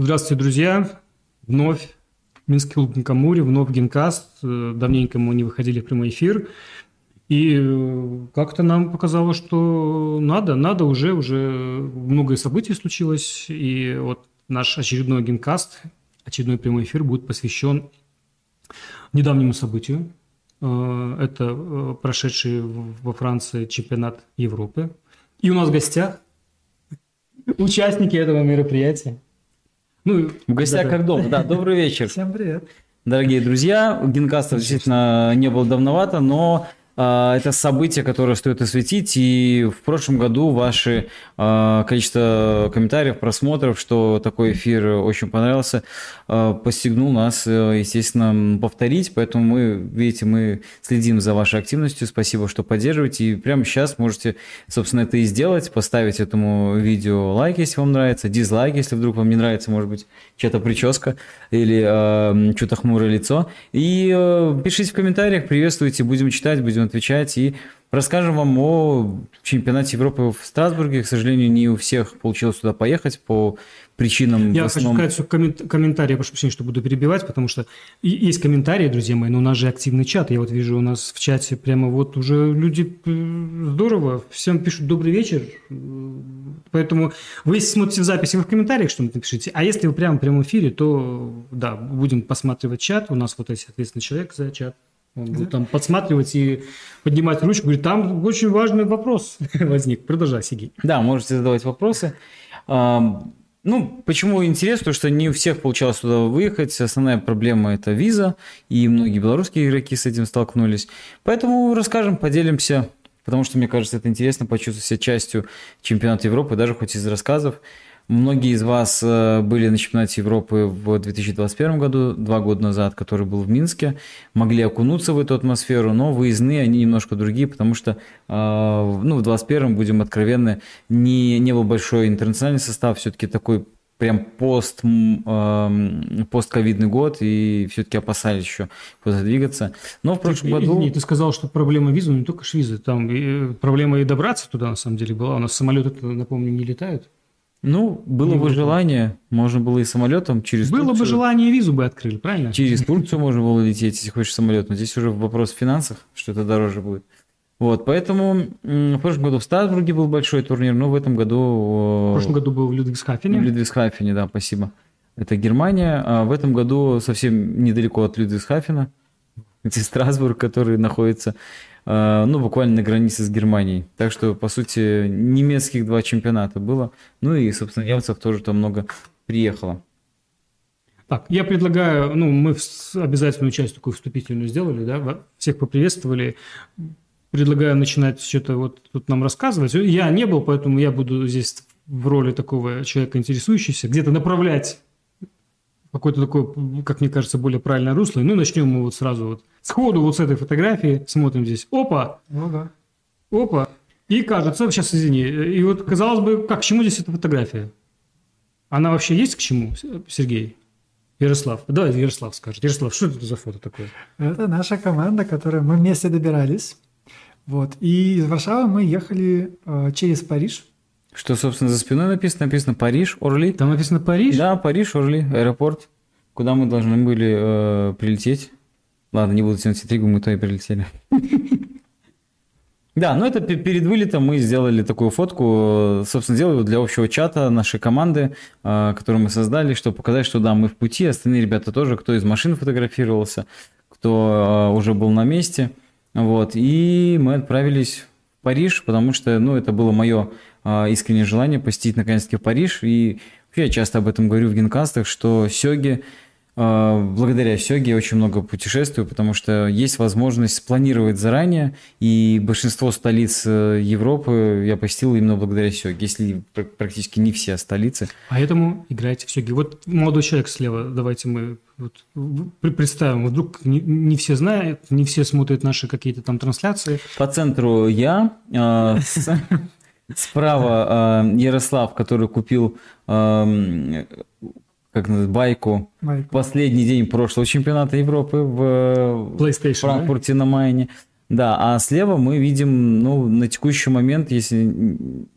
Здравствуйте, друзья. Вновь Минский клуб Гинкамури, вновь Генкаст. Э, давненько мы не выходили в прямой эфир. И э, как-то нам показалось, что надо, надо уже, уже многое событий случилось. И вот наш очередной Генкаст, очередной прямой эфир будет посвящен недавнему событию. Э, это прошедший во Франции чемпионат Европы. И у нас в гостях участники этого мероприятия. Ну, в гостях да, как дома. Да, добрый вечер. Всем привет. Дорогие друзья, Генкастов действительно не было давновато, но это событие, которое стоит осветить. И в прошлом году ваши а, количество комментариев, просмотров, что такой эфир очень понравился, а, постигнул нас, э, естественно, повторить. Поэтому мы, видите, мы следим за вашей активностью. Спасибо, что поддерживаете. И прямо сейчас можете, собственно, это и сделать. Поставить этому видео лайк, если вам нравится, дизлайк, если вдруг вам не нравится, может быть, чья-то прическа или э, что-то хмурое лицо. И э, пишите в комментариях, приветствуйте, будем читать, будем отвечать и расскажем вам о чемпионате Европы в Страсбурге. К сожалению, не у всех получилось туда поехать по причинам... Я основном... хочу сказать коммент... комментарии, я прошу прощения, что буду перебивать, потому что есть комментарии, друзья мои, но у нас же активный чат. Я вот вижу у нас в чате прямо вот уже люди э, здорово, всем пишут «добрый вечер». Поэтому вы, если смотрите в записи, вы в комментариях что-нибудь напишите. А если вы прямо в прямом эфире, то да, будем посматривать чат. У нас вот есть ответственный человек за чат. Он будет там подсматривать и поднимать ручку. Говорит, там очень важный вопрос возник. Продолжай, Сигей. Да, можете задавать вопросы. Ну, почему интересно? Потому что не у всех получалось туда выехать. Основная проблема – это виза, и многие белорусские игроки с этим столкнулись. Поэтому расскажем, поделимся, потому что, мне кажется, это интересно почувствовать себя частью чемпионата Европы, даже хоть из рассказов. Многие из вас э, были на чемпионате Европы в 2021 году, два года назад, который был в Минске, могли окунуться в эту атмосферу, но выездные они немножко другие, потому что э, ну, в 2021 будем откровенны, не, не был большой интернациональный состав, все-таки такой прям пост, э, постковидный год, и все-таки опасались еще куда-то двигаться. Но в прошлом году... Извини, ты сказал, что проблема визы, но не только ж визы, там проблема и добраться туда на самом деле была. У нас самолеты, напомню, не летают. Ну, было бы желание, можно было и самолетом через Было Турцию. бы желание, визу бы открыли, правильно? Через Турцию можно было лететь, если хочешь самолет, но здесь уже вопрос в финансах, что это дороже будет. Вот, поэтому в прошлом году в Страсбурге был большой турнир, но в этом году... В прошлом году был в Людвигсхафене. В Людвигсхафене, да, спасибо. Это Германия, а в этом году совсем недалеко от Людвигсхафена, где Страсбург, который находится ну, буквально на границе с Германией. Так что, по сути, немецких два чемпионата было. Ну и, собственно, немцев тоже там много приехало. Так, я предлагаю, ну, мы обязательную часть такую вступительную сделали, да, всех поприветствовали. Предлагаю начинать что-то вот тут нам рассказывать. Я не был, поэтому я буду здесь в роли такого человека интересующегося, где-то направлять какое-то такое, как мне кажется, более правильное русло. Ну, начнем мы вот сразу вот сходу вот с этой фотографии, смотрим здесь. Опа! Ну да. Опа! И кажется, сейчас извини, и вот казалось бы, как к чему здесь эта фотография? Она вообще есть к чему, Сергей? Ярослав, давай Ярослав скажет. Ярослав, что это за фото такое? Это наша команда, которая мы вместе добирались. Вот. И из Варшавы мы ехали э, через Париж что, собственно, за спиной написано? Написано Париж, Орли. Там написано Париж? Да, Париж, Орли, аэропорт, куда мы должны были э, прилететь. Ладно, не буду тянуть интригу, мы то и прилетели. Да, ну это перед вылетом мы сделали такую фотку, собственно, сделали для общего чата нашей команды, э, которую мы создали, чтобы показать, что да, мы в пути, остальные ребята тоже, кто из машин фотографировался, кто э, уже был на месте, вот, и мы отправились в Париж, потому что, ну, это было мое искреннее желание посетить наконец-таки Париж. И я часто об этом говорю в генкастах, что Сёги, а, благодаря Сёге очень много путешествую, потому что есть возможность спланировать заранее, и большинство столиц э, Европы я посетил именно благодаря Сёге, если практически не все столицы. Поэтому играете в Сёге. Вот молодой человек слева, давайте мы вот представим, вдруг не, не все знают, не все смотрят наши какие-то там трансляции. По центру я, а, Справа э, Ярослав, который купил э, как называется, байку Байку. последний день прошлого чемпионата Европы в PlayStation, Франкфурте да? на Майне. Да, а слева мы видим, ну, на текущий момент, если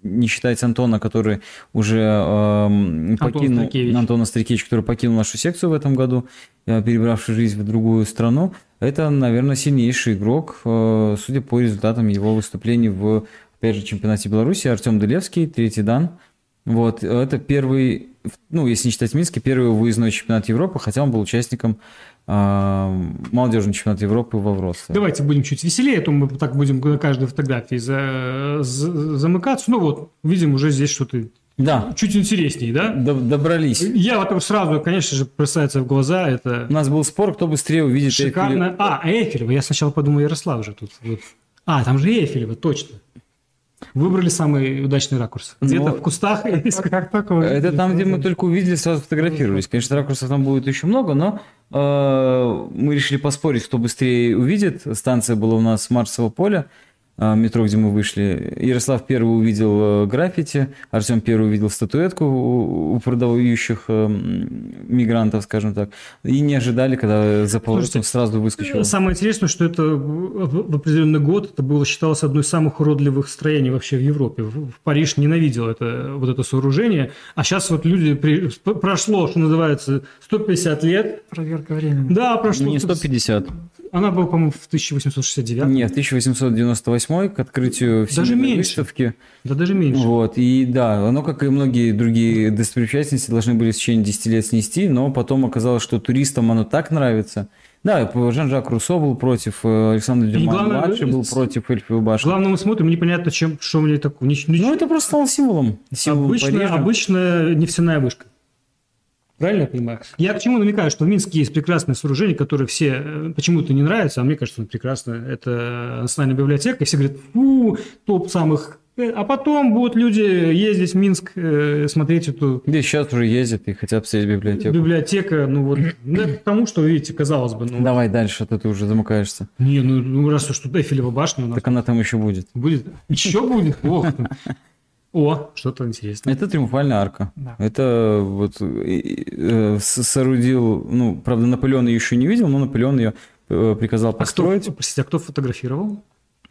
не считать Антона, который уже э, покинул, Стрикевич. Антона Стрикевич, который покинул нашу секцию в этом году, э, перебравший жизнь в другую страну, это, наверное, сильнейший игрок, э, судя по результатам его выступлений в, опять же, чемпионате Беларуси, Артем Дылевский, третий дан. Вот, это первый, ну, если не считать Минский, первый выездной чемпионат Европы, хотя он был участником э, молодежного чемпионата Европы во Вроцлаве. Давайте будем чуть веселее, а то мы так будем на каждой фотографии за, за- замыкаться. Ну вот, видим уже здесь что-то Да, чуть интереснее, да? до- добрались. Я вот сразу, конечно же, бросается в глаза, У это нас был спор, кто быстрее увидит шикарно. Эйфелев- А, Эйфелева, я сначала подумал, Ярослав же тут. вот. А, там же Эйфелева, точно. Выбрали самый удачный ракурс. Где-то Ну, в кустах. Как, вы Это там, где мы только увидели, сразу фотографировались. Конечно, ракурсов там будет еще много, но э, мы решили поспорить, кто быстрее увидит. Станция была у нас Марсового поля, метро, где мы вышли. Ярослав первый увидел э, граффити, Артем первый увидел статуэтку у, продающих э, мигрантов, скажем так. И не ожидали, когда за поворотом сразу выскочил. Самое интересное, что это в определенный год это было считалось одной из самых уродливых строений вообще в Европе. В Париж ненавидел это, вот это сооружение, а сейчас вот люди при- прошло, что называется, 150 лет. Проверка времени. Да, прошло. Не 150. Она была, по-моему, в 1869. Нет, 1898 к открытию Даже Всемирной меньше. выставки. Да даже меньше. Вот, и да, оно, как и многие другие достопримечательности, должны были в течение 10 лет снести, но потом оказалось, что туристам оно так нравится. Да, Жан-Жак Руссо был против, э, Александр Дюма главное, младший был против Эльфовой башни. Главное, мы смотрим, непонятно, чем, что мне такое. Ни- ни- Ну, это просто стало символом. символом обычная, Парижа. обычная нефтяная вышка. Правильно я понимаю? Я к чему намекаю, что в Минске есть прекрасное сооружение, которое все э, почему-то не нравится, а мне кажется, оно прекрасно. Это национальная библиотека, и все говорят, фу, топ самых... Э, А потом будут люди ездить в Минск, э, смотреть эту Где сейчас уже ездят и хотят посмотреть библиотеку. библиотека, ну вот, ну, это к тому, что, видите, казалось бы, ну, Давай дальше, а то ты уже замыкаешься. не, ну, ну, раз уж тут Эйфелева башня у нас Так она там еще будет. будет, еще будет, ох. О, что-то интересное. Это триумфальная арка. Да. Это вот э, э, соорудил, ну, правда, Наполеон ее еще не видел, но Наполеон ее э, приказал А кто, построить. простите, а кто фотографировал?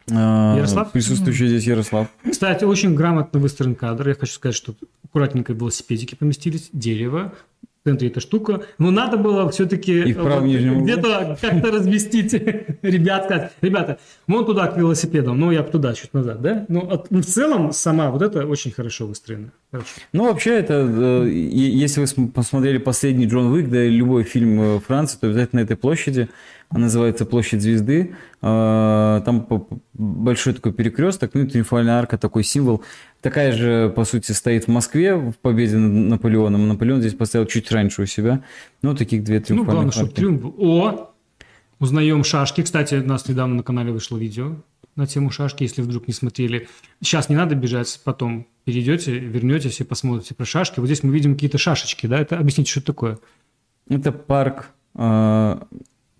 Ярослав? Присутствующий здесь Ярослав. Кстати, очень грамотно выстроен кадр. Я хочу сказать, что аккуратненько велосипедики поместились, дерево, центре эта штука. Но надо было все-таки И в правом нижнем углу. где-то как-то разместить ребят, сказать, ребята, вон туда к велосипедам, ну я туда, чуть назад, да? Ну, от- ну, в целом сама вот это очень хорошо выстроено. Хорошо. Ну, вообще, это, э, если вы см- посмотрели последний Джон Уик, да, и любой фильм э, Франции, то обязательно на этой площади, она называется Площадь Звезды, э, там большой такой перекресток, ну и триумфальная арка, такой символ. Такая же, по сути, стоит в Москве в победе над Наполеоном. Наполеон здесь поставил чуть раньше у себя. Ну, таких две Ну, главное, триумфальных чтобы арки. триумф. О, узнаем шашки. Кстати, у нас недавно на канале вышло видео на тему шашки, если вдруг не смотрели. Сейчас не надо бежать, потом перейдете, вернетесь и посмотрите про шашки. Вот здесь мы видим какие-то шашечки, да? Это объясните, что это такое? Это парк, э,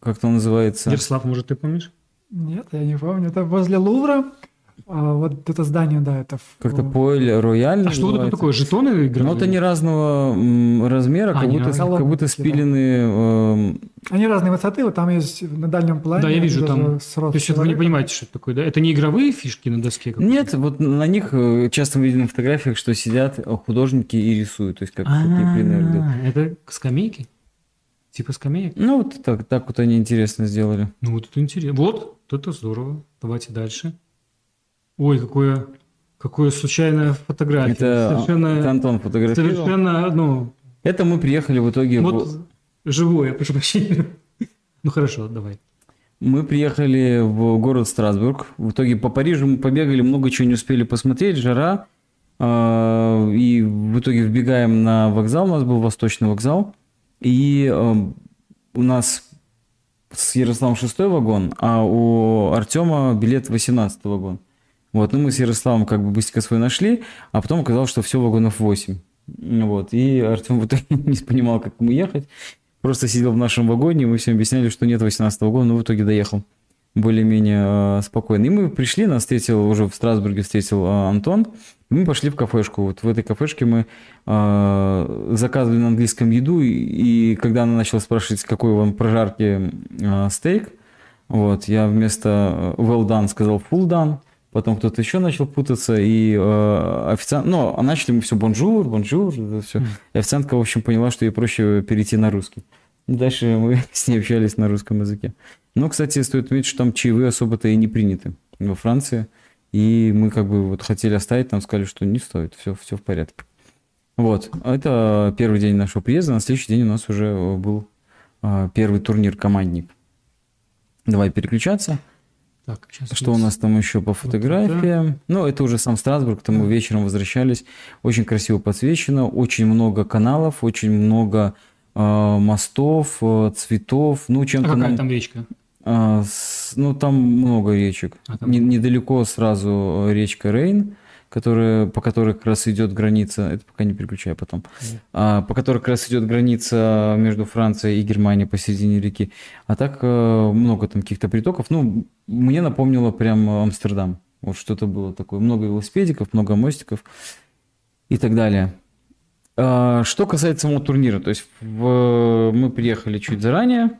как он называется? Ярослав, может, ты помнишь? Нет, я не помню. Это возле Лувра. А вот это здание, да, это... в- Как-то Поэль Рояль А что это такое? Жетоны игровые? Ну, вот они разного м, размера, А, как будто, разные. как будто спилены... эм, Они разные высоты, вот там есть на дальнем плане. Да, я вижу там. То есть это вы не понимаете, что это такое, да? Это не игровые фишки на доске? какой-то? Нет, вот на них э, часто мы видим на фотографиях, что сидят э, художники и рисуют, то есть как делают. А, Это скамейки? Типа скамеек? Ну, вот так, так вот они интересно сделали. Ну, вот это интересно. Вот, вот это здорово. Давайте дальше. Ой, какое, какое случайная фотография. Это, совершенно, это Антон фотографировал. совершенно, ну, Это мы приехали в итоге... в- вот живое, прошу прощения. Ну, хорошо, давай. Мы приехали в город Страсбург. В итоге по Парижу мы побегали, много чего не успели посмотреть, жара. А, И в итоге вбегаем на вокзал, у нас был Восточный вокзал. И эм, у нас с Ярославом шестой вагон, а у Артема билет 18 вагон. Вот, ну мы с Ярославом как бы быстренько свой нашли, а потом оказалось, что все вагонов 8. Вот, и Артем в итоге не понимал, как ему ехать. Просто сидел в нашем вагоне, и мы всем объясняли, что нет 18 вагона, но в итоге доехал более-менее э, спокойно. И мы пришли, нас встретил уже в Страсбурге встретил э, Антон, мы пошли в кафешку. Вот в этой кафешке мы э, заказывали на английском еду, и, и когда она начала спрашивать, какой вам прожарки э, стейк, Вот, я вместо э, well done сказал full done. Потом кто-то еще начал путаться, и э, официант... Ну, а начали мы все bonjour, bonjour, это все. И официантка, в общем, поняла, что ей проще перейти на русский. Дальше мы с ней общались на русском языке. Но, кстати, стоит отметить, что там чаевые особо-то и не приняты во Франции. И мы как бы вот хотели оставить, нам сказали, что не стоит, все, все в порядке. Вот, это первый день нашего приезда. На следующий день у нас уже был э, первый турнир командник. Давай переключаться. Так, сейчас Что у нас там еще по фотографиям? Вот ну, это уже сам Страсбург, там мы вечером возвращались. Очень красиво подсвечено, очень много каналов, очень много э, мостов, э, цветов. Ну, А чем-то какая нам- там речка? А, с- ну, там много речек. А, там- Не- недалеко сразу э, речка Рейн, которая, по которой как раз идет граница, это пока не переключаю потом, а, по которой как раз идет граница между Францией и Германией посередине реки. А так э, много там каких-то притоков. Ну, мне напомнило прям Амстердам. Вот что-то было такое. Много велосипедиков, много мостиков и так далее. А, Что касается самого турнира, то есть в- мы приехали чуть заранее,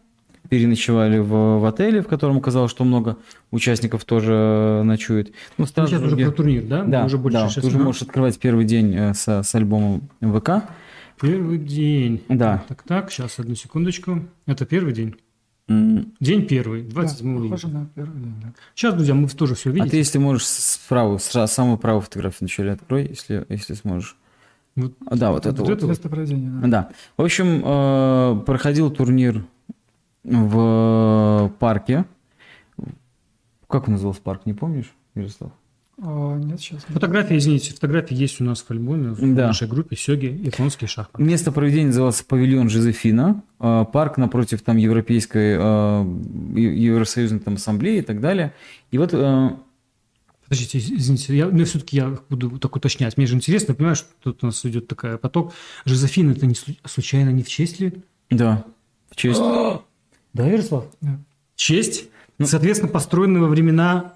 переночевали в, в отеле, в котором оказалось, что много участников тоже ночует. Ну, Ну, сейчас уже про турнир, да? Мы Да, уже больше да, сейчас- ты уже можешь открывать первый день э, со- с, альбомом ВК. Первый день. Да. Так, так, сейчас, одну секундочку. Это первый день. День первый, Да, 27 похоже июня. на первый день, да. Сейчас, друзья, мы тоже все А видите. ты, если можешь, справа, сра- самую правую фотографию вначале открой, если, если сможешь. Вот А, Да, вот это это вот. вот. Место проведения, да. Да. В общем, э, проходил турнир в парке. Как он назывался парк, не помнишь, Ярослав? А, нет, сейчас. Фотографии, извините, фотографии есть у нас в альбоме, в Да. нашей группе Сёги, японские шахматы. Место проведения назывался павильон Жозефина. Э, Парк напротив там Европейской э, Е- Евросоюзной там, ассамблеи и так далее. И вот э, Подождите, из- извините, я, мне все-таки я буду так уточнять. Мне же интересно, понимаешь, что тут у нас идет такая поток. Жозефин, это не слу- случайно не в честь ли? да, в честь. Да, Ярослав? Да. Честь, Ну- соответственно, построены во времена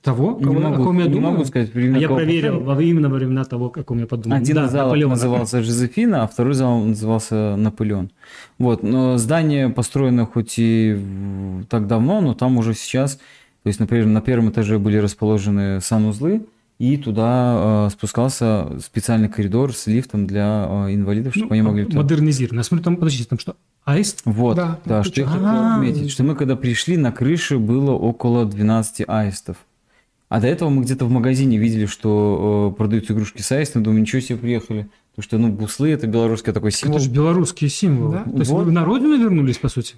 того, Не кого- о могу, ком я не думаю. могу сказать, А времена я кого проверил, во именно во времена того, о ком я подумал. Один да, из залов Наполеона. назывался Жозефина, а второй зал назывался Наполеон. Вот, но здание построено хоть и так давно, но там уже сейчас, то есть, например, на первом этаже были расположены санузлы, и туда э, спускался специальный коридор с лифтом для э, инвалидов, чтобы Ну, они могли... модернизировано. Я смотрю, там, подождите, там что, аист? Вот, Да, да, что я хотел А. отметить, что мы когда пришли, на крыше было около 12 аистов. А до этого мы где-то в магазине видели, что э, продаются игрушки с аистом, думаю, ничего себе приехали. Потому что, ну, буслы – это белорусский такой символ. Это же белорусские символы. Да. То есть Вот. вы на родину вернулись, по сути?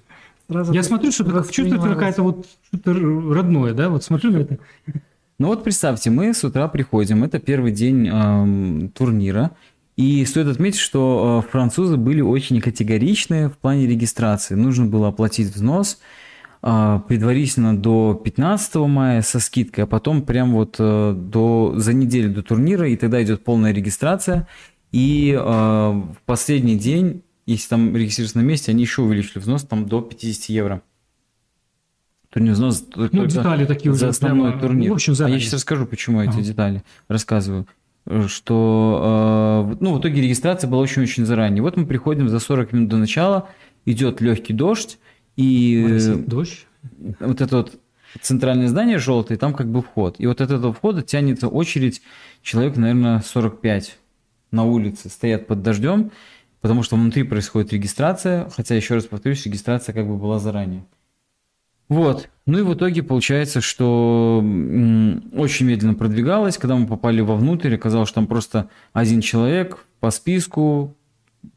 Сразу Я смотрю, что это чувствуется какая-то вот что-то родное, да? Вот смотрю на это. Ну вот представьте, мы с утра приходим, это первый день эм, турнира, и стоит отметить, что э, французы были очень категоричны в плане регистрации. Нужно было оплатить взнос э, предварительно до 15 мая со скидкой, а потом прям вот э, до, за неделю до турнира, и тогда идет полная регистрация. И э, в последний день, если там регистрироваться на месте, они еще увеличили взнос там до 50 евро. Турнир взнос Ну, только- детали такие уже за основной прямо, турнир. ну, в общем, а я сейчас расскажу, почему эти Ага. детали рассказываю. Э, Что, э, ну, в итоге регистрация была очень-очень заранее. Вот мы приходим за 40 минут до начала, идет легкий дождь, и э, Дождь. вот это вот центральное здание желтое, там как бы вход. И вот от этого входа тянется очередь человек, наверное, 45 на улице, стоят под дождем, потому что внутри происходит регистрация, хотя, еще раз повторюсь, регистрация как бы была заранее. Вот. Ну и в итоге получается, что очень медленно продвигалось. Когда мы попали вовнутрь, оказалось, что там просто один человек по списку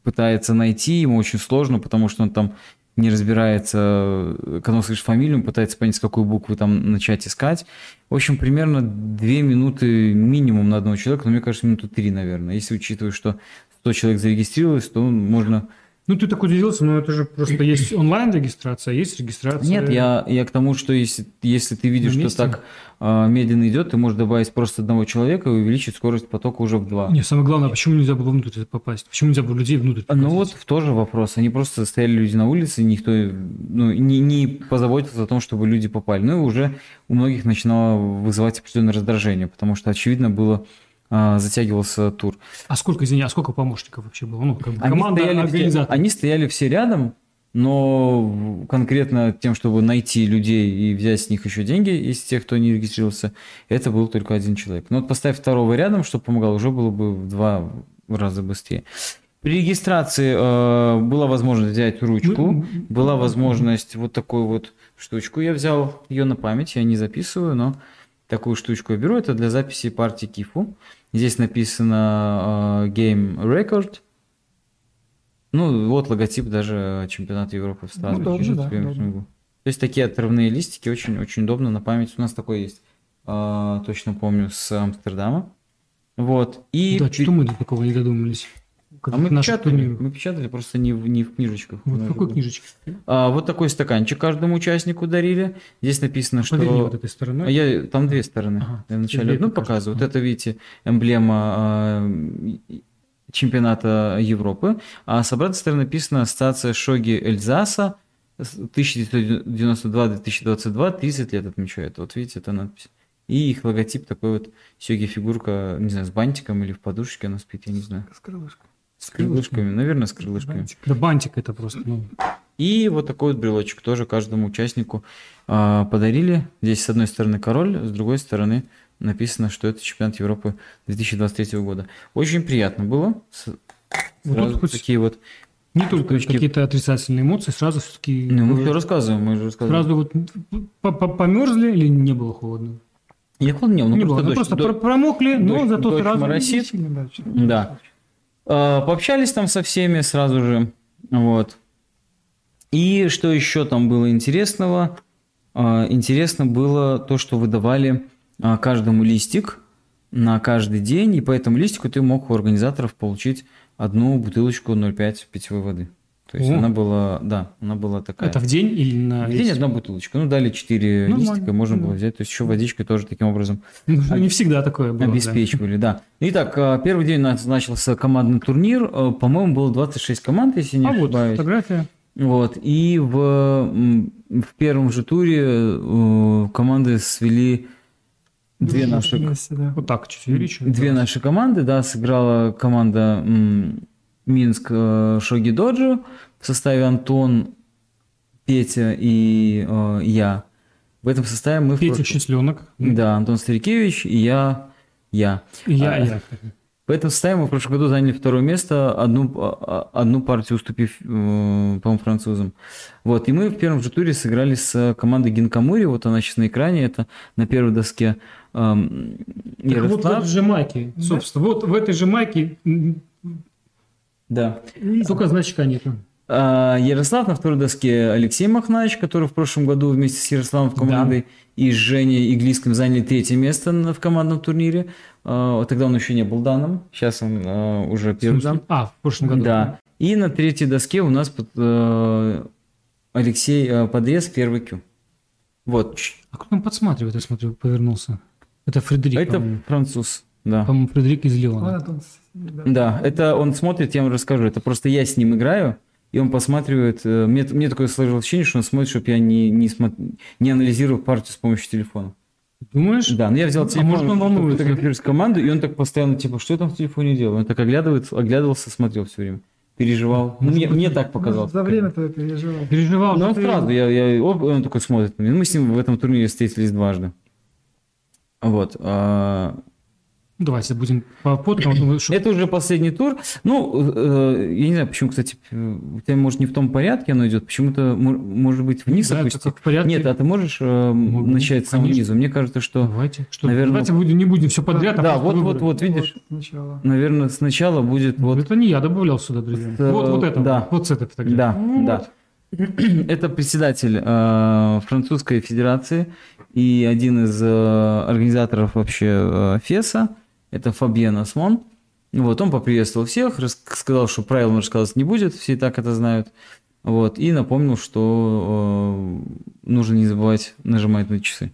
пытается найти, ему очень сложно, потому что он там не разбирается, когда он слышит фамилию, он пытается понять, с какой буквы там начать искать. В общем, примерно две минуты минимум на одного человека, но мне кажется, минуты три, наверное. Если учитывать, что 100 человек зарегистрировалось, то можно Ну, ты так удивился, но это же просто есть онлайн-регистрация, а есть регистрация. Нет, я, я к тому, что если, если ты видишь, что так а, медленно идет, ты можешь добавить просто одного человека и увеличить скорость потока уже в два. Не, самое главное, почему нельзя было внутрь попасть? Почему нельзя было людей внутрь Ну пропустить? вот тоже вопрос. Они просто стояли люди на улице, никто ну, не, не позаботился о том, чтобы люди попали. Ну и уже у многих начинало вызывать определенное раздражение, потому что, очевидно, было а, затягивался тур. А сколько, извини, а сколько помощников вообще было? Ну, как бы Они команда стояли, все, организаторов. они стояли все рядом, но конкретно тем, чтобы найти людей и взять с них еще деньги из тех, кто не регистрировался, это был только один человек. Но вот поставь второго рядом, чтобы помогал, уже было бы в два раза быстрее. При регистрации э, была возможность взять ручку, была возможность вот такую вот штучку. Я взял ее на память, я не записываю, но такую штучку я беру. Это для записи партии Кифу. Здесь написано э, Game Record. Ну, вот логотип даже чемпионата Европы в Страсбурге. Удобно, да, удобно. То есть такие отрывные листики очень-очень удобно на память. У нас такой есть, э, точно помню, с Амстердама. Вот. И Да, что мы до такого не додумались. А мы печатали, турниры. мы печатали просто не в, не в книжечках. Вот Мы какой же- книжечки? А, вот такой стаканчик каждому участнику дарили. Здесь написано, что... Поверни вот этой стороной. А я, там две стороны. Ага, я вначале одну показываю. Вот это, видите, эмблема а, чемпионата Европы. А с обратной стороны написано Ассоциация Шоги Эльзаса с 1992-2022, 30 лет отмечает. Вот видите, это надпись. И их логотип такой вот сёги-фигурка, не знаю, с бантиком или в подушечке она спит, я не знаю. С крылышком. С крылышками, наверное, с крылышками. Бантик. Да бантик это просто. ну, И вот такой вот брелочек тоже каждому участнику а, подарили. Здесь с одной стороны король, с другой стороны написано, что это чемпионат Европы 2023 года. Очень приятно было. С- Вот сразу тут хоть такие вот. Не только Штучки. какие-то отрицательные эмоции, сразу все-таки... Ну, мы все рассказываем, мы же рассказываем. Сразу вот по- по- померзли или не было холодно? Не холодно, не, было, ну не было, просто ну, дождь. просто До- про- промокли, но дождь- зато дождь сразу... моросит. Да, Пообщались там со всеми сразу же. Вот. И что еще там было интересного? А, Интересно было то, что выдавали а, каждому листик на каждый день, и по этому листику ты мог у организаторов получить одну бутылочку 0,5 питьевой воды. То есть О. она была, да, она была такая. Это в день или на В день одна бутылочка. Ну, дали 4 Нормально, листика, можно было да. взять. То есть еще водичкой тоже таким образом Ну, Не всегда такое было. да. обеспечивали, да. Итак, а, первый день у нас начался командный турнир. А, По-моему, было 26 команд, если не А вот ошибаюсь. фотография. Вот. И в, в первом же туре э, команды свели две наши, да. Вот так чуть увеличиваю. две наши команды. Да, сыграла команда Минск э, Шоги Доджо в составе Антон, Петя и э, я. В этом составе мы... в Петя прошлом- Счастленок. Да, Антон Старикевич и я. Я. И я, А, я. В этом составе мы в прошлом году заняли второе место, одну, а, а, одну партию уступив, э, по-моему, французам. Вот, и мы в первом же туре сыграли с командой Гинкамури, вот она сейчас на экране, это на первой доске эм, Так вот в этой же майке, собственно, вот в этой же майке Да. только значка нету. А, Ярослав на второй доске Алексей Махнач, который в прошлом году вместе с Ярославом в командой и с Женей Иглиском заняли третье место в командном турнире. А, Тогда он еще не был данным, сейчас он а, уже первый дан. А, в прошлом году. Да. И на третьей доске у нас Алексей Подрез, первый Q. Вот. А кто там подсматривает, я смотрю, повернулся? Это Фредерик, Это француз. Да. По-моему, Фредерик из Он Леона. это он да. Да, это он смотрит, я вам расскажу. Это просто я с ним играю, и он посматривает. э, Мне, мне такое сложилось ощущение, что он смотрит, чтобы я не, не, смо- не анализировал партию с помощью телефона. Думаешь? Да, но я взял А телефон, может, он волнуется? фотографировать команду, и он так постоянно, типа, что я там в телефоне делаю? Он так оглядывается, оглядывался, смотрел все время. Переживал. Ну, мне, мне так показалось. За время ты переживал. Переживал. Ну, он сразу, я, я, оп, он такой смотрит на меня. Мы с ним в этом турнире встретились дважды. Вот. А, Давайте будем по что- Это уже последний тур. Ну, э, я не знаю, почему, кстати, у тебя, может, не в том порядке оно идет, почему-то, мо- может быть, вниз Да, опустить. в порядке. Нет, а ты можешь э, Могу, начать с самого низу? Мне кажется, что, Давайте. Что, наверное, давайте будем, не будем все подряд. а да, вот, вот, выбрать. вот, видишь, Вот сначала. наверное, сначала будет вот Это не я добавлял сюда, друзья. Э, вот, вот это. да. Вот с этой фотографией. Да, Вот. да. Это председатель э, французской федерации и один из э, организаторов вообще э, ФЕСа, это Фабьен Осмон. Вот, он поприветствовал всех, сказал, что правил он рассказывать не будет, все и так это знают. Вот, и напомнил, что э, нужно не забывать нажимать на часы.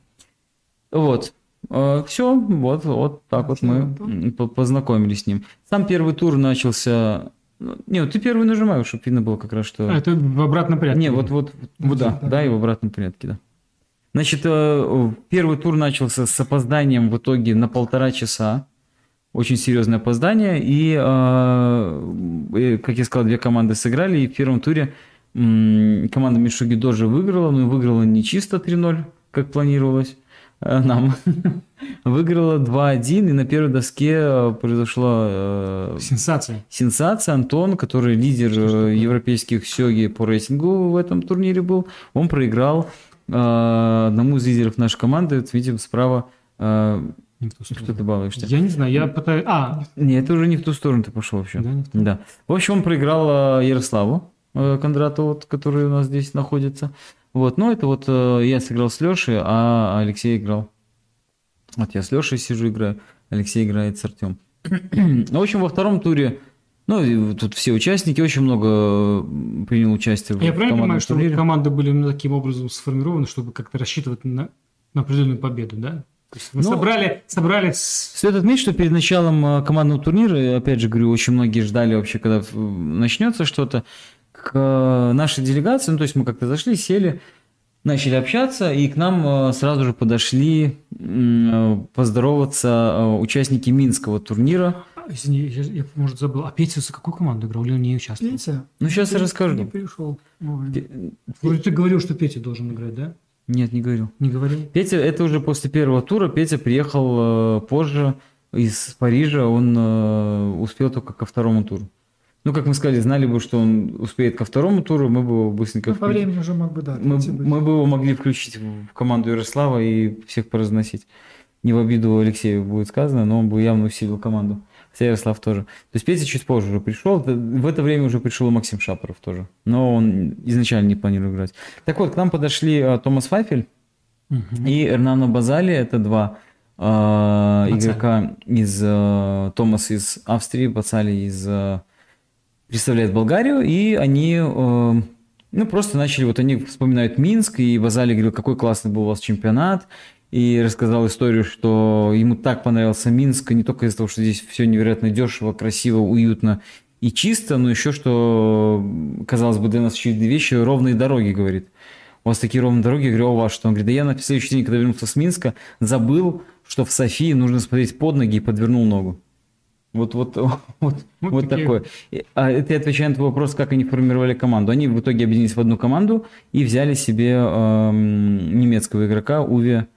Вот. все, вот, вот так вот мы по- познакомились с ним. Сам первый тур начался... ну, Не, вот ты первый нажимаешь, чтобы видно было как раз, что... А, это в обратном порядке. Не, вот, вот, вот да, да. да, и в обратном порядке, да. Значит, э, первый тур начался с опозданием в итоге на полтора часа. Очень серьезное опоздание. И, э, э, как я сказал, две команды сыграли. И в первом туре команда Мишуги Доджи выиграла, но выиграла не чисто 3-0, как планировалось э, нам. выиграла 2-1, и на первой доске э, произошла э, Сенсация. сенсация. Антон, который лидер европейских сёги по рейтингу в этом турнире был, он проиграл одному из лидеров нашей команды. Вот Видим справа, Не в ту сторону. что ты балуешься. Я не знаю, я пытаюсь... А, Не, это уже не в ту сторону ты пошел вообще. да, не в ту. Да. В общем, он проиграл э, Ярославу э, Кондратову, вот, который у нас здесь находится. Вот, ну это вот э, я сыграл с Лешей, а Алексей играл. Вот я с Лешей сижу, играю, Алексей играет с Артем. Ну, в общем, во втором туре, ну, тут все участники, очень много принял участие в Я правильно понимаю, что турнире. команды были именно таким образом сформированы, чтобы как-то рассчитывать на, на определенную победу, да? То есть вы Ну, собрали, собрали Стоит отметить, что перед началом э, командного турнира, опять же говорю, очень многие ждали вообще, когда начнется что-то, к э, нашей делегации, ну, то есть мы как-то зашли, сели, начали общаться, и к нам э, сразу же подошли поздороваться участники Минского турнира. А, Извини, я, я, может, забыл. А Петя за какую команду играл? Или он не участвовал? Петя? Ну, сейчас я Не расскажу. пришел. вовремя. Пе- Вроде ты говорил, что Петя должен играть, да? Нет, не говорил. Не говорил? Петя, это уже после первого тура. Петя приехал э, позже из Парижа. Он э, успел только ко второму туру. Ну, как мы сказали, знали бы, что он успеет ко второму туру, мы бы его быстренько... Ну, по вклю- времени уже мог бы, да. мы, мы бы его могли включить в команду Ярослава и всех поразносить. Не в обиду Алексею будет сказано, но он бы явно усилил команду. Ярослав тоже. То есть Петя чуть позже уже пришел. В это время уже пришел и Максим Шапоров тоже. Но он изначально не планировал играть. Так вот, к нам подошли э, Томас Файфель, Мгм. и Эрнано Базали, это два Бацали. игрока из э, Томас из Австрии, Бацали из э, представляет Болгарию, и они э, ну просто начали, вот они вспоминают Минск, и Базали говорил, какой классный был у вас чемпионат, и рассказал историю, что ему так понравился Минск, не только из-за того, что здесь все невероятно дешево, красиво, уютно и чисто, но еще что, казалось бы, для нас очевидные вещи, ровные дороги, говорит у вас такие ровные дороги, я говорю, а у вас что? Он говорит, да я на следующий день, когда вернулся с Минска, забыл, что в Софии нужно смотреть под ноги и подвернул ногу. Вот, вот, вот, вот, Вот такое. А это я отвечаю на твой вопрос, как они формировали команду. Они в итоге объединились в одну команду и взяли себе эм, немецкого игрока Уве,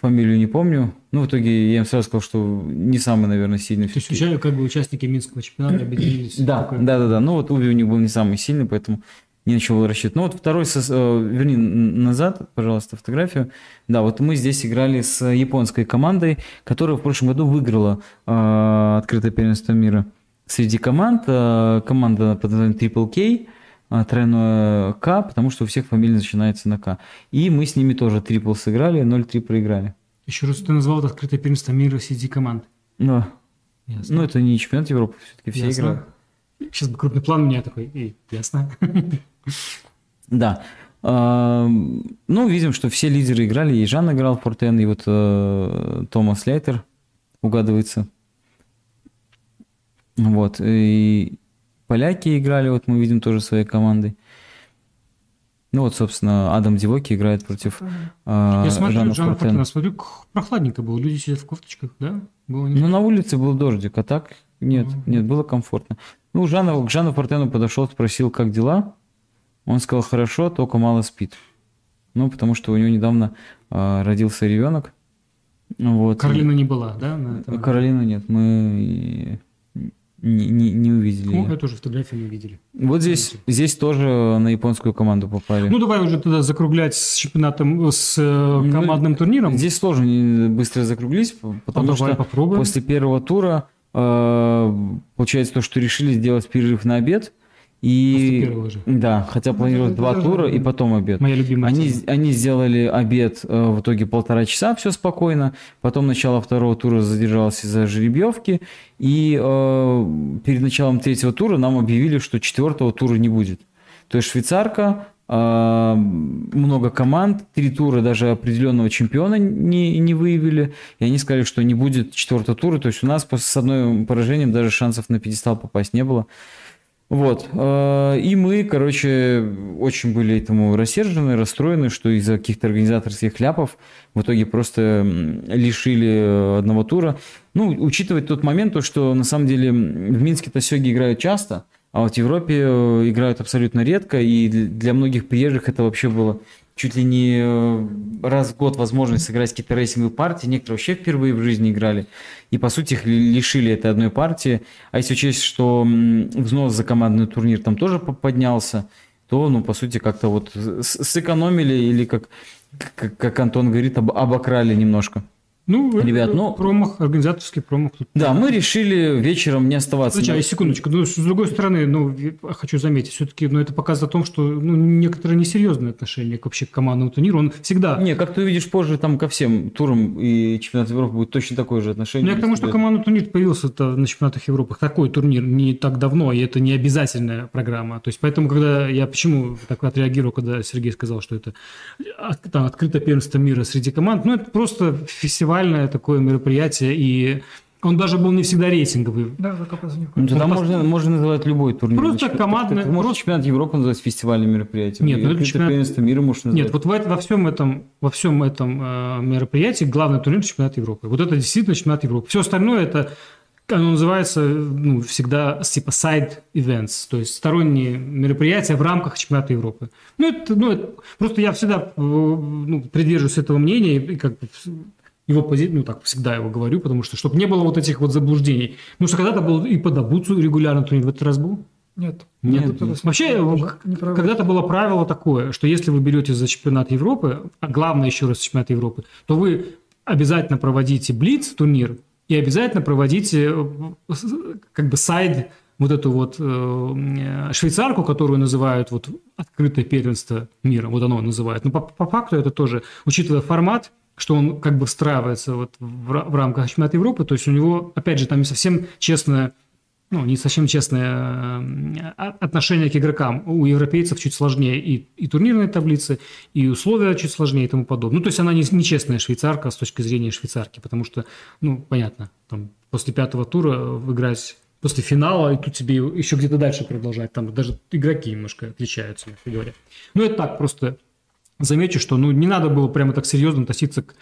фамилию не помню. Ну, в итоге я им сразу сказал, что не самый, наверное, сильный. То есть уча- как бы участники Минского чемпионата объединились. Да, такой- да, да, да. Ну вот Уви у них был не самый сильный, поэтому не на чего рассчитывать. Ну вот второй, сос- э, верни назад, пожалуйста, фотографию. Да, вот мы здесь играли с японской командой, которая в прошлом году выиграла э, открытое первенство мира. Среди команд э, команда под названием Triple K, э, тройное К, потому что у всех фамилия начинается на К. И мы с ними тоже трипл сыграли, 0-3 проиграли. Еще раз ты назвал это открытое первенство мира среди команд. Но, Ясно. ну это не чемпионат Европы, все-таки все Ясно. играют. Сейчас бы крупный план у меня такой. Эй, ясно. Да. А, Ну, видим, что все лидеры играли. И Жан играл в Фортен, и вот э, Томас Лейтер угадывается. Вот. И поляки играли, вот мы видим тоже своей командой. Ну вот, собственно, Адам Дивоки играет против а, Я смотрю, Жана Жана. Фортена, смотрю, прохладненько было. Люди сидят в кофточках, да? Было не- Ну, на улице был дождик, а так нет, Мгм. нет, было комфортно. Ну, Жана, к Жану Фортену подошел, спросил, как дела. Он сказал, хорошо, только мало спит. Ну, потому что у него недавно а, родился ребенок. Вот. Каролина не была, да? на этом? Каролина нет, мы не, не- не увидели. Ну, её. эту же фотографию не видели. Вот здесь, здесь тоже на японскую команду попали. Ну, давай уже тогда закруглять с чемпионатом, с э, командным турниром. Ну, Здесь сложно быстро закруглись, п- потому Ну, давай что попробуем. после первого тура э, получается то, что решили сделать перерыв на обед. И первого же. да, хотя Ну, планировалось два тура и потом обед. Моя любимая Они, тема. они сделали обед э, в итоге полтора часа, все спокойно. Потом начало второго тура задержалось из-за жеребьевки. И э, перед началом третьего тура нам объявили, что четвертого тура не будет. То есть швейцарка, э, много команд, три тура даже определенного чемпиона не, не выявили. И они сказали, что не будет четвертого тура. То есть у нас после, с одной поражением даже шансов на пьедестал попасть не было. Вот. э, И мы, короче, очень были этому рассержены, расстроены, что из-за каких-то организаторских ляпов в итоге просто лишили э, одного тура. Ну, учитывая тот момент, то, что на самом деле в Минске-то сёги играют часто, А вот в Европе э, играют абсолютно редко, и для многих приезжих это вообще было чуть ли не э, раз в год возможность сыграть какие-то рейсинговые партии. Некоторые вообще впервые в жизни играли. И, по сути, их лишили этой одной партии. А если учесть, что взнос за командный турнир там тоже поднялся, то, ну, по сути, как-то вот сэкономили или, как, как, Антон говорит, об, обокрали немножко. Ну, ребят, ну промах, организаторский промах. Да, мы решили вечером не оставаться. Подожди, а секундочку. Ну, с другой стороны, ну, хочу заметить, все-таки, ну, это показывает о том, что ну, некоторые несерьезные отношения к вообще к командному турниру. Он всегда. Не, как ты увидишь позже, там ко всем турам и чемпионат Европы будет точно такое же отношение. Ну, я к тому, что командный турнир появился на чемпионатах Европы. Такой турнир не так давно, и это не обязательная программа. То есть, поэтому, когда я почему так отреагировал, когда Сергей сказал, что это там, открытое первенство мира среди команд, ну, это просто фестиваль фестивальное такое мероприятие, и он даже был не всегда рейтинговый. Да, ну, тогда можно, можно называть любой турнир. Просто командный. Ты, ты можешь чемпионат Европы называть фестивальным мероприятием. Нет, ну, это чемпионат... мира можешь назвать. Нет, вот в, во всем этом, во всем этом э, мероприятии главный турнир чемпионат Европы. Вот это действительно чемпионат Европы. Все остальное это оно называется ну, всегда типа side events, то есть сторонние мероприятия в рамках чемпионата Европы. Ну, это, ну, это, просто я всегда э, ну, придерживаюсь этого мнения, и как бы его позицию, ну так всегда его говорю, потому что, чтобы не было вот этих вот заблуждений. Потому что когда-то был и по Дабуцу регулярно турнир, в этот раз был? Нет. Нет. нет, нет. Вообще, когда-то было правило такое, что если вы берете за чемпионат Европы, а главное еще раз чемпионат Европы, то вы обязательно проводите блиц турнир и обязательно проводите э, как бы сайд вот эту вот э, швейцарку, которую называют вот открытое первенство мира, вот оно называют. Но по, по факту это тоже, учитывая формат, что он как бы встраивается вот в, в рамках чемпионата Европы, то есть у него, опять же, там не совсем честное, ну, не совсем честное э, отношение к игрокам. У европейцев чуть сложнее и, и турнирные таблицы, и условия чуть сложнее и тому подобное. Ну, то есть она не, не честная швейцарка с точки зрения швейцарки, потому что, ну, понятно, там после пятого тура играть после финала, и тут тебе еще где-то дальше продолжать. Там даже игроки немножко отличаются, мягко говоря. Ну, это так, просто замечу, что ну, не надо было прямо так серьезно относиться к,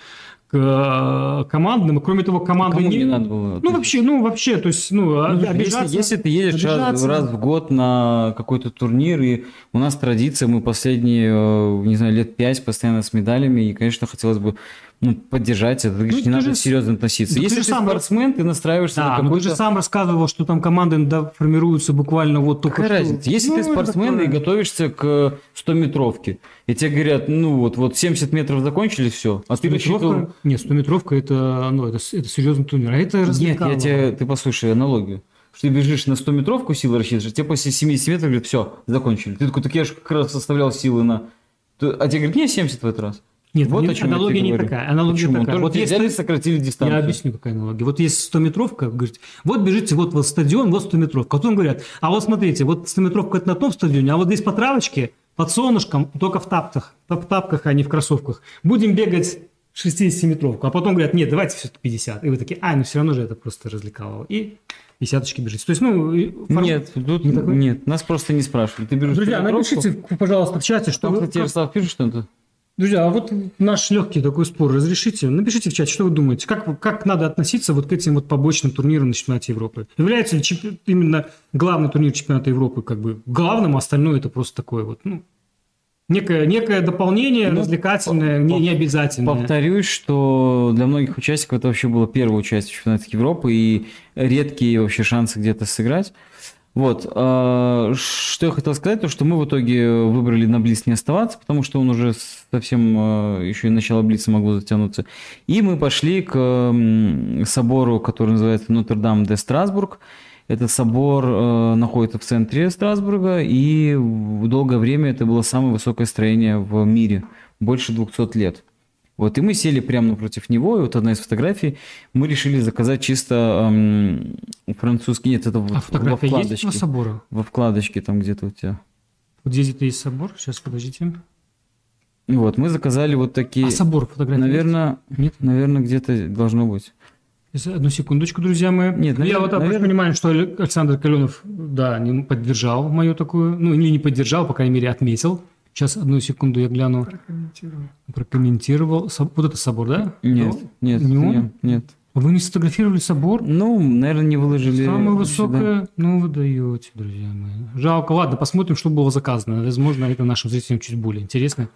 к э, командным. И кроме того, команды Кому не... не надо было. Ну, вообще, ну, вообще, то есть, ну, ну обижаться, если, если ты едешь раз, раз в год на какой-то турнир, и у нас традиция, мы последние, э, не знаю, лет пять постоянно с медалями, и, конечно, хотелось бы ну, поддержать это. Ты говоришь, ну, не надо же, серьезно относиться. Если ты сам спортсмен, ты настраиваешься да, на какой-то... ты же сам рассказывал, что там команды да, формируются буквально вот только Какая что. разница? Если ну, ты спортсмен и готовишься к 100-метровке, и тебе говорят, ну вот, вот 70 метров закончили, все, а ты рассчитывал... Нет, 100-метровка это, ну, это, это серьезный турнир, а это развлекало. Нет, я тебе, ты послушай аналогию что ты бежишь на 100-метровку силы рассчитываешь, тебе после 70 метров говорят, все, закончили. Ты такой, так я же как раз составлял силы на... А тебе говорят, не, 70 в этот раз. Нет, вот не, аналогия не такая. Аналогия Почему? такая. Вот если сократили дистанцию. Я объясню, какая аналогия. Вот есть 100-метровка, говорите, вот бежите вот в стадион, вот 100-метровка. Потом говорят, а вот смотрите, вот 100-метровка это на том стадионе, а вот здесь по травочке, под солнышком, только в тапках, в тапках, а не в кроссовках. Будем бегать 60-метровку. А потом говорят, нет, давайте все-таки 50. И вы такие, а, ну все равно же это просто развлекало. И десяточки бежите. То есть, ну... Формат... Нет, тут не такой? нет, нас просто не спрашивали. Ты бежишь Друзья, напишите, пожалуйста, в чате, что... Там, кстати, Ярослав пишет что-то. Друзья, а вот наш легкий такой спор разрешите? Напишите в чат, что вы думаете, как, как надо относиться вот к этим вот побочным турнирам на чемпионате Европы? Является ли чемпи... именно главный турнир чемпионата Европы как бы главным, а остальное это просто такое вот, ну, некое, некое дополнение ну, развлекательное, по, не, не обязательное. Повторюсь, что для многих участников это вообще было первое участие в чемпионате Европы и редкие вообще шансы где-то сыграть. Вот, а, что я хотел сказать, то что мы в итоге выбрали на Блиц не оставаться, потому что он уже совсем а, еще и начало Блица могло затянуться. И мы пошли к собору, который называется Нотр-Дам де Страсбург. Этот собор а, находится в центре Страсбурга, и долгое время это было самое высокое строение в мире, больше 200 лет. Вот, и мы сели прямо напротив него, и вот одна из фотографий, мы решили заказать чисто эм, французский, нет, это а в, во вкладочке. есть собора? Во вкладочке там где-то у тебя. Вот здесь где-то есть собор, сейчас, подождите. Вот, мы заказали вот такие... А собор фотографии Наверное, есть? нет? наверное, где-то должно быть. Одну секундочку, друзья мои. Нет, наверное, я вот наверное... понимаю, что Александр Каленов, да, не поддержал мою такую, ну, или не поддержал, по крайней мере, отметил. Сейчас, одну секунду, я гляну. Прокомментировал. Прокомментировал. Вот это собор, да? Нет, нет, не он? нет. Вы не сфотографировали собор? Ну, наверное, не выложили. Самое сюда. высокое, ну вы даете, друзья мои. Жалко, ладно, посмотрим, что было заказано. Возможно, это нашим зрителям чуть более интересно.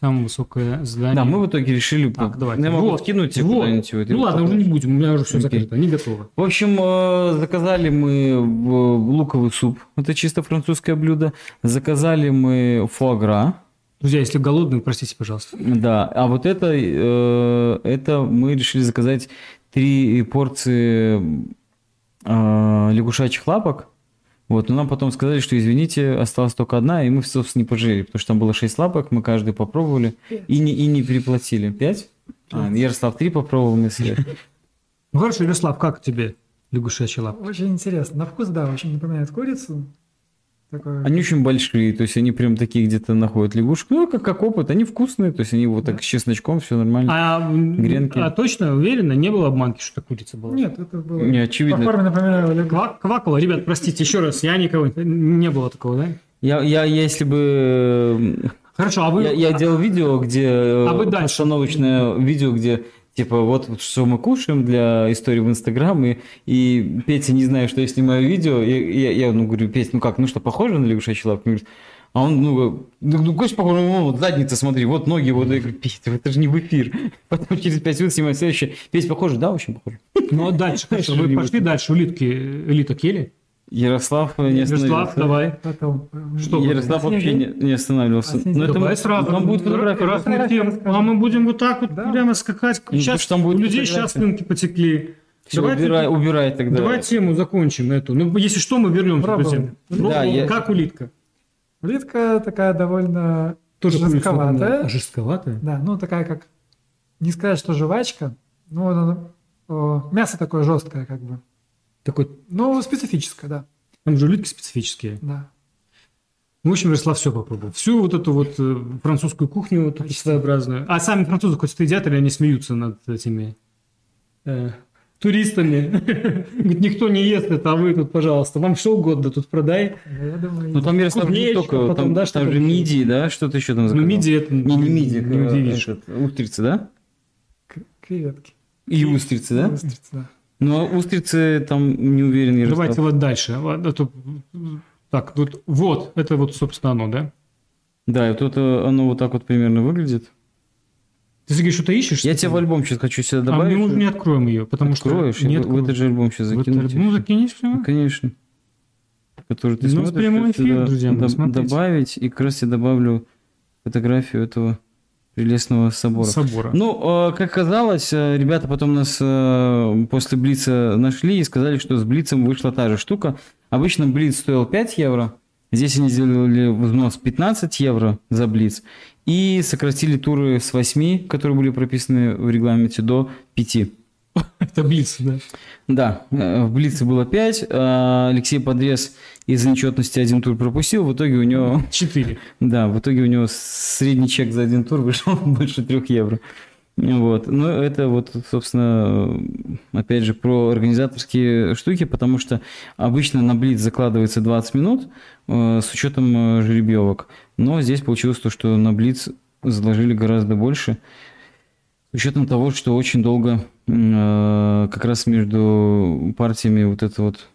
Самое высокое здание. Да, мы в итоге решили... Так, давайте. Я могу Вот, скинуть тебе вот. куда-нибудь. вот, Ну ладно, уже не будем, у меня уже все Окей. закрыто, они готовы. В общем, э, заказали мы в- луковый суп. Это чисто французское блюдо. Заказали мы фуагра. Друзья, если голодные, простите, пожалуйста. Да, а вот это, э, это мы решили заказать три порции э, лягушачьих лапок. Вот, но нам потом сказали, что извините, осталась только одна, и мы, собственно, не пожалели, потому что там было шесть лапок, мы каждый попробовали и не, и не переплатили. Пять? А, Ярослав три попробовал, мы съели. Ну хорошо, Ярослав, как тебе лягушачья лапа? Очень интересно. На вкус, да, очень напоминает курицу. Такое... Они очень большие, то есть они прям такие где-то находят лягушку. Ну, как, как опыт, они вкусные, то есть они вот так с чесночком, все нормально. А, Гренки. а точно, уверенно, не было обманки, что курица была? Нет, это было... Не, очевидно. По форме напоминало лягушку. Ква- Квакало, ребят, простите, еще раз, я никого... Не было такого, да? Я, я, если бы Хорошо, а вы... Я, я делал видео, где А вы дальше? постановочное видео, где типа вот что мы кушаем для истории в Инстаграм, и, и Петя, не знаю, что я снимаю видео, и я, я ну, говорю, Петя, ну как, ну что, похоже на лягушачий лапку? Он говорит, а он, ну, ну, ну конечно, похоже, ну, вот задница, смотри, вот ноги, вот, я говорю, Петя, это же не в эфир. Потом через 5 минут снимаю следующее, Петя, похоже, да, очень похоже. Ну, а дальше, хорошо, вы пошли дальше, улитки, элиток ели? Ярослав не Ярослав, остановился. давай. Потом... э, Что? Ярослав А вообще не, не останавливался. А? Но это Давай мы- сразу. Там будет фотография. Раз мы тем- а мы будем вот так вот Да. прямо скакать. Ну, Сейчас что там будет у людей сейчас слюнки потекли. Всё, Давайте- убирай, убирай тогда. Давай тему закончим эту. Ну, если что, мы вернемся. Друзья. Да, я- Как улитка? Улитка такая довольно Тоже жестковатая. а, Жестковатая? Да, ну такая как... Не сказать, что жвачка, но она, э, мясо такое жесткое как бы. Такой, Ну, специфическое, да. там же улитки специфические. да. В общем, Ярослав все попробовал. Всю вот эту вот э, французскую кухню вот эту своеобразную. А сами французы хоть едят, или они смеются над этими э, туристами? Говорит, никто не ест это, а вы тут, пожалуйста, вам что угодно тут продай. Да, Я думаю, Ну там Ярослав не только, потом, там, да, там же мидии, да, что-то еще там Ну, заказал. миди это Не, не мидии, не а, удивишь. устрицы, да? креветки. И устрицы, да? Устрицы, да. Ну, а устрицы там не уверен, Ярослав. Давайте вот дальше. Это- Так, вот, вот, это вот, собственно, оно, да? Да, и вот это оно вот так вот примерно выглядит. Ты, Сергей, что-то ищешь? Я тебе в альбом сейчас хочу сюда А добавить. мы уже не откроем ее, потому Откроешь, что... я не в- в откроем. этот же альбом сейчас закину. альбом закинешь прямо? Ну, конечно. Который ты У нас смотришь, прямой я эфир, друзья доб- добавить, и как раз я добавлю фотографию этого прелестного собора. Собора. Ну, э, как оказалось, э, ребята потом нас э, после Блица нашли и сказали, что с Блицем вышла та же штука. Обычно Блиц стоил 5 евро, здесь они сделали взнос 15 евро за Блиц и сократили туры с 8, которые были прописаны в регламенте, до 5. Это Блиц, да. Да, в Блице было 5, а Алексей Подрез из-за нечетности один тур пропустил, в итоге у него Четыре. да, в итоге у него средний чек за один тур вышел больше трех евро. Вот. Ну, это вот, собственно, опять же, про организаторские штуки, потому что обычно на Блиц закладывается 20 минут э, с учетом э, жеребьевок. Но здесь получилось то, что на Блиц заложили гораздо больше, с учетом того, что очень долго э, как раз между партиями вот это вот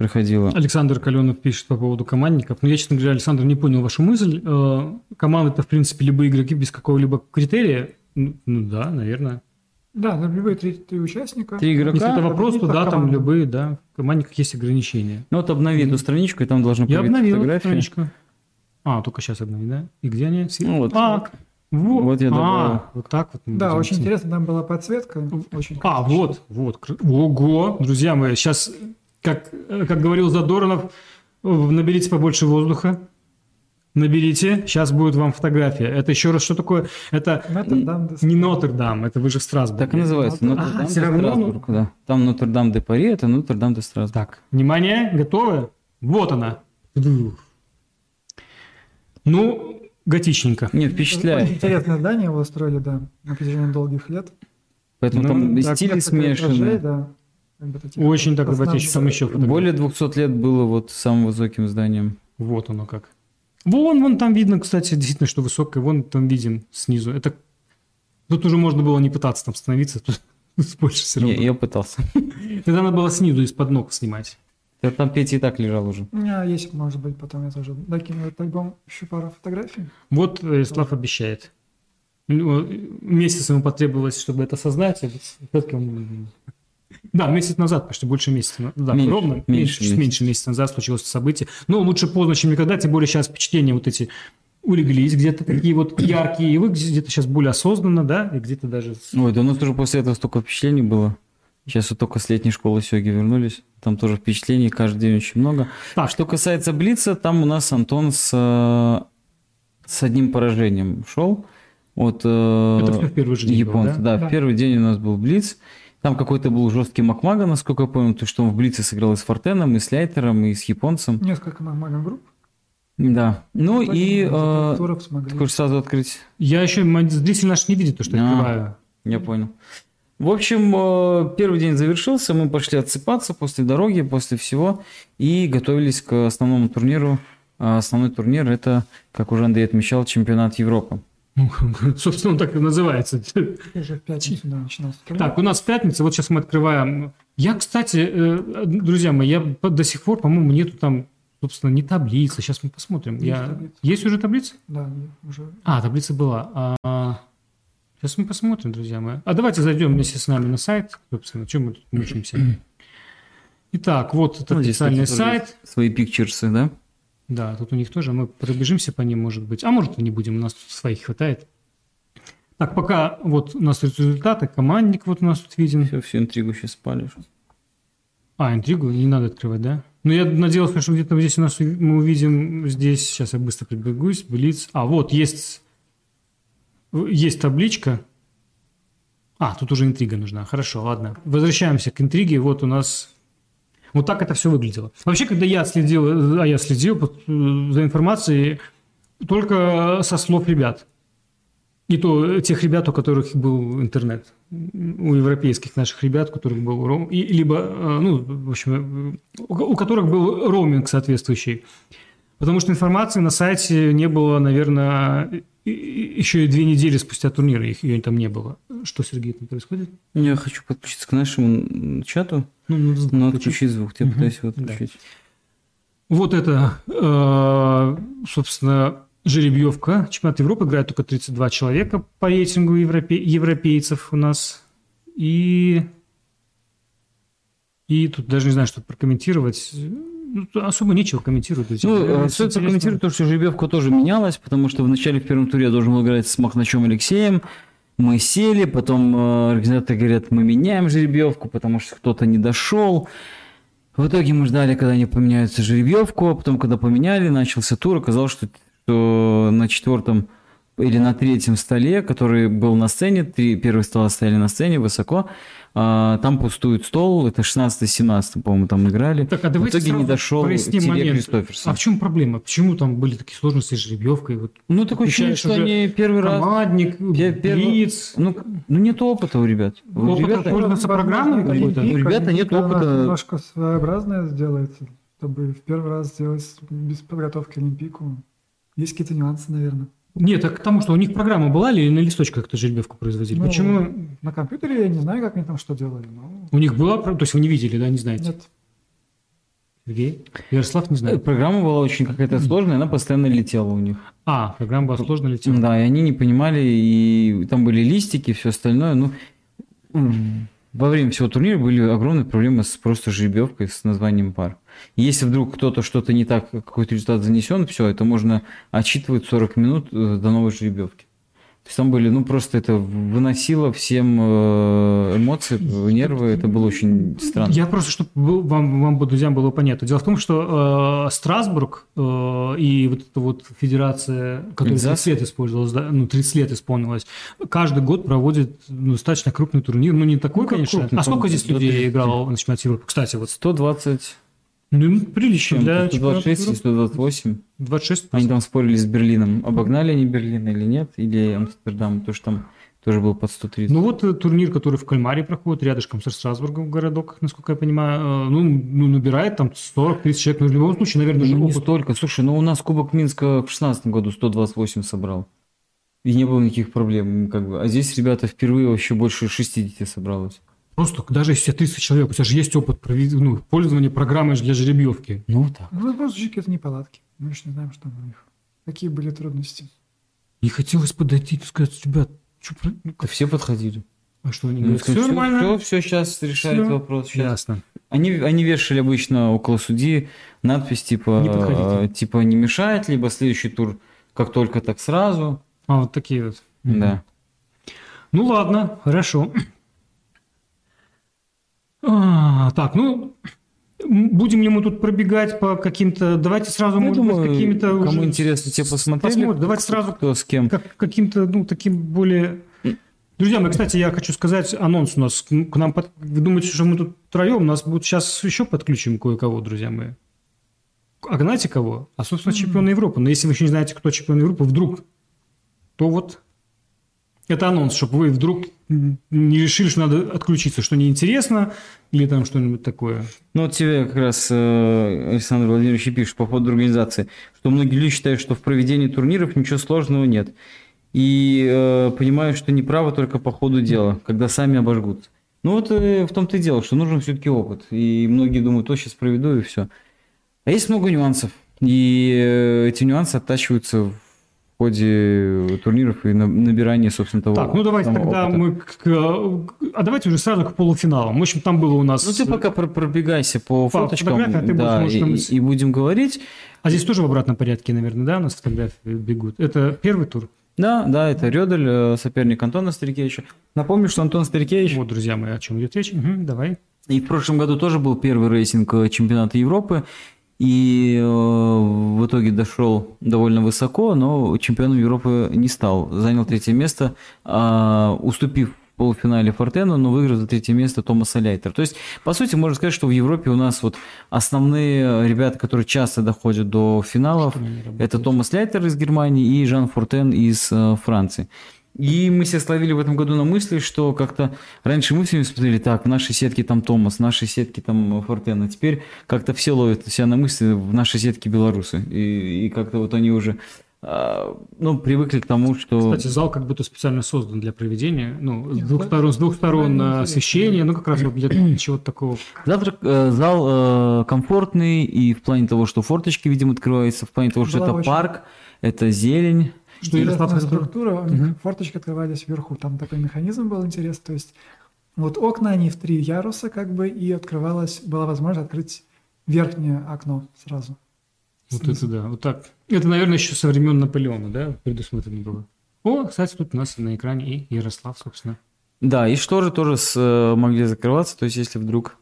проходило. Александр Каленов пишет по поводу командников. Но я, честно говоря, Александр, не понял вашу мысль. Э, Команды это, в принципе, либо игроки без какого-либо критерия. Ну, ну да, наверное. Да, там любые три, три участника. Три игрока. Если это вопрос, то да, там любые, да. В командниках есть ограничения. Ну вот обнови эту страничку, и там должно Я появиться обновил страничку. А, только сейчас обновил, да? И где они? Ну вот. А, вот. Вот я а, добавил. вот так вот. Да, очень идти. интересно, там была подсветка. Очень А, вот, вот. Ого, друзья мои, сейчас, как, как говорил Задоронов, наберите побольше воздуха. Наберите, сейчас будет вам фотография. Это еще раз, что такое? Это не. Нотр-Дам, это вы же в Страсбурге. Так и называется. А, Нотр-Дам всё де равно, Страсбург, да. Там Нотр-Дам де Пари, это Нотр-Дам де Страсбург. Так, внимание, готовы? Вот она. Ну, готичненько. Не, Очень впечатляет. интересное здание его строили, да, на протяжении долгих лет. Поэтому Ну, там и стили Несколько этажей, смешаны. да. Очень так, основных. еще там еще фотографии. Более 200 лет было вот самым высоким зданием. Вот оно как. Вон, вон там видно, кстати, действительно, что высокое. Вон там видим снизу. Это Тут уже можно было не пытаться там становиться. Тут Больше все Не, равно. я пытался. Тогда надо было снизу из-под ног снимать. Да Там Петя и так лежал уже. Меня есть, может быть, потом я тоже докину этот альбом еще пару фотографий. Вот э, Слав обещает. Э, Месяц ему потребовалось, чтобы это осознать. и всё-таки он- Да, месяц назад, почти больше месяца. на- Да, Меньше, ровно. меньше Меньше, чуть месяца. меньше месяца назад случилось событие. Но лучше поздно, чем никогда. Тем более сейчас впечатления вот эти улеглись, где-то такие вот яркие, и вы где-то сейчас более осознанно, да, и где-то даже... Ой, да у нас тоже после этого столько впечатлений было. Сейчас вот только с летней школы сёги вернулись. Там тоже впечатлений каждый день очень много. Так. Что касается Блица, там у нас Антон с, э, с одним поражением шел. От э, Это в первый же день японца. да? да? Да. в первый день у нас был Блиц. Там какой-то был жесткий Макмага, насколько я понял, то что он в Блице сыграл и с Фортеном, и с Ляйтером, и с японцем. Несколько магом групп. Да. Ну и э, ты хочешь сразу открыть Я еще зритель наш не видит то, что я А. открываю. Я понял. В общем, э, первый день завершился, мы пошли отсыпаться после дороги, после всего, и готовились к основному турниру. А Основной турнир – это, как уже Андрей отмечал, чемпионат Европы. Ну, Собственно, он так и называется. Уже в пятницу да, начинался турнир. Так, у нас пятница, вот сейчас мы открываем. Я, кстати, э, друзья мои, я до сих пор, по-моему, нету там, собственно, не таблицы. Сейчас мы посмотрим. Есть Я... таблица. Есть уже таблица? Да, уже. А, таблица была. А, Сейчас мы посмотрим, друзья мои. А давайте зайдем вместе с нами на сайт, собственно, чем мы тут мучаемся. Итак, вот это Ну, официальный сайт. Свои пикчерсы, да? Да, тут у них тоже. Мы пробежимся по ним, может быть. А может и не будем, у нас тут своих хватает. Так, пока вот у нас результаты. Командник вот у нас тут виден. Все, всю интригу сейчас спалишь. А, интригу не надо открывать, да? Ну, я надеялся, что где-то здесь у нас мы увидим здесь, сейчас я быстро прибегусь, Блиц. А, вот, есть, есть табличка. А, тут уже интрига нужна. Хорошо, ладно. Возвращаемся к интриге. Вот у нас... Вот так это все выглядело. Вообще, когда я следил, а я следил э, за информацией только со слов ребят. И то тех ребят, у которых был интернет. У европейских наших ребят, у которых был ром... либо, э, ну, в общем, э, у которых был роуминг соответствующий. Потому что информации на сайте не было, наверное, и- и- еще и две недели спустя турнира их ее там не было. Что, Сергей, там происходит? Я хочу подключиться к нашему чату, Ну, ну, звук но отключить звук. Я Мгм. пытаюсь его Да. отключить. Вот это, э, собственно, жеребьевка. Чемпионат Европы играет только 32 человека по рейтингу европе- европейцев у нас. И, и тут даже не знаю, что прокомментировать. Ну, особо нечего комментировать. Ну, Э, стоит интересно. прокомментировать то, что жеребьевка тоже менялась, потому что вначале в первом туре я должен был играть с Махначем Алексеем. Мы сели, потом э, организаторы говорят, мы меняем жеребьевку, потому что кто-то не дошел. В итоге мы ждали, когда они поменяются жеребьевку, а потом, когда поменяли, начался тур, оказалось, что, что на четвертом или на третьем столе, который был на сцене, три первых стола стояли на сцене высоко, а, там пустует стол, это 16-17, по-моему, там играли. Так, а в давайте итоге не дошел проясним момент. А в чем проблема? Почему там были такие сложности с жеребьевкой? Вот Ну, такое ощущение, что они первый раз... командник, первый- блиц. Ну, ну, нет опыта у ребят. У Опыта ребят- пользоваться программой какой-то? У ребят нет опыта. Немножко своеобразное сделается, чтобы в первый раз сделать без подготовки Олимпийку. Есть какие-то нюансы, наверное. Нет, а к тому, что у них программа была или на листочках эту жеребьевку производили? Ну, Почему На компьютере я не знаю, как они там что делали, но у них была, то есть вы не видели, да, не знаете? нет. Сергей? Ярослав не знает. Программа была очень какая-то сложная, она постоянно летела у них. А, программа была сложно летела. Да, и они не понимали, и там были листики, все остальное. Ну, во время всего турнира были огромные проблемы с просто жеребьевкой, с названием пар. Если вдруг кто-то что-то не так, какой-то результат занесен, все, это можно отчитывать 40 минут э, до новой жеребьевки. То есть там были, ну просто это выносило всем э, эмоции, нервы, это было очень странно. Я просто, чтобы вам, вам, друзьям, было понятно. Дело в том, что э, Страсбург э, и вот эта вот федерация, которая Эльзас? 30 лет использовалась, да, ну, 30 лет исполнилась, каждый год проводит ну, достаточно крупный турнир. Ну, не такой, Ну, конечно. крупный, а сколько здесь людей 130. играло на чемпионате Европы? Кстати, вот 120, ну, прилично чем для 126 или чемпионата 128. 26. Они там спорили с Берлином. Обогнали они Берлин или нет? Или Амстердам? Потому что там тоже был под 130. Ну вот э, турнир, который в Кальмаре проходит, рядышком со Страсбургом городок, насколько я понимаю, э, ну, ну набирает там 40-30 человек, но в любом случае, наверное, Ну, же не столько. Слушай, ну у нас Кубок Минска в 16 году 128 собрал. И не было никаких проблем, как бы. А здесь ребята впервые вообще больше 60 собралось. Просто даже если 30 человек, у тебя же есть опыт ну, пользования программой для жеребьевки. Ну, так. Ну, возможно, это неполадки. Мы же не знаем, что у них. Какие были трудности. Не хотелось подойти и сказать, ребят, что, про- ну, Да все подходили. а что они Ну, говорят, сказали, все нормально? Все, сейчас решает Всё. вопрос. щас». Ясно. Они, они вешали обычно около судьи надпись типа, Не подходите. э, типа не мешает, либо следующий тур как только так сразу. А, вот такие вот. Да. Ну ладно, хорошо. А, так, ну, будем ли мы тут пробегать по каким-то... Давайте сразу, Я может быть, какими-то... кому уже интересно, те посмотрели. посмотрим. Давайте сразу Кто с кем. как, каким-то, ну, таким более... Друзья мои, кстати, я хочу сказать, анонс у нас к нам... под- Вы думаете, что мы тут троем? Нас будут сейчас еще подключим кое-кого, друзья мои. А знаете кого? А, собственно, чемпион Европы. Но если вы еще не знаете, кто чемпион Европы, вдруг, то вот это анонс, чтобы вы вдруг не решили, что надо отключиться, что неинтересно, или там что-нибудь такое. Ну, вот тебе как раз э, Александр Владимирович пишет по поводу организации, что многие люди считают, что в проведении турниров ничего сложного нет. И э, понимают, что неправы только по ходу дела, когда сами обожгут. Ну вот э, в том-то и дело, что нужен все-таки опыт. И многие думают, то сейчас проведу и все. А есть много нюансов. И э, эти нюансы оттачиваются в ходе турниров и на- набирания, собственно, того Так, ну давайте тогда опыта. мы... к- к- а давайте уже сразу к полуфиналам. В общем, там было у нас... Ну ты пока про- пробегайся по, По фоточкам, а ты да, будешь, и, может, там- и будем говорить. А здесь тоже в обратном порядке, наверное, да, у нас фотографии бегут. Это первый тур. Да, да, это Рёдель, э, соперник Антона Старикевича. Напомню, что Антон Старикевич Вот, друзья мои, о чем идет речь. Мгм, давай. и в прошлом году тоже был первый рейтинг э, чемпионата Европы. И э, в итоге дошел довольно высоко, но чемпионом Европы не стал. Занял третье место, а, уступив в полуфинале Фортену, но выиграл за третье место Томаса Ляйтер. То есть, по сути, можно сказать, что в Европе у нас вот основные ребята, которые часто доходят до финалов, это Томас Ляйтер из Германии и Жан Фортен из э, Франции. И мы себя словили в этом году на мысли, что как-то раньше мы все смотрели, так, в нашей сетке там Томас, в нашей сетке там Фортен, а теперь как-то все ловят себя на мысли, в нашей сетке белорусы. И, и как-то вот они уже а, ну, привыкли к тому, что... Кстати, зал как будто специально создан для проведения. Ну, с двух сторон, с двух сторон э, освещение, ну, как раз вот для чего-то такого. Завтра э, зал э, комфортный и в плане того, что форточки, видимо, открываются, в плане того, что Была это очень- парк, это зелень. Что Интересная структура, у них Мгм. форточки открывались вверху, там такой механизм был интересный, то есть вот окна, они в три яруса как бы, и открывалась, была возможность открыть верхнее окно сразу. Вот Снизу. это да, вот так. Это, наверное, еще со времен Наполеона, да, предусмотрено было. О, кстати, тут у нас на экране и Ярослав, собственно. Да, и шторы тоже с, э, могли закрываться, то есть если вдруг...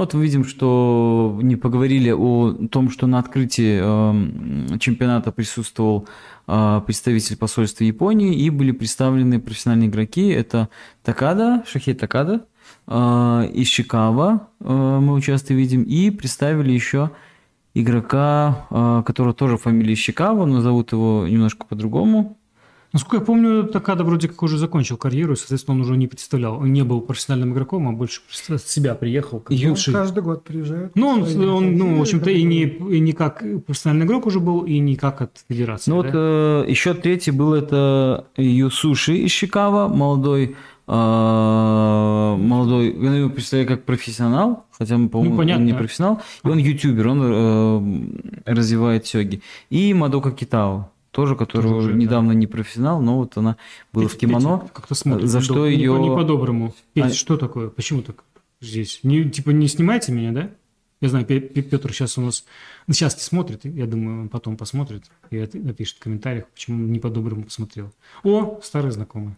Ну, Вот мы видим, что не поговорили о том, что на открытии эм, чемпионата присутствовал э, представитель посольства Японии и были представлены профессиональные игроки. Это Такада, Шахей Такада, э, Ишикава э, мы участие видим, и представили еще игрока, которого тоже фамилия Ишикава, но зовут его немножко по-другому. Насколько я помню, Такада вроде как уже закончил карьеру, и, соответственно, он уже не представлял. Он не был профессиональным игроком, а больше от себя приехал. Как Он бывший. каждый год приезжает. Ну, он, Свои он, ну, в общем-то, и не, и не как профессиональный игрок уже был, и не как от федерации. Ну да? вот э, еще третий был это Юсуши из Чикаго, молодой, э, молодой, я его представляю как профессионал, хотя, по-моему, Ну, понятно. он не профессионал, и он ютубер, он э, развивает сёги. И Мадока Китао, тоже, который Тоже уже, недавно не профессионал, но вот она была в Петя- кимоно. Петя Как-то смотрит. За не что не по- Не по-доброму. Петя, А- что такое? Почему так здесь? Не, типа не снимайте меня, да? Я знаю, Петр сейчас у нас... ну, Сейчас не смотрит, я думаю, он потом посмотрит и напишет в комментариях, почему не по-доброму посмотрел. О, старый знакомый.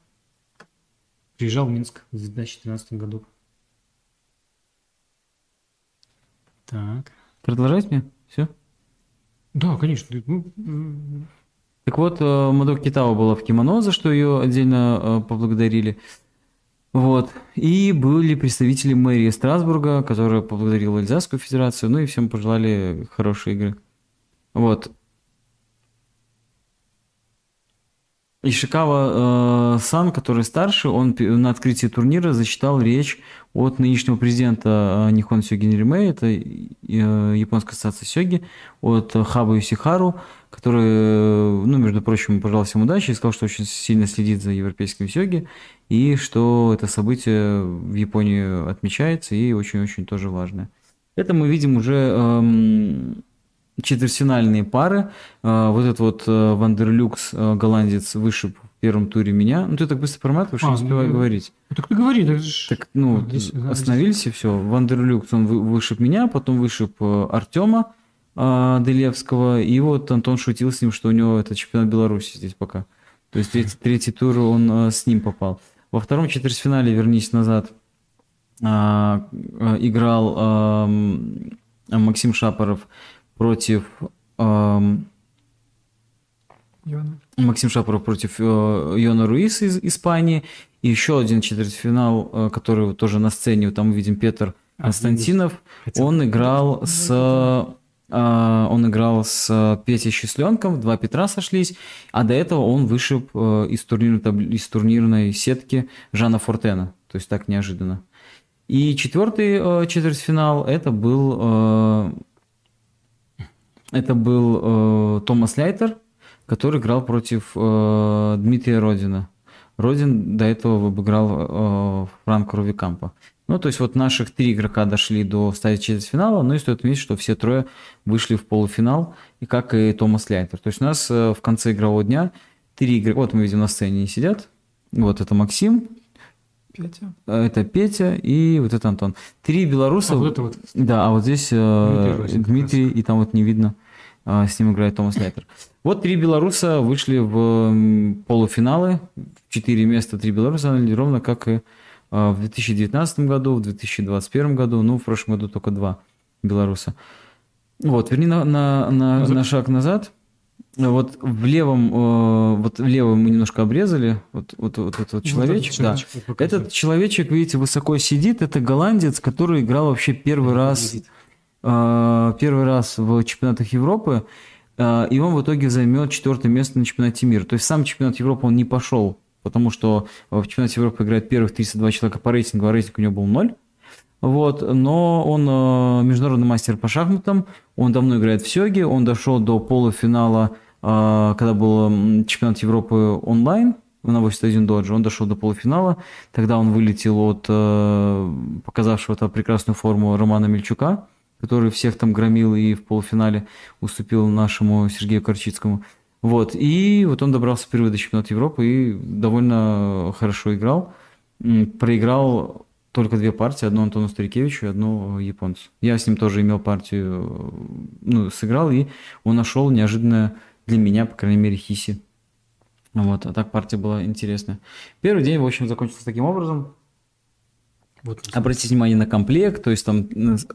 Приезжал в Минск в 2013 году. Так. Продолжать мне? Все? Да, конечно. Ну, Так вот, э, Мадок Китао была в кимоно, за что ее отдельно э, поблагодарили. Вот. И были представители мэрии Страсбурга, которая поблагодарила Эльзасскую федерацию, ну и всем пожелали хорошей игры. Вот. Ишикава э, Сан, который старше, он на открытии турнира зачитал речь от нынешнего президента э, Нихон Сёги Римэй, это э, японская ассоциация Сёги, от Хаба Юсихару, который, э, ну, между прочим, пожелал всем удачи и сказал, что очень сильно следит за европейским Сёги, и что это событие в Японии отмечается и очень-очень тоже важное. Это мы видим уже эм, четвертьфинальные пары. Э, Вот этот вот э, Вандерлюкс, э, голландец, вышиб в первом туре меня. Ну, ты так быстро проматываешь, А, не успеваю ну, говорить. Ну, Так ты говори, так Так, ну, здесь, остановились и все. Вандерлюкс, он вы- вышиб меня, потом вышиб Артема Делевского, и вот Антон шутил с ним, что у него это чемпионат Беларуси здесь пока. То есть третий, третий тур он с ним попал. Во втором четвертьфинале, вернись назад, играл ам, Максим Шапоров против Йона. Максим Шапоров против э, Йона Руис из Испании. И еще один четвертьфинал, э, который тоже на сцене, там мы видим Петр А, Константинов. Хотел- Он играл с э, он играл с Петей Счастленком, два Петра сошлись, а до этого он вышиб э, из, турнирной, из турнирной сетки Жана Фортена, то есть так неожиданно. И четвертый э, четвертьфинал это был э, это был э, Томас Лайтер, который играл против э, Дмитрия Родина. Родин до этого обыграл э, Франко Рувикампа. Ну, то есть вот наших три игрока дошли до стадии четвертьфинала, но и стоит отметить, что все трое вышли в полуфинал, и как и Томас Лайтер. То есть у нас э, в конце игрового дня три игрока, вот мы видим на сцене они сидят, вот это Максим, Петя. э, это Петя и вот это Антон. Три белоруса. А вот это вот. Да, а вот здесь э, Дмитрий Розин Дмитрий, и там вот не видно, э, с ним играет Томас Лайтер. Вот три белоруса вышли в полуфиналы, четыре места три белоруса, ровно как и э, в 2019 году, в 2021 году, ну, в прошлом году только два белоруса. Вот, верни на, на, на, на шаг назад. Вот в левом, э, вот в левом мы немножко обрезали, вот, вот, вот этот вот человечек, да. человечек вот показывает. Этот человечек, видите, высоко сидит. Это голландец, который играл вообще первый раз, э, первый раз в чемпионатах Европы. э, И он в итоге займет четвертое место на чемпионате мира. То есть сам чемпионат Европы он не пошел, потому что в чемпионате Европы играет первых 32 человека по рейтингу, а рейтинг у него был ноль. Вот, но он международный мастер по шахматам, он давно играет в Сёге, он дошел до полуфинала, э, когда был чемпионат Европы онлайн на 81 доджи, он дошел до полуфинала, тогда он вылетел от э, показавшего там прекрасную форму Романа Мельчука, который всех там громил и в полуфинале уступил нашему Сергею Корчицкому. Вот, и вот он добрался впервые до чемпионата Европы и довольно хорошо играл. Проиграл только две партии, одну Антону Старикевичу и одну японцу. Я с ним тоже имел партию, э, ну, сыграл, и он нашел неожиданно для меня, по крайней мере, хиси. Вот, а так партия была интересная. Первый день, в общем, закончился таким образом. Вот. Обратите внимание на комплект, то есть там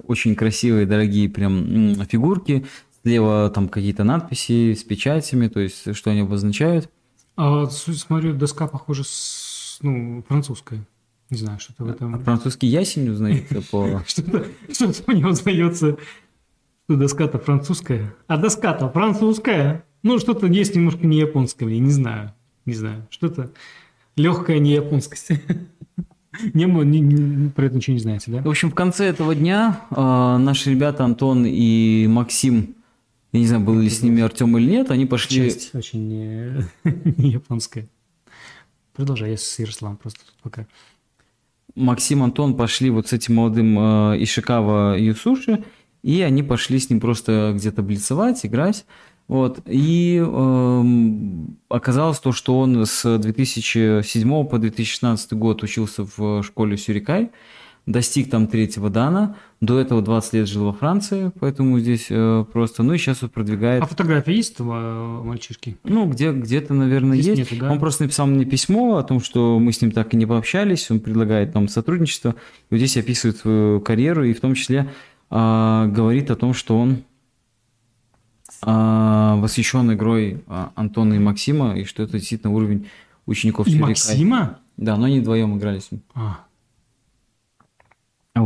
очень красивые, дорогие прям фигурки. Слева там какие-то надписи с печатями, то есть что они обозначают. А смотрю, доска похожа с, ну, французская. Не знаю, что-то в А этом. французский ясень узнается по... Что-то мне узнается, что доска-то французская. А доска-то французская. Ну, что-то есть немножко не японское ней, не знаю. Не знаю. Что-то легкая не японскость. Не, не- не- про это ничего не знаете, да? В общем, в конце этого дня э, наши ребята Антон и Максим, я не знаю, был ли с ними Артем или нет, они пошли... Часть очень не, не японская. Продолжай, я с Ярославом просто тут пока. Максим, Антон пошли вот с этим молодым э, Ишикава Юсуши, и они пошли с ним просто где-то блицевать, играть. Вот. И эм, оказалось то, что он с 2007 по 2016 год учился в школе Сюрикай, достиг там третьего дана, до этого 20 лет жил во Франции, поэтому здесь э, просто... Ну и сейчас вот продвигает... А фотография есть этого мальчишки? Ну, где, где-то, наверное, Здесь есть. нету, да? Он просто написал мне письмо о том, что мы с ним так и не пообщались, он предлагает нам сотрудничество. И вот здесь описывает свою карьеру и в том числе а, говорит о том, что он а, восхищен игрой а, Антона и Максима, и что это действительно уровень учеников И. Максима? Да, но они вдвоем играли с ним. А,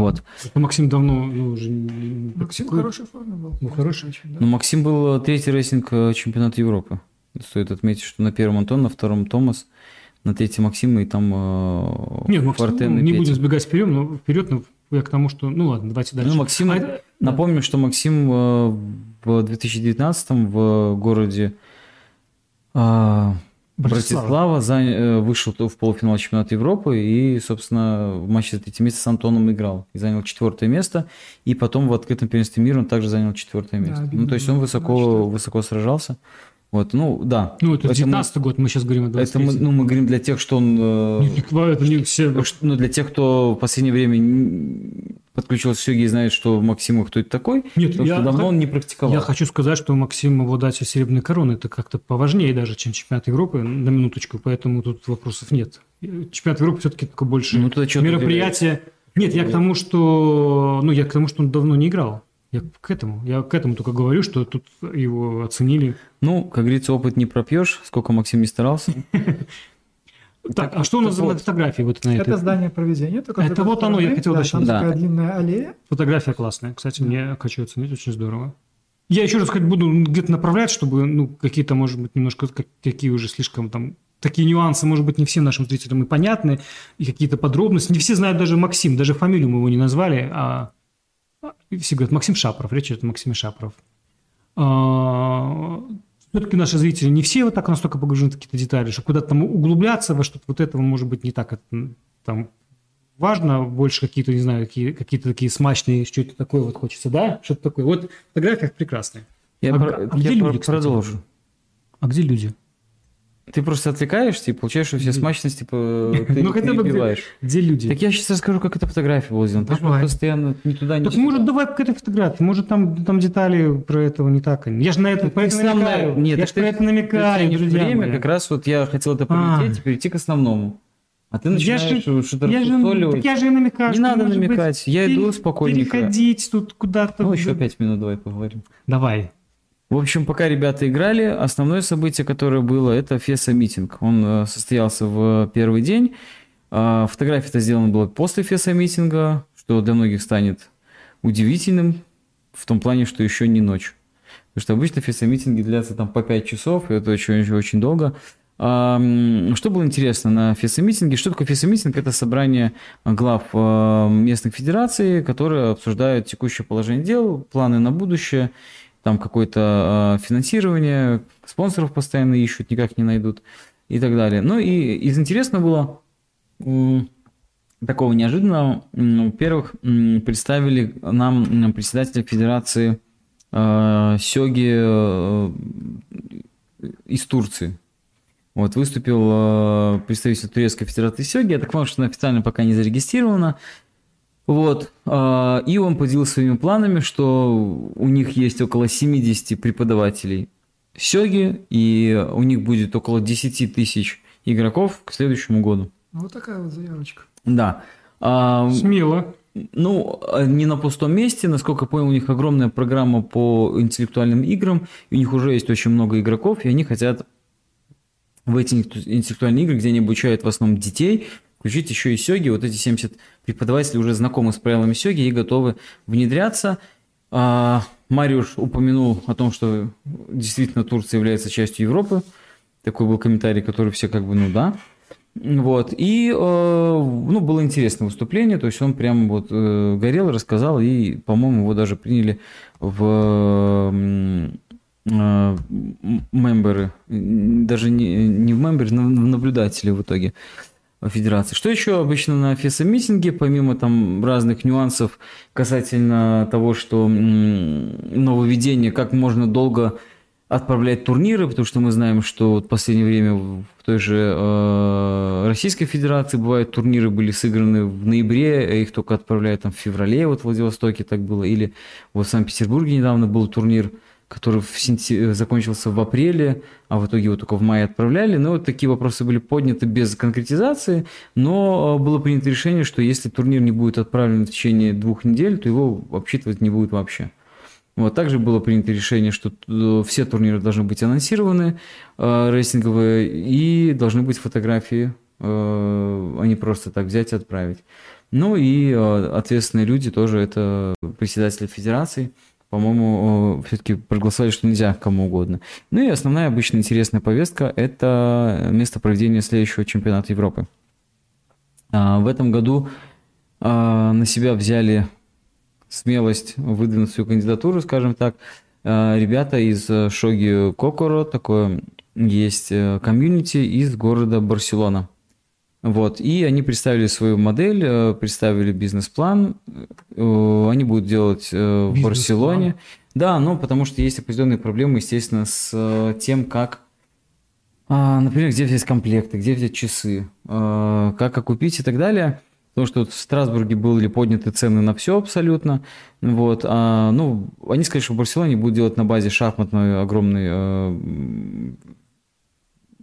Вот. это Максим давно ну, уже не Максим практикует. хорошей форме был. Ну, хороший. Очень, да. Ну, Максим был третий рейтинг э, чемпионата Европы. Стоит отметить, что на первом Антон, на втором Томас, на третьем Максим и там э, Нет, Максим, Фортен ну, не будем сбегать вперед, но вперед, но я к тому, что... Ну ладно, давайте дальше. Ну, Максим, а напомню, что Максим э, в 2019 в городе э, Братислава э, вышел в полуфинал чемпионата Европы и, собственно, в матче за третье место с Антоном играл и занял четвертое место. И потом в открытом первенстве мира он также занял четвертое место. Да, ну, то есть он высоко, высоко сражался. Вот, ну, да. Ну, это 19 год, мы сейчас говорим о 23 Это мы, ну, мы говорим для тех, что он... Э, это не все... Ну, для тех, кто в последнее время подключился к Сёге и знает, что Максиму кто это такой, Нет, потому я, что давно он не практиковал. Я хочу сказать, что Максим обладатель серебряной короны, это как-то поважнее даже, чем чемпионат Европы, на минуточку, поэтому тут вопросов нет. Чемпионат Европы все-таки только больше ну, мероприятие. Нет, я к тому, что... Ну, я к тому, что он давно не играл. Я к этому, я к этому только говорю, что тут его оценили. Ну, как говорится, опыт не пропьешь, сколько Максим не старался. Так, а что у нас за фотографии вот на это? Это здание проведения. Это вот оно, я хотел дальше. Там такая длинная аллея. Фотография классная. Кстати, мне хочу оценить, очень здорово. Я еще раз сказать, буду где-то направлять, чтобы ну, какие-то, может быть, немножко какие уже слишком там такие нюансы, может быть, не всем нашим зрителям и понятны, и какие-то подробности. Не все знают даже Максим, даже фамилию мы его не назвали, а все говорят, Максим Шапоров, речь идет о Максиме Шапоров. А, Все-таки наши зрители не все вот так настолько погружены в какие-то детали, что куда-то там углубляться во что-то вот этого может быть не так там важно, больше какие-то, не знаю, какие, какие-то такие смачные, что это такое вот хочется, да? Что-то такое. Вот в фотографиях прекрасные. Я, а, про, а где я люди, продолжу. Кстати? А где люди? Ты просто отвлекаешься и получаешь все смачность, типа, ты ну, хотя бы где, где люди? Так я сейчас расскажу, как эта фотография была сделана. Ты постоянно не туда, не Так сюда. может, давай к этой фотографии, может, там, там детали про этого не так. Я же на это, по этому намекаю. Нет, я же про это намекаю, ты, друзья время, мои. как раз вот я хотел это полететь а. и перейти к основному. А ты начинаешь что-то я же, так я же намекаю. Не надо намекать, быть, я иду спокойненько. Переходить тут куда-то. Ну, еще пять минут давай поговорим. Давай. В общем, пока ребята играли, основное событие, которое было, это Феса митинг. Он э, состоялся в первый день. А, фотография-то сделана была после Феса митинга, что для многих станет удивительным в том плане, что еще не ночь. Потому что обычно Феса митинги длятся там по 5 часов, и это очень, очень долго. А, что было интересно на феса митинге? Что такое феса митинг? Это собрание глав э, местных федераций, которые обсуждают текущее положение дел, планы на будущее там какое-то э, финансирование, спонсоров постоянно ищут, никак не найдут и так далее. Ну и из интересного было такого неожиданного. Во-первых, представили нам председателя Федерации э, Сёги э, из Турции. Вот, выступил э, представитель Турецкой Федерации Сёги. Я так понимаю, что она официально пока не зарегистрирована. Вот. А, и он поделился своими планами, что у них есть около 70 преподавателей Сёги, и у них будет около 10 тысяч игроков к следующему году. Ну, вот такая вот заявочка. Да. А, Смело. Ну, не на пустом месте. Насколько я понял, у них огромная программа по интеллектуальным играм. И у них уже есть очень много игроков, и они хотят в эти интеллектуальные игры, где они обучают в основном детей, включить еще и сёги. Вот эти 70 преподавателей уже знакомы с правилами сёги и готовы внедряться. А, Мариуш упомянул о том, что действительно Турция является частью Европы. Такой был комментарий, который все как бы, ну да. Вот. И э, ну, было интересное выступление, то есть он прям вот э, горел, рассказал, и, по-моему, его даже приняли в э, мемберы, даже не, не в мемберы, но в наблюдатели в итоге. Федерации. Что еще обычно на FISA митинге, помимо там разных нюансов касательно того, что нововведение, как можно долго отправлять турниры, потому что мы знаем, что вот в последнее время в той же э, Российской Федерации бывают турниры были сыграны в ноябре, а их только отправляют там в феврале, вот в Владивостоке так было, или вот в Санкт-Петербурге недавно был турнир, который в сентя... закончился в апреле, а в итоге его только в мае отправляли. Но вот такие вопросы были подняты без конкретизации, но э, было принято решение, что если турнир не будет отправлен в течение двух недель, то его обсчитывать не будет вообще. Вот, также было принято решение, что э, все турниры должны быть анонсированы, э, рейтинговые, и должны быть фотографии, э, а не просто так взять и отправить. Ну и э, ответственные люди тоже, это председатели федерации – по-моему, все-таки проголосовали, что нельзя кому угодно. Ну и основная обычно интересная повестка – это место проведения следующего чемпионата Европы. А, в этом году а, на себя взяли смелость выдвинуть свою кандидатуру, скажем так, а, ребята из Шоги Кокоро, такое есть э, комьюнити из города Барселона. Вот, и они представили свою модель, э, представили бизнес-план, э, они будут делать в Барселоне. Да, но потому что есть определенные проблемы, естественно, с тем, как, например, где взять комплекты, где взять часы, как окупить и так далее. Потому что вот в Страсбурге были подняты цены на все абсолютно. Вот. А, ну, они сказали, что в Барселоне будут делать на базе шахматной огромной э,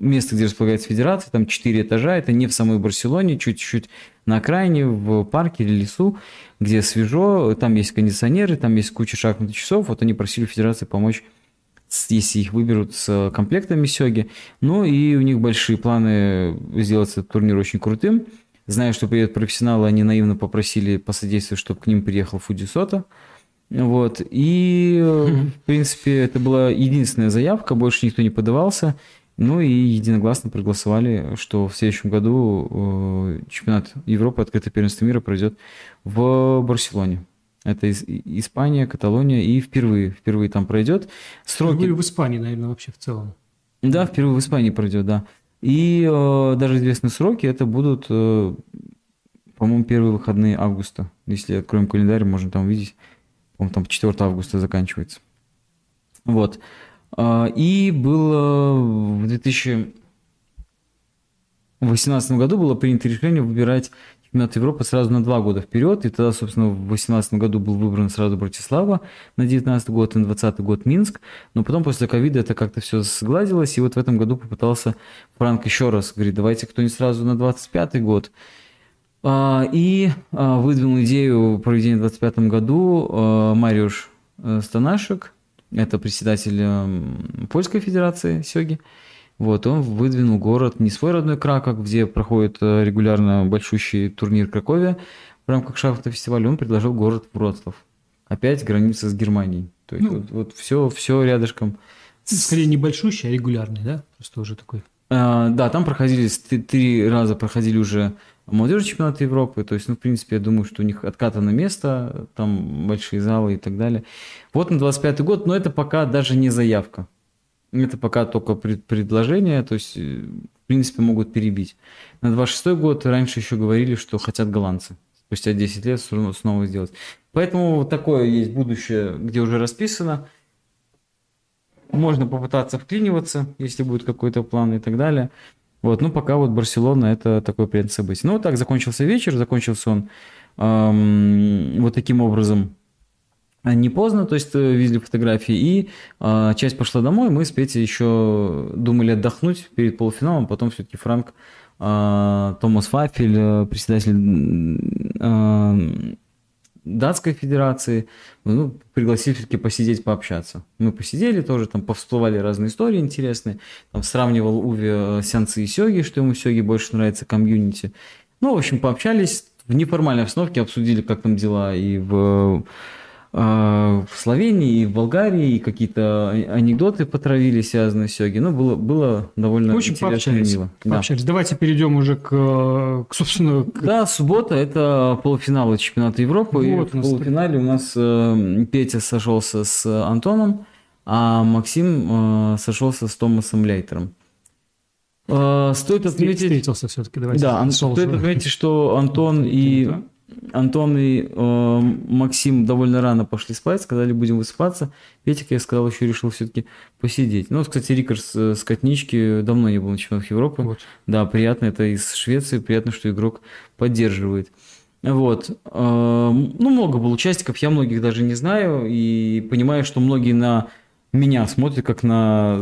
место, где располагается федерация, там 4 этажа, это не в самой Барселоне, чуть-чуть на окраине, в парке или лесу, где свежо, там есть кондиционеры, там есть куча шахматных часов, вот они просили федерации помочь если их выберут с комплектами Сёги. Ну и у них большие планы сделать этот турнир очень крутым. Зная, что приедут профессионалы, они наивно попросили посодействовать, чтобы к ним приехал Фудисота. Вот. И, в принципе, это была единственная заявка, больше никто не подавался. Ну и единогласно проголосовали, что в следующем году э, чемпионат Европы, открытое первенство мира пройдет в Барселоне. Это Испания, Каталония, и впервые, впервые там пройдет. Сроки... Впервые в Испании, наверное, вообще в целом. Да, впервые в Испании пройдет, да. И э, даже известные сроки это будут, э, по-моему, первые выходные августа. Если откроем календарь, можно там увидеть. По-моему, там 4 августа заканчивается. Вот. Э, и было в 2018 году было принято решение выбирать чемпионат Европы сразу на два года вперед. И тогда, собственно, в 2018 году был выбран сразу Братислава на 19 год и на 20 год Минск. Но потом после ковида это как-то все сгладилось. И вот в этом году попытался Франк еще раз. Говорит, давайте кто-нибудь сразу на 25 год. А, и а, выдвинул идею проведения в 2025 году а, Мариуш э, Станашек, это председатель Польской Федерации Сёги. Вот, он выдвинул город не свой родной Краков, где проходит э, регулярно большущий турнир Краковия в рамках шахматного фестиваля, он предложил город Вроцлав. Опять граница с Германией. То есть ну, вот, вот все, все рядышком. Скорее не большущий, а регулярный, да? Просто уже такой. А, да, там проходили, три раза проходили уже молодежные чемпионаты Европы. То есть, ну, в принципе, я думаю, что у них откатано место, там большие залы и так далее. Вот на 25 год, но это пока даже не заявка. Это пока только пред, предложение, то есть, э, в принципе, могут перебить. На 26 год раньше еще говорили, что хотят голландцы. Спустя 10 лет снова сделать. Поэтому вот такое есть будущее, где уже расписано. Можно попытаться вклиниваться, если будет какой-то план и так далее. Вот, ну пока вот Барселона это такой приятный событие. Ну вот так закончился вечер, закончился он эм, вот таким образом а, не поздно, то есть э, видели фотографии, и э, часть пошла домой, мы с Петей еще думали отдохнуть перед полуфиналом, потом все-таки Франк, э, Томас Фафель, э, председатель э, датской федерации, ну, пригласили все-таки посидеть, пообщаться. Мы посидели тоже, там повсплывали разные истории интересные, там сравнивал Уве сеансы и сёги, что ему сёги больше нравится, комьюнити. Ну, в общем, пообщались, в неформальной обстановке обсудили, как там дела и в в Словении и в Болгарии, и какие-то анекдоты потравили, связанные с Сёги. Ну, было, было довольно Очень интересно пообщались, мило. Пообщались. Да. Давайте перейдем уже к, к собственно... К... Да, суббота – это полуфиналы чемпионата Европы. Вот, и в полуфинале у нас э, Петя сошелся с Антоном, а Максим э, сошелся с Томасом Лейтером. Э, стоит отметить... Встретился все-таки, давайте. Да, стоит отметить, что Антон и... Антон и э, Максим довольно рано пошли спать, сказали, будем высыпаться. Петик, я сказал, еще решил все-таки посидеть. Ну, кстати, Рикарс э, с Котнички давно не был на чемпионатах Европы. Вот. Да, приятно, это из Швеции, приятно, что игрок поддерживает. Вот. Э, ну, много было участников, я многих даже не знаю, и понимаю, что многие на меня смотрят как на...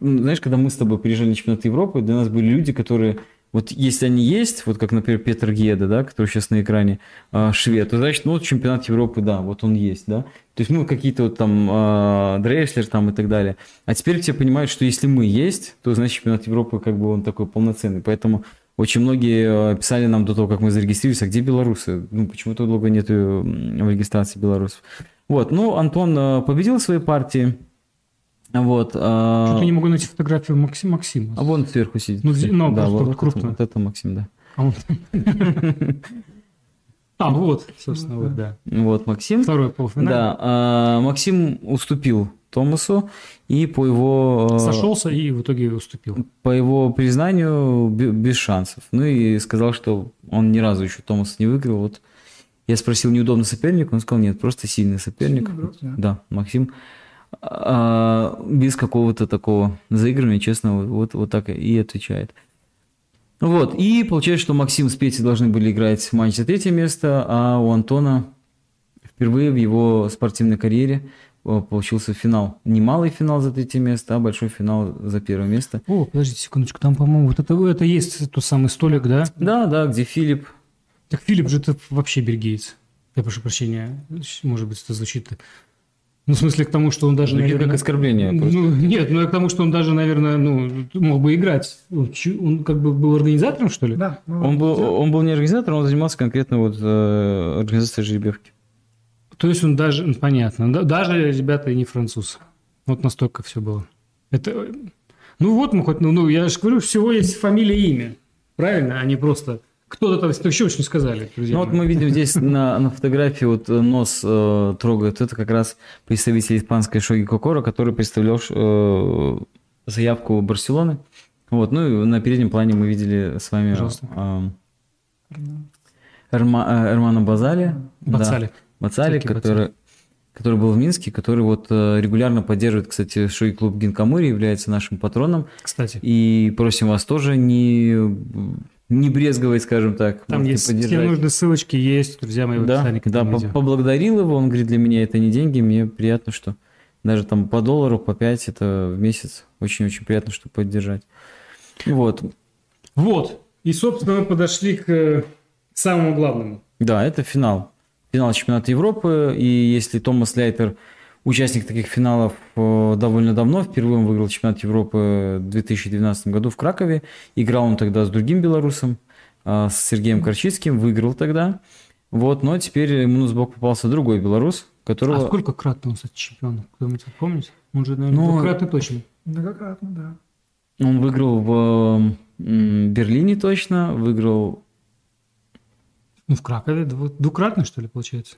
Знаешь, когда мы с тобой приезжали на чемпионат Европы, для нас были люди, которые вот если они есть, вот как, например, Петр Геда, да, который сейчас на экране, э, швед, то значит, ну, вот чемпионат Европы, да, вот он есть, да. То есть, ну, какие-то вот там э, Дрейслер там и так далее. А теперь все понимают, что если мы есть, то значит, чемпионат Европы как бы он такой полноценный. Поэтому очень многие писали нам до того, как мы зарегистрировались, а где белорусы? Ну, почему-то долго нет в регистрации белорусов. Вот, ну, Антон победил в своей партии. Вот. а- Что-то не могу найти фотографию Максим, Максима. А вон сверху сидит. Ну, зи- ну, да, просто вот, вот крупно. Вот это Максим, да. А, вот. А, вот, собственно, вот, да. Вот Максим. Второй полуфинал. Да, а, Максим уступил Томасу, и по его, э, Сошелся и в итоге уступил. по его признанию бе- без шансов. Ну и сказал, что он ни разу еще Томас не выиграл. Вот я спросил, неудобный соперник, он сказал, нет, просто сильный соперник. Сильный игрок, да. Да, Максим. А, без какого-то такого заигрывания, честно, вот, вот так и отвечает. Вот, и получается, что Максим с Петей должны были играть матч за третье место, а у Антона впервые в его спортивной карьере э, получился финал. Не малый финал за третье место, а большой финал за первое место. О, подождите секундочку, там, по-моему, вот это, это есть тот самый столик, да? Да, да, где Филипп. Так Филипп же это вообще бельгиец. Я прошу прощения, может быть, это звучит... Ну, в смысле, к тому, что он даже, Звучит как наверное... оскорбление просто. Ну, нет, ну, к тому, что он даже, наверное, ну, мог бы играть. Он как бы был организатором, что ли? Да, ну, Он был, сделал. он был не организатором, он занимался конкретно вот э, организацией жеребьевки. То есть он даже, ну, понятно, да- даже ребята и не француз. Вот настолько все было. Это, ну вот мы хоть, ну, ну, я же говорю, всего есть фамилия и имя. Правильно, а не просто кто-то там еще очень сказали, друзья. Ну вот мы видим здесь на, на фотографии вот э, нос э, трогает. Это как раз представитель испанской Шоги Кокора, который представлял э, заявку Барселоны. Вот, ну и на переднем плане мы видели с вами э, Эрма- э, Эрмана Базали. Да. Бацали. Бацали, который, который был в Минске, который вот э, регулярно поддерживает, кстати, шоу клуб Гинкамури, является нашим патроном. Кстати, И просим вас тоже не, не брезговать, скажем так. там есть все поддержать. нужные ссылочки, есть, друзья мои, в Да, описании да, по- поблагодарил его, он говорит, для меня это не деньги, мне приятно, что даже там по доллару, по 5 это в месяц, очень-очень приятно, что поддержать. Вот, Вот, и, собственно, мы подошли к э, самому главному. да, это финал. Финал чемпионата Европы, и если Томас Лейтер участник таких финалов э, довольно давно, впервые он выиграл чемпионат Европы в 2012 году в Кракове, играл он тогда с другим белорусом, э, с Сергеем Корчицким, выиграл тогда. Вот, но теперь ему на сбок попался другой белорус, которого... А сколько кратно он, кстати, чемпион? Кто-нибудь помнит? Он же, наверное, Ну, двукратный точно. Многократно, да. Он выиграл в Берлине точно, выиграл, Ну, в Кракове дву- двукратный, что ли, получается?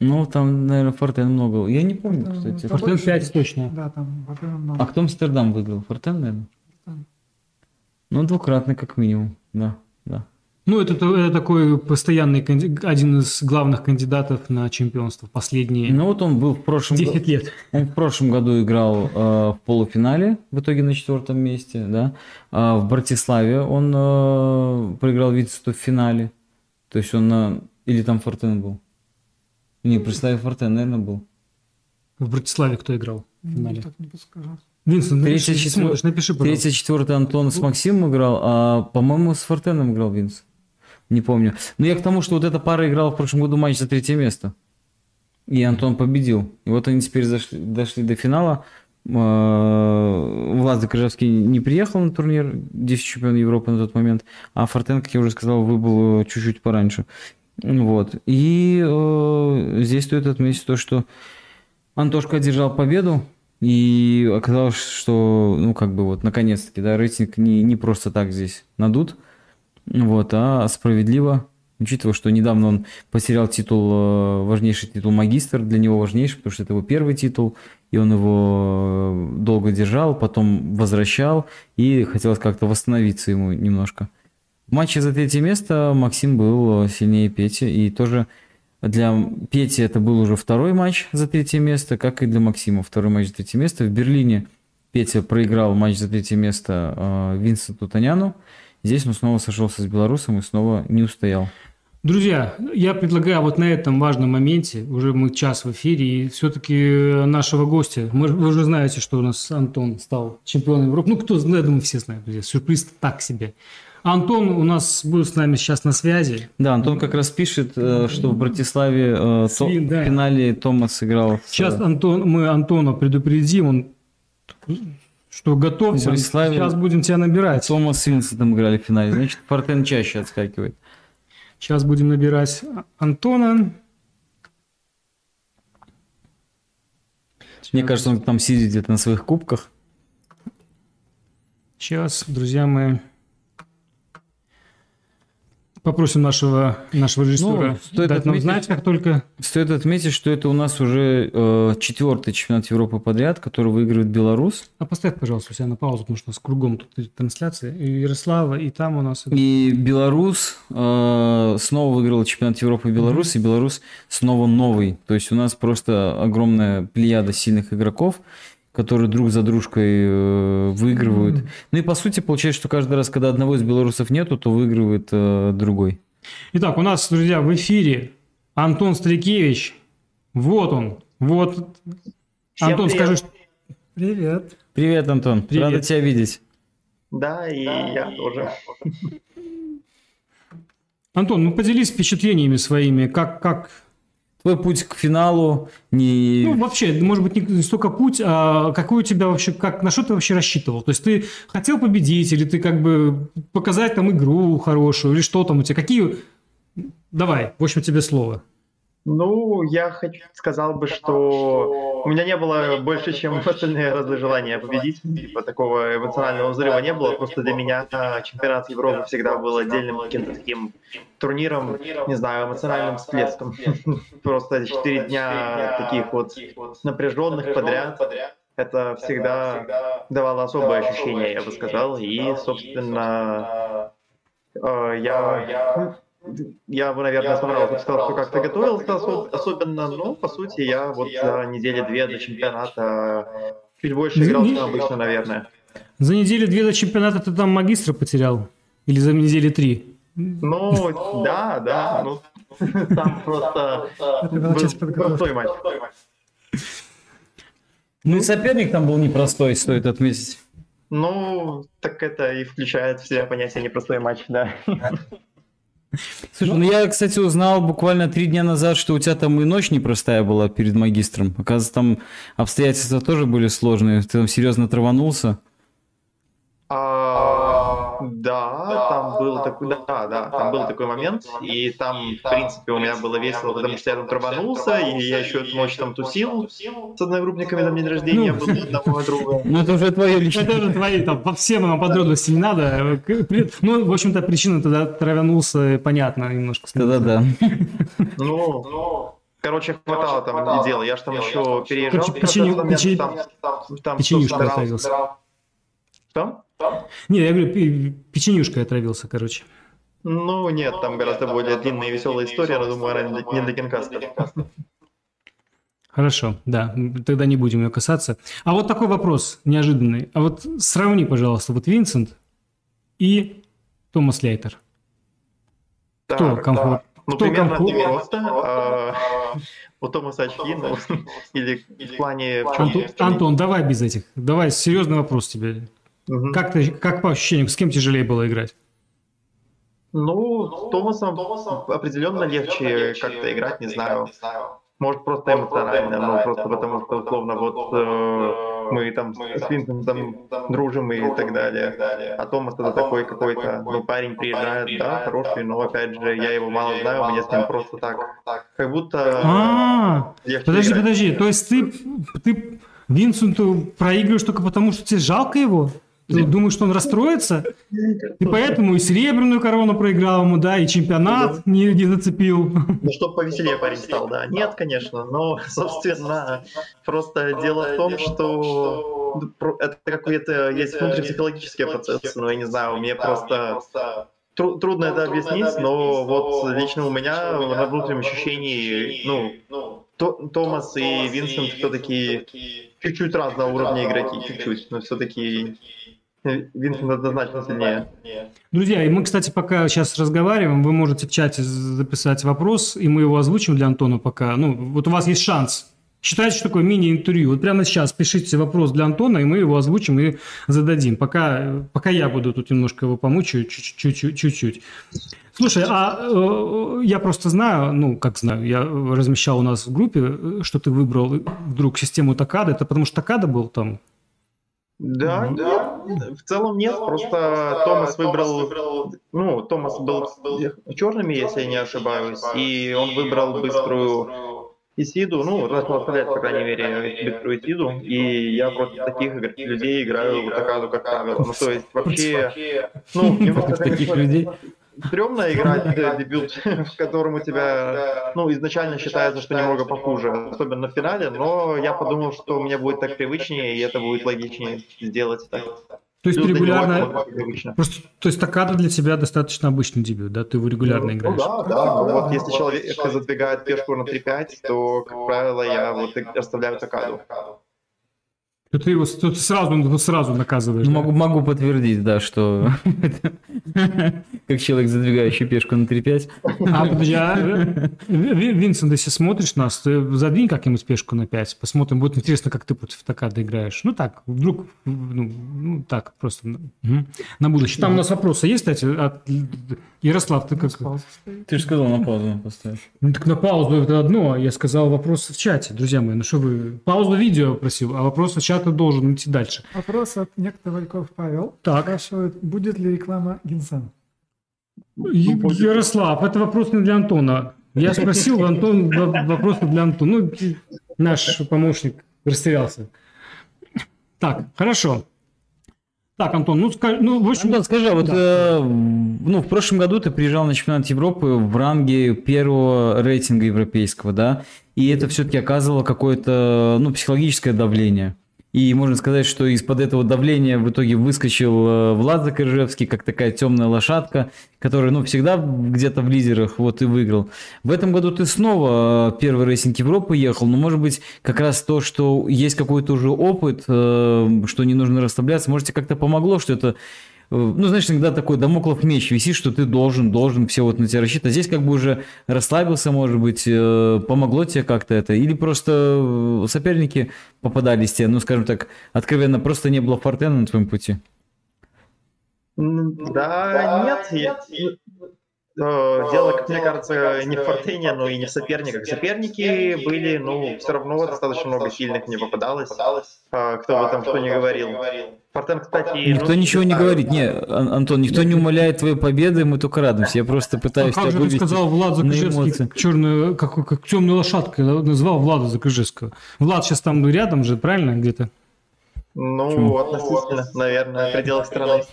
Ну, там, наверное, Фортен много. Я не помню, Там, кстати. Фортен больше 5 есть. точно. Да, там во-первых, много. А кто Амстердам выиграл? Фортен, наверное? Фортен. Ну, двукратный как минимум, да, да. Ну, это, это такой постоянный, канди- один из главных кандидатов на чемпионство последние Ну, вот он был в прошлом году. 10 лет. Он в прошлом году играл э, в полуфинале, в итоге на четвертом месте, да. А в Братиславе он э, проиграл Вицету в финале. То есть он на... Или там Фортен был? Не, в Братиславе Фортен, наверное, был. В Братиславе кто играл в Ну, финале? Так не подскажу. Винсент, напиши, Третья, если четвер- смотришь, напиши, пожалуйста. Третий, четвертый Антон с Максимом играл, а, по-моему, с Фортеном играл Винс. Не помню. Но я к тому, что вот эта пара играла в прошлом году матч за третье место. И Антон победил. И вот они теперь зашли, дошли до финала. Э, Влад Закрыжевский не приехал на турнир 10 чемпион Европы на тот момент, а Фортен, как я уже сказал, выбыл э, чуть-чуть пораньше. Вот. И э, здесь стоит отметить то, что Антошка одержал победу, и оказалось, что, ну, как бы вот, наконец-таки, да, рейтинг не, не просто так здесь надут, вот, а справедливо, учитывая, что недавно он потерял титул, э, важнейший титул магистр, для него важнейший, потому что это его первый титул, и он его э, долго держал, потом возвращал, и хотелось как-то восстановиться ему немножко. В матче за третье место Максим был э, сильнее Пети, и тоже для Пети это был уже второй матч за третье место, как и для Максима второй матч за третье место. В Берлине Петя проиграл матч за третье место э, Винсенту Таняну. Здесь он снова сошелся с белорусом и снова не устоял. Друзья, я предлагаю вот на этом важном моменте, уже мы час в эфире, и все-таки нашего гостя, мы- вы уже знаете, что у нас Антон стал чемпионом Европы. Ну, кто знает, думаю, все знают, друзья. Сюрприз так себе. Антон у нас будет с нами сейчас на связи. Да, Антон как раз пишет, э, что в Братиславе э, то- Свин, да. в финале Томас играл. Сейчас Антон, мы Антона предупредим, он что готовься, Братиславе- сейчас будем тебя набирать. Томас с Винсентом играли в финале. Значит, Фортен чаще отскакивает. Сейчас будем набирать Антона. Мне кажется, он там сидит где-то на своих кубках. Сейчас, друзья мои, попросим нашего, нашего режиссера Ну, стоит дать нам отметить- знать, как только... Стоит отметить, что это у нас уже э, четвертый чемпионат Европы подряд, который выигрывает Беларусь. А поставь, пожалуйста, у себя на паузу, потому что у нас кругом тут трансляция. И Ярослава, и там у нас... И Беларусь э, снова выиграла чемпионат Европы Беларусь, и Беларусь снова новый. То есть у нас просто огромная плеяда сильных игроков, которые друг за дружкой э, выигрывают. Ну и по сути получается, что каждый раз, когда одного из белорусов нету, то выигрывает э, другой. Итак, у нас, друзья, в эфире Антон Старикевич. Вот он. Вот. Всем Антон, привет. скажи, что- Привет. Привет, Антон. Привет. Рада тебя видеть. Да, и я тоже. Антон, ну поделись впечатлениями своими, как, как, Твой путь к финалу не... ну вообще, может быть, не столько путь, а какой у тебя вообще, как, на что ты вообще рассчитывал? То есть ты хотел победить, или ты как бы показать там игру хорошую, или что там у тебя, какие... Давай, в общем, тебе слово. Ну, я хочу, сказал бы, что у меня не было больше, чем остальные разы желания победить. Типа такого эмоционального взрыва не было. Просто для меня а, чемпионат Европы всегда был отдельным каким-то таким турниром, не знаю, эмоциональным всплеском. Просто четыре дня таких вот напряженных подряд. Это всегда давало особое ощущение, я бы сказал. И, собственно, э, я я бы, наверное, собрался, сказал, что как-то готовился осо- особенно, но, по сути, я вот за недели две до чемпионата чуть больше играл, чем обычно, наверное. За неделю две до чемпионата ты там магистра потерял? Или за недели три? Ну, да, да, ну, там просто Это была часть был подготовки. простой матч. Ну и соперник там был непростой, стоит отметить. Ну, так это и включает в себя понятие непростой матч, да. Слушай, ну я, кстати, узнал буквально три дня назад, что у тебя там и ночь непростая была перед магистром. Оказывается, там обстоятельства тоже были сложные. Ты там серьезно траванулся. А, да, там был такой, да, да, там был такой момент, и там, в принципе, у меня было весело, потому что я там траванулся, и я еще эту ночь там тусил с одногруппниками, там день рождения Ну. был одного друга. Ну это уже твое личное. Это уже твои, там, по всем нам подробности не надо. Ну, в общем-то, причина тогда травянулся, понятно, немножко. Да-да-да. Ну, короче, хватало там и дела. Я же там еще переезжал. В печенью- момент, печи- там- там печенюшкой собирался- отравился. Что? Не, я говорю, печенюшкой отравился, короче. Ну, нет, там гораздо более длинная и веселая история, но думаю, она не для кинкаста. Хорошо, да, тогда не будем ее касаться. А вот такой вопрос неожиданный. А вот сравни, пожалуйста, вот Винсент и Томас Лейтер. Кто Так, комфорт? Ну, Кто примерно комфорт? просто. а, У Томаса очки, ну, или в плане... Антон, давай без этих. Давай, серьезный вопрос тебе. Мгм. Как, ты, как по ощущениям, с кем тяжелее было играть? Ну, с Томасом определенно легче как-то играть, не знаю. Может, просто эмоционально, ну, просто потому что, условно, вот э, мы там с Винсентом дружим и так далее. А Томас это такой какой-то, ну, парень приезжает, да, хороший, но, опять же, я его мало знаю, мне с ним просто так, как будто А, легче подожди, подожди. То есть ты, ты Винсенту проигрываешь только потому, что тебе жалко его? Ты думаешь, что он расстроится? И поэтому и серебряную корону проиграл ему, да, и чемпионат не, не зацепил. Ну, чтобы повеселее парень стал, да. Нет, конечно, но, собственно, просто дело в том, что про- это какой-то есть внутрипсихологические процессы, ну, я не знаю, мне просто тру- трудно это объяснить, но вот лично у меня на внутреннем ощущении, ну, То- Томас и Винсент все-таки чуть-чуть разного уровня игроки, чуть-чуть, но все-таки Винсент однозначно сильнее. Друзья, и мы, кстати, пока сейчас разговариваем, вы можете в чате записать вопрос, и мы его озвучим для Антона пока. Ну, вот у вас есть шанс. Считайте, что такое мини-интервью. Вот прямо сейчас пишите вопрос для Антона, и мы его озвучим и зададим. Пока, пока я буду тут немножко его помучаю, чуть-чуть. чуть-чуть. Слушай, а э, я просто знаю, ну, как знаю, я размещал у нас в группе, э, что ты выбрал вдруг систему Такада. Это потому что Такада был там? Да, да. В целом нет, просто Томас выбрал, ну, Томас был черными, если я не ошибаюсь, и он выбрал быструю Исиду, ну, оставлять, по крайней мере, быструю Исиду, и я против таких людей играю в Такаду, как правило. Ну, то есть вообще, ну, таких людей стрёмно играть дебют, в котором у тебя, ну, изначально считается, что немного похуже, особенно в финале, но я подумал, что мне будет так привычнее, и это будет логичнее сделать так. То есть ты регулярно... Просто, то есть такада для тебя достаточно обычный дебют, да? Ты его регулярно ну, играешь? Ну, да, да. Ну, вот если человек задвигает пешку на 3-5, то, как правило, я вот оставляю такаду. То ты его то ты сразу, сразу наказываешь. Ну, да? Могу, могу подтвердить, да, что как человек, задвигающий пешку на 3-5. А, а, Винсент, если смотришь нас, ты задвинь как-нибудь пешку на 5, посмотрим. Будет интересно, как ты против такада играешь. Ну так, вдруг, ну, ну так, просто на будущее. Там у нас вопросы есть, кстати, от Ярослав, ты как... Ты же сказал на паузу поставить. Ну так на паузу это одно, я сказал вопросы в чате, друзья мои. Ну что вы, паузу видео просил, а вопросы в чат ты должен идти дальше. Вопрос от некто Вальков Павел. Так. Спрашивает, будет ли реклама Гинсан? Ярослав, это вопрос не для Антона. Я спросил, Антон, вопрос для Антона. Ну, наш помощник растерялся. Так, хорошо. Так, Антон, ну, скажи, ну в общем... Антон, скажи, а вот да. э, ну, в прошлом году ты приезжал на чемпионат Европы в ранге первого рейтинга европейского, да? И это все-таки оказывало какое-то, ну, психологическое давление. И можно сказать, что из-под этого давления в итоге выскочил э, Влад Закоржевский, как такая темная лошадка, которая, ну, всегда где-то в лидерах, вот и выиграл. В этом году ты снова э, первый рейтинг Европы ехал, но, может быть, как раз то, что есть какой-то уже опыт, э, что не нужно расслабляться, может, тебе как-то помогло, что это ну, знаешь, иногда такой домоклов меч висит, что ты должен, должен все вот на тебя рассчитывать. А здесь как бы уже расслабился, может быть, э, помогло тебе как-то это? Или просто соперники попадались тебе, ну, скажем так, откровенно, просто не было фортена на твоем пути? Да, нет, Э, дело, как мне кажется, не в Фортене, но и не в соперниках. Соперники были, ну, все равно достаточно много сильных мне попадалось, а, кто бы там что ни говорил. Фортен, кстати... Никто ну, ничего не говорит. Не, Антон, никто не умоляет твоей победы, мы только радуемся. Я просто пытаюсь а как тебя же ты сказал Влад Закрыжевский, черную, как, как темную лошадку, назвал Влада Закрыжевского. Влад сейчас там рядом же, правильно, где-то? Ну, Почему? относительно, наверное, в пределах страны.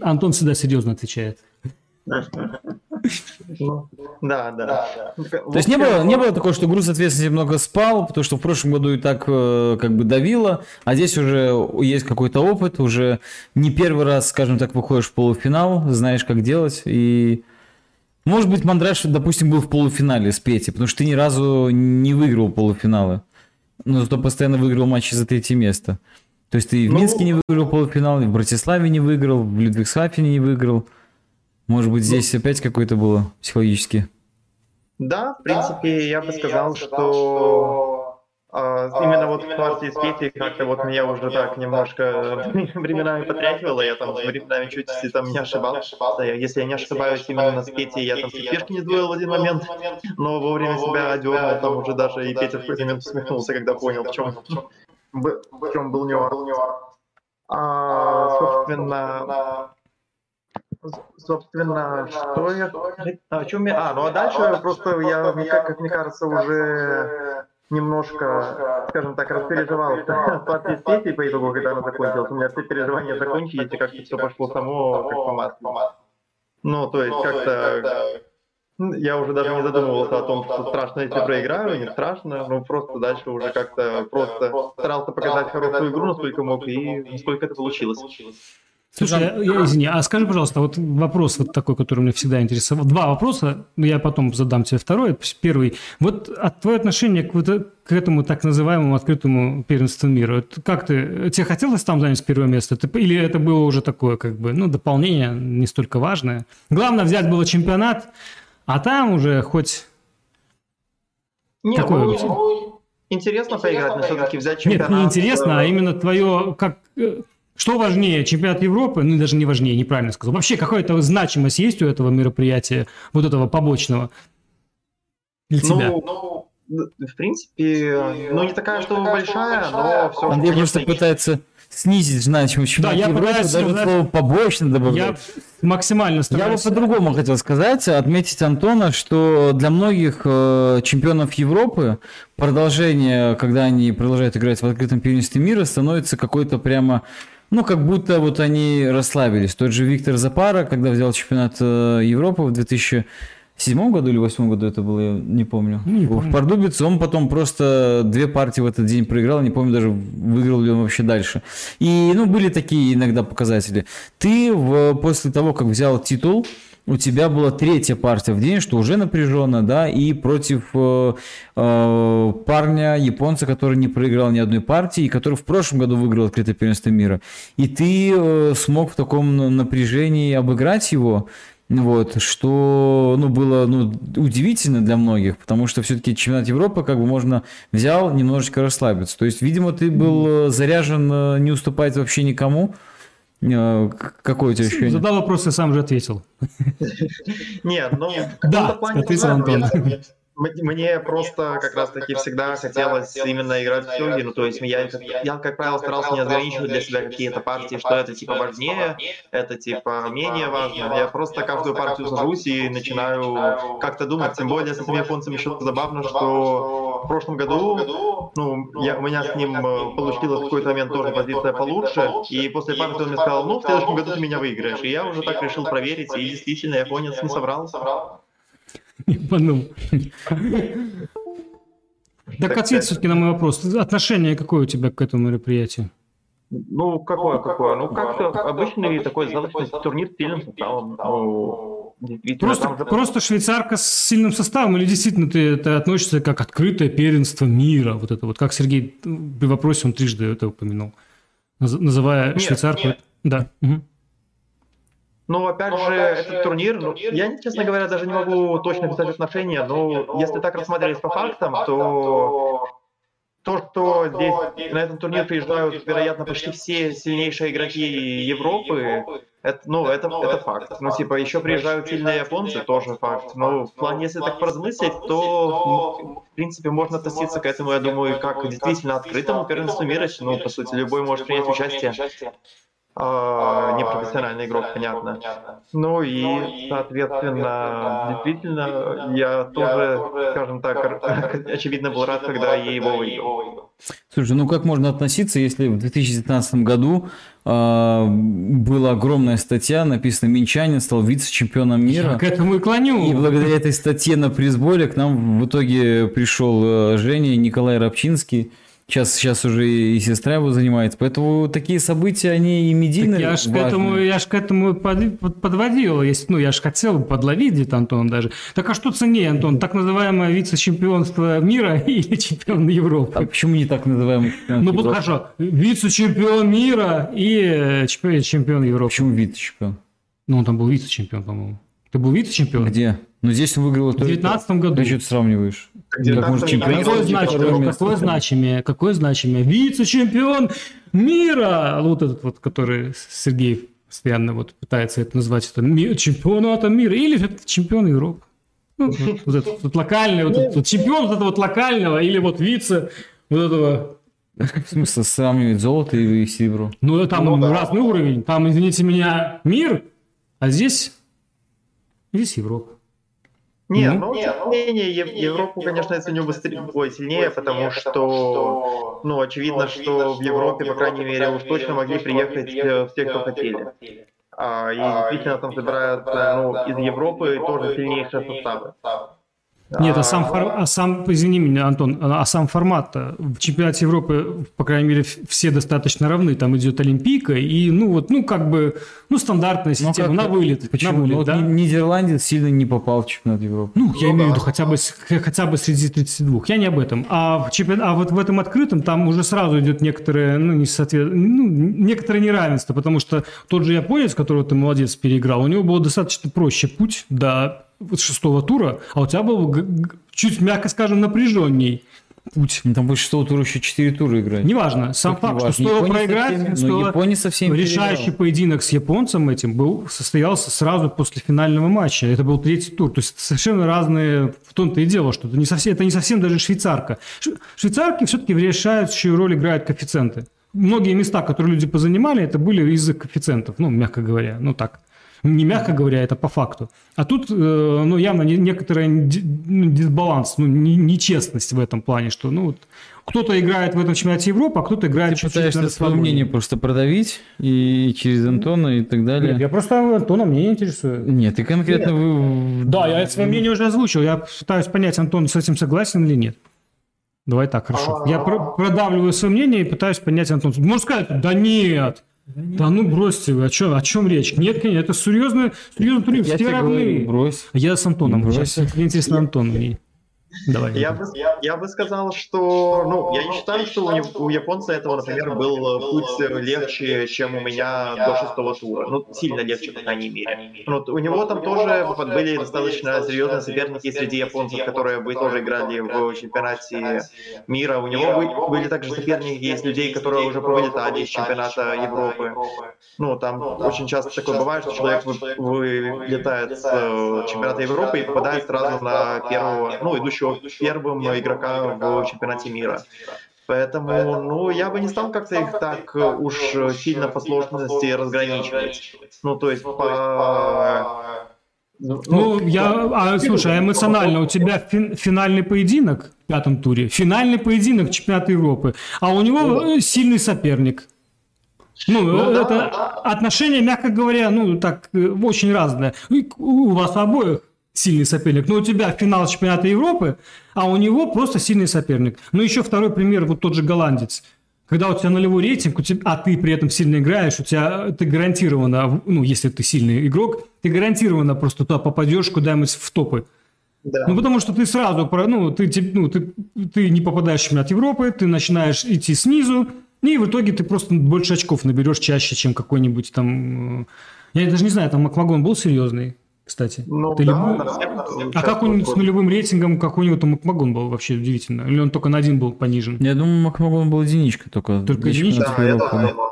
Антон всегда серьезно отвечает. Да, да. То есть не было, не было такого, что груз ответственности много спал, потому что в прошлом году и так э, как бы давило, а здесь уже есть какой-то опыт, уже не первый раз, скажем так, выходишь в полуфинал, знаешь, как делать, и может быть, Мандраш, допустим, был в полуфинале с Петей, потому что ты ни разу не выиграл полуфиналы, но зато постоянно выиграл матчи за третье место. То есть ты и в ну, Минске не выиграл полуфинал, и в Братиславе не выиграл, в Людвигсхафене не выиграл. Может быть, здесь ну, опять какой-то было психологически? Да, в принципе, я бы сказал, что а, именно вот в партии с Петей как-то вот меня уже так немножко временами потряхивало, я там временами чуть там не ошибался. Если я не ошибаюсь, именно с Петей я там пешки не сдвоил в один момент, но вовремя себя одернул, там уже даже и Петя в какой-то момент усмехнулся, когда понял, в чем, в чем был нюанс. А, собственно, собственно, что я... А, чем я... А, ну а дальше просто я, как, как мне кажется, уже немножко, скажем так, распереживал партии с Петей по итогу, когда она закончилась. У меня все переживания закончились, и как-то все пошло само, как по маслу. Ну, то есть как-то я уже даже не задумывался о том, что страшно, если проиграю, не страшно, ну просто дальше уже как-то просто старался показать хорошую игру, насколько мог, и насколько это получилось. Слушай, я, я, извини, а скажи, пожалуйста, вот вопрос вот такой, который меня всегда интересовал. Два вопроса, но я потом задам тебе второй. Первый. Вот от твое отношение к, вот, к этому так называемому открытому первенству мира. Вот как ты, тебе хотелось там занять первое место? Ты, или это было уже такое, как бы, ну, дополнение, не столько важное? Главное взять было чемпионат, а там уже хоть... Не, Такое ну, интересно поиграть, но все-таки взять чемпионат... Нет, не интересно, а именно твое, как э, что важнее, чемпионат Европы, ну даже не важнее, неправильно сказал. Вообще какая-то значимость есть у этого мероприятия, вот этого побочного? Для ну, тебя? Ну, в принципе, ну не такая, что большая, но все Андрей просто пытается снизить значимость да, я Европы, пытаюсь, даже да, слово побочно добавлять. Я максимально стараюсь. Я бы по-другому хотел сказать, отметить Антона, что для многих э, чемпионов Европы продолжение, когда они продолжают играть в открытом первенстве мира, становится какой-то прямо ну, как будто вот они расслабились. Тот же Виктор Запара, когда взял чемпионат э, Европы в 2000 седьмом году или восьмом году это было, я не помню. Не в Пардубице он потом просто две партии в этот день проиграл, не помню даже выиграл ли он вообще дальше. И, ну, были такие иногда показатели. Ты в, после того, как взял титул, у тебя была третья партия в день, что уже напряженно, да, и против э, э, парня, японца, который не проиграл ни одной партии, и который в прошлом году выиграл открытое первенство мира. И ты э, смог в таком напряжении обыграть его, вот, что ну, было ну, удивительно для многих, потому что все-таки чемпионат Европы как бы можно взял немножечко расслабиться. То есть, видимо, ты был э, заряжен э, не уступать вообще никому. Э, какое у тебя ощущение? Задал вопрос и сам же ответил. Нет, ну... Да, ответил Антон. Мне просто как раз-таки всегда хотелось именно играть в сёги, ну то есть я, я, как правило, старался не ограничивать для себя какие-то партии, что это типа важнее, это типа менее важно. Я просто каждую партию сажусь и начинаю как-то думать, тем более с этим японцем еще забавно, что в прошлом году, ну, я, у меня с ним э, получилась в какой-то момент тоже позиция получше, и после партии он мне сказал, ну, в следующем году ты меня выиграешь. И я уже так решил проверить, и действительно, японец не собрался. Ебанул. Так ответь все-таки на мой вопрос. Отношение какое у тебя к этому мероприятию? Ну, какое, какое? Ну, как-то обычный такой сдаточный турнир с сильным составом. Ну, просто, же... просто швейцарка с сильным составом или действительно ты это относишься как открытое первенство мира? Вот это вот, как Сергей при вопросе он трижды это упомянул, называя нет, швейцарку... Нет. Да. Угу. Ну, опять же, этот турнир, ну, я, честно говоря, даже не могу точно писать отношения, но если так рассматривать по фактам, то то, что здесь на этот турнир приезжают, вероятно, почти все сильнейшие игроки Европы, это, ну, это, это факт. Ну, типа, еще приезжают сильные японцы, тоже факт. Но в плане, если так поразмыслить, то, в принципе, можно относиться к этому, я думаю, как действительно открытому первенству мира. Ну, по сути, любой может принять участие. А, непрофессиональный игрок, понятно. Ну и, соответственно, действительно, я тоже, скажем так, очевидно был рад, когда я его выиграл. Слушай, ну как можно относиться, если в 2019 году э, была огромная статья, написано «Минчанин стал вице-чемпионом мира». Я к этому и клоню. И благодаря этой статье на призболе к нам в итоге пришел э, Женя Николай Рабчинский, Сейчас, сейчас уже и сестра его занимается. Поэтому такие события, они и медийно так я ж к этому, я ж к этому под, подводил. Если, ну, я же хотел подловить Антон даже. Так а что ценнее, Антон? Так называемое вице-чемпионство мира или чемпион Европы? А почему не так называемый чемпион Ну, вот хорошо. Вице-чемпион мира и э, чемпион Европы. Почему вице-чемпион? Ну, он там был вице-чемпион, по-моему. Ты был вице-чемпион? Где? Ну, здесь он выиграл... В 2019 году. Ты что ты сравниваешь? Как может чемпион? Какое, значимое, какое значимое? Какое значимое? Вице-чемпион мира! Вот этот вот, который Сергей постоянно вот пытается это назвать, это чемпионата мира или это чемпион Европы. Ну, вот, вот этот вот локальный, вот этот вот чемпион вот этого вот локального или вот вице вот этого в смысле, сравнивать золото и серебро? Ну, там ну, да. разный уровень. Там, извините меня, мир, а здесь, здесь Европа. Нет, ну, тем не менее, Европу, конечно, я ценю быстрее, ой, сильнее, потому что, ну, очевидно, что в Европе, по крайней мере, уж точно могли приехать все, кто хотели. А, и действительно там собираются, ну, из Европы тоже сильнейшие составы. Нет, а сам, фор... а сам, извини меня, Антон, а сам формат в чемпионате Европы, по крайней мере, все достаточно равны. Там идет Олимпийка и, ну вот, ну как бы, ну стандартная ну, система, на вылет. Почему? На вылет, ну, да? Нидерландец сильно не попал в чемпионат Европы. Ну, я ну, имею в виду хотя бы, хотя бы среди 32. Я не об этом. А, в чемпион... а вот в этом открытом там уже сразу идет некоторое, ну, не соответ... ну, некоторое неравенство, потому что тот же японец, которого ты молодец переиграл, у него был достаточно проще путь до шестого тура, а у тебя был чуть, мягко скажем, напряженней путь. Ну, Там будет шестого тура еще четыре тура играть. Неважно, сам Как факт, что неважно. стоило проиграть, всеми- стоило- Япония со всеми решающий переиграла. поединок с японцем этим был, состоялся сразу после финального матча. Это был третий тур. То есть это совершенно разные... В том-то и дело, что это не совсем, это не совсем даже швейцарка. Швейцарки все-таки решающую роль играют коэффициенты. Многие места, которые люди позанимали, это были из-за коэффициентов, ну, мягко говоря, ну так. Не мягко говоря, это по факту. А тут, э, ну, явно не- некоторый ну, дисбаланс, ну, не- нечестность в этом плане, что, ну, вот кто-то играет в этом чемпионате Европы, а кто-то играет Ты пытаешься свое мнение просто продавить и через Антона и так далее. Нет, я просто Антона мнение интересую. Нет, ты конкретно вы... Да, я свое мнение уже озвучил. Я пытаюсь понять, Антон с этим согласен или нет. Давай так, хорошо. Я про- продавливаю свое мнение и пытаюсь понять, Антон. Можно сказать, да нет. Да ну бросьте вы, о чем, о чем речь? Нет, нет, это серьезно, серьезный турнир, Я все равны. брось. Я с Антоном. Брось. Сейчас мне интересно Антон. мнение. Давай. Я бы, я, я бы сказал, что, ну, я не считаю, что у, у японца этого, например, был э, путь легче, чем у меня до шестого тура. Ну, сильно легче, по крайней мере. Ну, у него там тоже были достаточно серьезные соперники среди японцев, которые бы тоже играли в чемпионате мира. У него бы- были также соперники из людей, которые уже повылетали из чемпионата Европы. Ну, там очень часто такое бывает, что человек вы- вылетает с э, чемпионата Европы и попадает сразу на первого, ну, идущего первым игрока в чемпионате мира. Поэтому, ну, я бы не стал как-то их так уж сильно по сложности разграничивать. Ну, то есть по... Ну, я, а, слушай, а эмоционально у тебя фин- финальный поединок в пятом туре, финальный поединок чемпионата Европы, а у него э, сильный соперник. Ну, Ну, э, да, это да. отношение, мягко говоря, ну, так, э, очень разное. И У вас обоих сильный соперник, но у тебя финал чемпионата Европы, а у него просто сильный соперник. Ну, еще второй пример, вот тот же голландец. Когда у тебя нулевой рейтинг, у тебя, а ты при этом сильно играешь, у тебя ты гарантированно, ну, если ты сильный игрок, ты гарантированно просто туда попадешь куда-нибудь в топы. Да. Ну, потому что ты сразу, про- ну, ты, ну, ты, ты не попадаешь в чемпионат Европы, ты начинаешь идти снизу, и в итоге ты просто больше очков наберешь чаще, чем какой-нибудь там... э, Я даже не знаю, там Макмагон был серьезный, кстати. Ну, Ты да, любой- да, да, А как он с нулевым рейтингом, как у него там Макмагон был вообще удивительно? Или он только на один был понижен? Я думаю, Макмагон был единичка только. Только единичка? Да, я думал.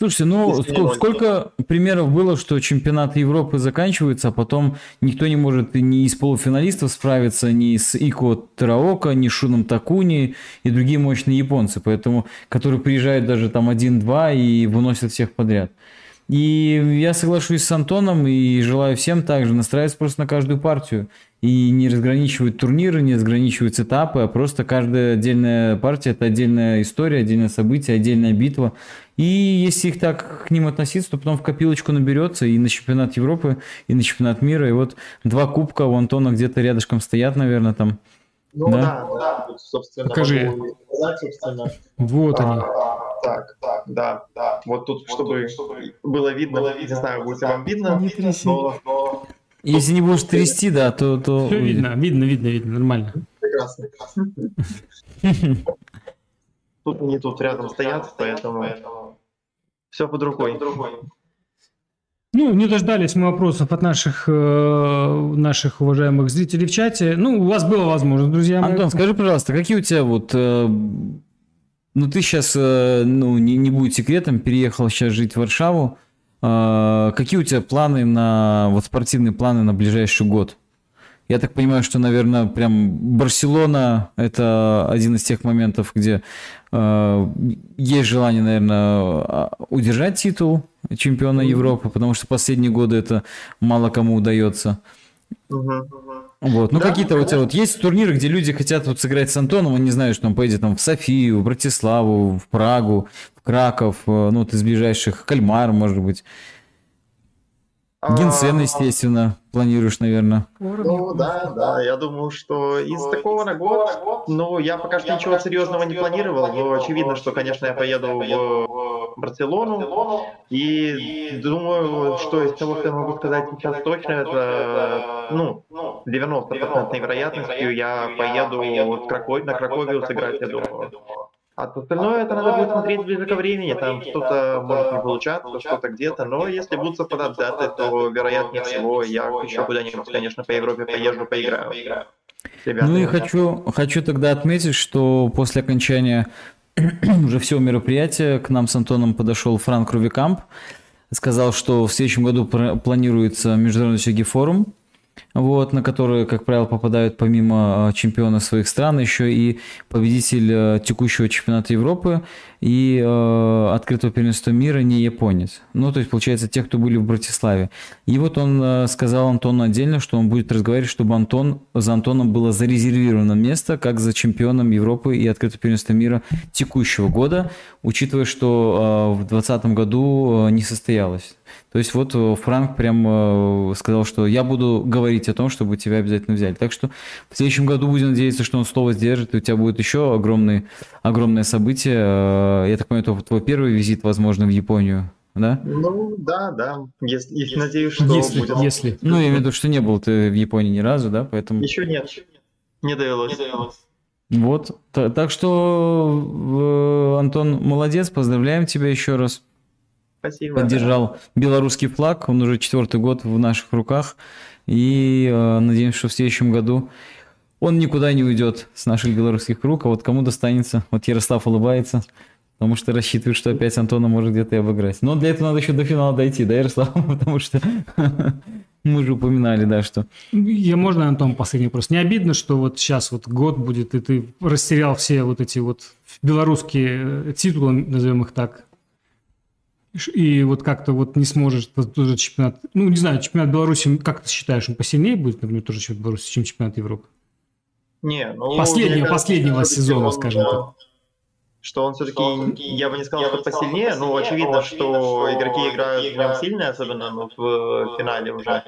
Слушайте, ну Если сколько, сколько примеров было, что чемпионаты Европы заканчиваются, а потом никто не может ни из полуфиналистов справиться, ни с Ико Тараока, ни с Шуном Такуни и другие мощные японцы, поэтому, которые приезжают даже там один-два и выносят всех подряд. И я соглашусь с Антоном и желаю всем также настраиваться просто на каждую партию и не разграничивать турниры, не разграничивать этапы, а просто каждая отдельная партия – это отдельная история, отдельное событие, отдельная битва. И если их так к ним относиться, то потом в копилочку наберется и на чемпионат Европы, и на чемпионат мира. И вот два кубка у Антона где-то рядышком стоят, наверное, там. Ну Да? да, да, собственно, Покажи. могу сказать, собственно. Вот они. Так, так, да, да. Вот тут, чтобы было видно, не знаю, будет вам видно, Не тряси. но, но Если не будешь трясти, да, то... то... Все видно, видно, видно, видно, нормально. прекрасно. Тут они тут рядом стоят, поэтому все под рукой. Ну, не дождались мы вопросов от наших, э, наших уважаемых зрителей в чате. Ну, у вас была возможность, друзья мои. Антон, скажи, пожалуйста, какие у тебя вот... э, ну, ты сейчас, ну, не, не будет секретом, переехал сейчас жить в Варшаву. Э, какие у тебя планы на... Вот спортивные планы на ближайший год? Я так понимаю, что, наверное, прям Барселона – это один из тех моментов, где э, есть желание, наверное, удержать титул чемпиона Европы, потому что последние годы это мало кому удается. Мгм. Вот. Ну, Да, какие-то у тебя конечно. вот есть турниры, где люди хотят вот сыграть с Антоном, они знают, что он поедет там в Софию, в Братиславу, в Прагу, в Краков, э, ну, вот из ближайших, Кальмар, может быть. Генсен, А, естественно, планируешь, наверное. Ну да, да, я думаю, что из такого на год, ну, я пока что ничего серьезного не планировал, но очевидно, что, конечно, я поеду в Барселону, и думаю, что из того, что я могу сказать сейчас точно, это, ну, 90% вероятностью я поеду в Крако- на Краковию сыграть, я думаю. А остальное это надо будет смотреть ближе ко времени, там что-то может не получаться, что-то где-то, но если будут совпадать даты, то вероятнее всего я еще куда-нибудь, конечно, по Европе поезжу, поиграю. Ребята, ну и хочу, хочу тогда отметить, что после окончания уже всего мероприятия к нам с Антоном подошел Франк Рувикамп, сказал, что в следующем году планируется международный сёги форум, вот, на которые, как правило, попадают помимо а, чемпиона своих стран еще и победитель а, текущего чемпионата Европы и э, открытого первенства мира не японец. Ну, то есть, получается, те, кто были в Братиславе. И вот он сказал Антону отдельно, что он будет разговаривать, чтобы Антон, за Антоном было зарезервировано место, как за чемпионом Европы и открытого первенства мира текущего года, учитывая, что э, в 2020 году не состоялось. То есть вот э, Франк прям э, сказал, что я буду говорить о том, чтобы тебя обязательно взяли. Так что в следующем году будем надеяться, что он слово сдержит, и у тебя будет еще огромный, огромное событие. Э, я так понимаю, это твой первый визит, возможно, в Японию. Да? Ну, да, да. Если, если надеюсь, что если, будет. Если. Ну, я имею в виду, что не был ты в Японии ни разу, да, поэтому... Еще нет. Не довелось. Не довелось. Вот. Так что, Антон, молодец, поздравляем тебя еще раз. Спасибо. Поддержал да. белорусский флаг, он уже четвертый год в наших руках. И э, надеемся, что в следующем году он никуда не уйдет с наших белорусских рук, а вот кому достанется, вот Ярослав улыбается, потому что рассчитывает, что опять Антона может где-то и обыграть. Но для этого надо еще до финала дойти, да, Ярослав? Потому что мы же упоминали, да, что... Я можно, Антон, последний вопрос. Не обидно, что вот сейчас вот год будет, и ты растерял все вот эти вот белорусские э, титулы, назовем их так, и вот как-то вот не сможешь тоже чемпионат, ну, не знаю, чемпионат Беларуси, как ты считаешь, он посильнее будет, например, тоже чемпионат Беларуси, чем чемпионат Европы? Не, ну... Последнего, кажется, последнего сезона, он, скажем так. Что он все-таки, я бы не сказал, что посильнее, но очевидно, что игроки играют в нем сильнее, особенно ну, в финале уже.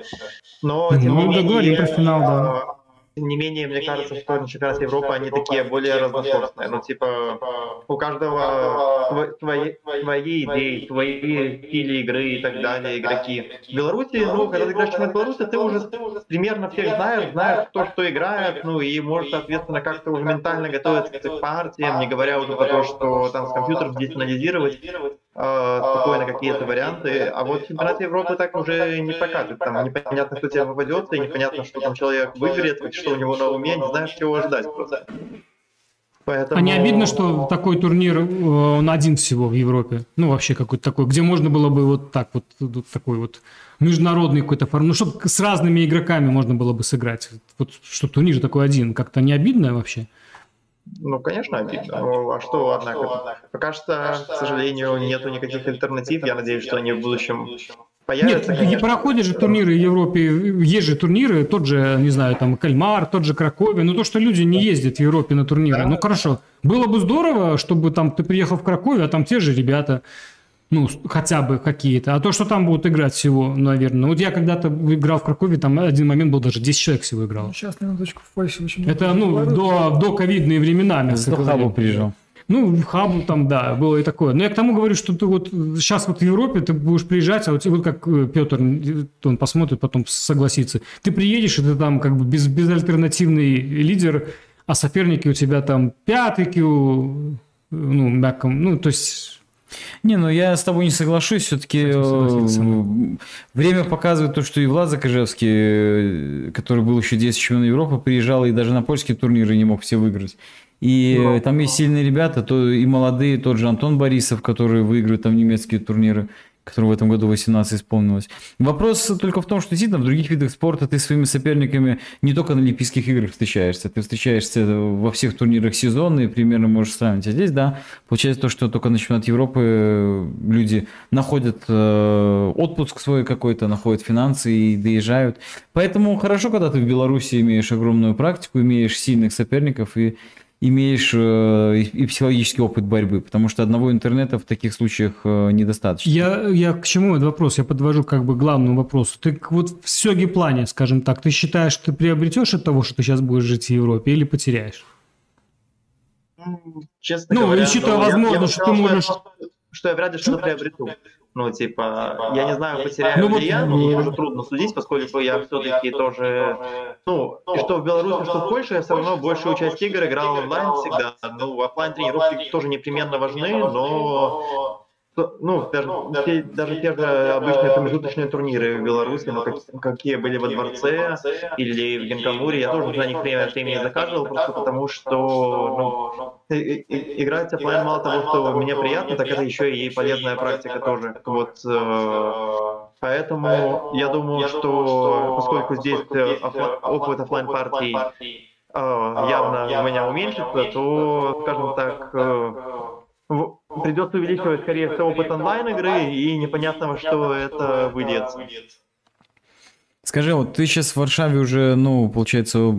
Но, тем ну, не менее, говорим про финал, да тем не менее, мне кажется, что на чемпионате Европы они такие более разношерстные. Ну, типа, у каждого свои, свои идеи, свои стили игры и так далее, игроки. В Беларуси, ну, когда ты играешь в чемпионат Беларуси, ты уже примерно всех знаешь, знаешь, кто что играет, ну, и можешь, соответственно, как-то уже ментально готовиться к партиям, не говоря уже про то, что там с компьютером здесь анализировать спокойно какие-то варианты. А вот чемпионат Европы так уже не прокатит. Там непонятно, кто тебе попадется, и непонятно, что там человек выиграет, что у него на уме, не знаешь, чего ожидать просто. Поэтому... А не обидно, что такой турнир, э, он один всего в Европе? Ну, вообще какой-то такой, где можно было бы вот так вот, вот такой вот международный какой-то формат, ну, чтобы с разными игроками можно было бы сыграть. Вот что турнир такой один, как-то не обидно вообще? Ну, конечно, обидно. Ну, а что, однако? Пока что, к сожалению, нету никаких альтернатив. Я надеюсь, что они в будущем появятся. Нет, конечно. не проходят же турниры в Европе. Есть же турниры, тот же, не знаю, там, Кальмар, тот же Кракове. Но то, что люди не ездят в Европе на турниры. Да. Ну, хорошо. Было бы здорово, чтобы там ты приехал в Кракове, а там те же ребята ну, хотя бы какие-то. А то, что там будут играть всего, наверное. Вот я когда-то играл в Кракове, там один момент был даже 10 человек всего играл. Сейчас, на минуточку, в Польше очень Это, ну, до, до ковидные времена. До хабу приезжал. Ну, в хабу там, да, было и такое. Но я к тому говорю, что ты вот сейчас вот в Европе ты будешь приезжать, а вот, вот как э, Петр, он посмотрит, потом согласится. Ты приедешь, и ты там как бы без, безальтернативный лидер, а соперники у тебя там пятый кью, ну, мягком, ну, то есть не, ну я с тобой не соглашусь. Все-таки э, время показывает то, что и Влад Закажевский, э, который был еще 10 чемпионом Европы, приезжал и даже на польские турниры не мог все выиграть. И ну, там есть сильные ребята, то и молодые, тот же Антон Борисов, который выигрывает там немецкие турниры которому в этом году 18 исполнилось. Вопрос только в том, что действительно в других видах спорта ты своими соперниками не только на Олимпийских играх встречаешься, ты встречаешься во всех турнирах сезона и примерно можешь сравнить. А здесь, да, получается то, что только на чемпионат Европы э, люди находят э, отпуск свой какой-то, находят финансы и доезжают. Поэтому хорошо, когда ты в Беларуси имеешь огромную практику, имеешь сильных соперников и имеешь э, и психологический опыт борьбы, потому что одного интернета в таких случаях э, недостаточно. Я, я к чему этот вопрос? Я подвожу как бы главному вопросу. Ты вот в сёге плане, скажем так, ты считаешь, что ты приобретешь от того, что ты сейчас будешь жить в Европе или потеряешь? Честно ну, говоря, учитывая ну, возможность, что ты можешь... Что, что я вряд ли что-то приобрету. Ну, типа, я не знаю, потеряю ну, ли я, но мне тоже трудно судить, поскольку я все-таки тоже, ну, и что в Беларуси, что в Польше, я все равно большую часть игр играл онлайн всегда. Ну, офлайн тренировки тоже непременно важны, но ну, даже, те, даже те же обычные промежуточные турниры в Беларуси, ну, как, какие были во дворце или в Генкамуре, я тоже за них время от времени заказывал, просто потому что ну, играть офлайн мало того, что мне приятно, так это еще и полезная практика тоже. Вот, э, поэтому я думаю, что поскольку здесь э, опыт офлайн партий э, явно у меня уменьшится, то, скажем так, придется увеличивать, скорее всего, опыт онлайн-игры, и непонятно, во что это выльется. Скажи, вот ты сейчас в Варшаве уже, ну, получается,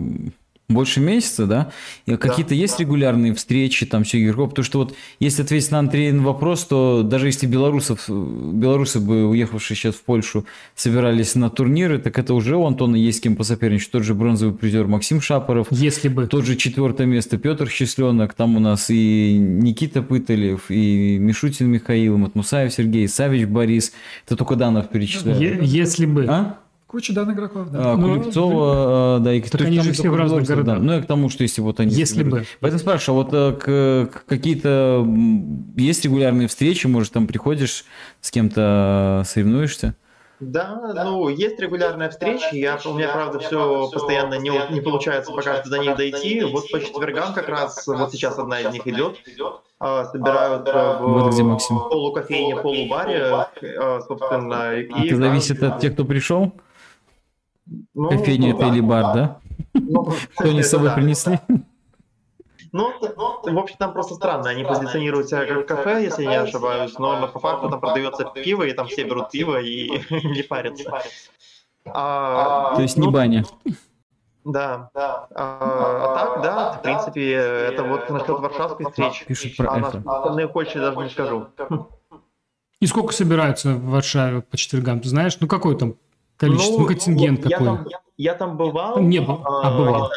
больше месяца, да? И какие-то да, есть да. регулярные встречи там все игроков? Потому что вот если ответить на Андреин вопрос, то даже если белорусов, белорусы бы, уехавшие сейчас в Польшу, собирались на турниры, так это уже у Антона есть с кем посоперничать. Тот же бронзовый призер Максим Шапоров. Если бы. Тот же четвертое место Петр Счастленок. Там у нас и Никита Пыталев, и Мишутин Михаил, Матмусаев Сергей, Савич Борис. Это только Данов перечисляю. Если бы. А? Куча данных игроков, да. А, ну, Куликцова, да, и так они же все в разных городах. Да. Ну, и к тому, что если вот они... Если бы. Поэтому спрашиваю, а вот э, какие-то есть регулярные встречи, может, там приходишь с кем-то соревнуешься? Да, ну, есть регулярная встреча. Я, у меня, правда, все постоянно не, не получается пока что до них дойти. Вот по четвергам как раз, вот сейчас одна из них идет. А, собирают в вот где Максим. полукофейне, полубаре, а, собственно. А и это зависит от тех, кто пришел? Ну, Кофейня ну, это да, или бар, да? Ну, Что они с собой да, принесли? Ну, в общем, там просто странно. Они позиционируют себя как кафе, если я не ошибаюсь, но по факту там продается пиво, и там все берут пиво и не парятся. А, То есть не ну, баня. Да. А, а так, да, в принципе, это вот насчет варшавской встречи. Пишут про а остальные Польши даже не скажу. И сколько собираются в Варшаве по четвергам, ты знаешь? Ну, какой там Количество, ну, контингент я какой? Там, я, я там бывал. Не был, а, а бывал.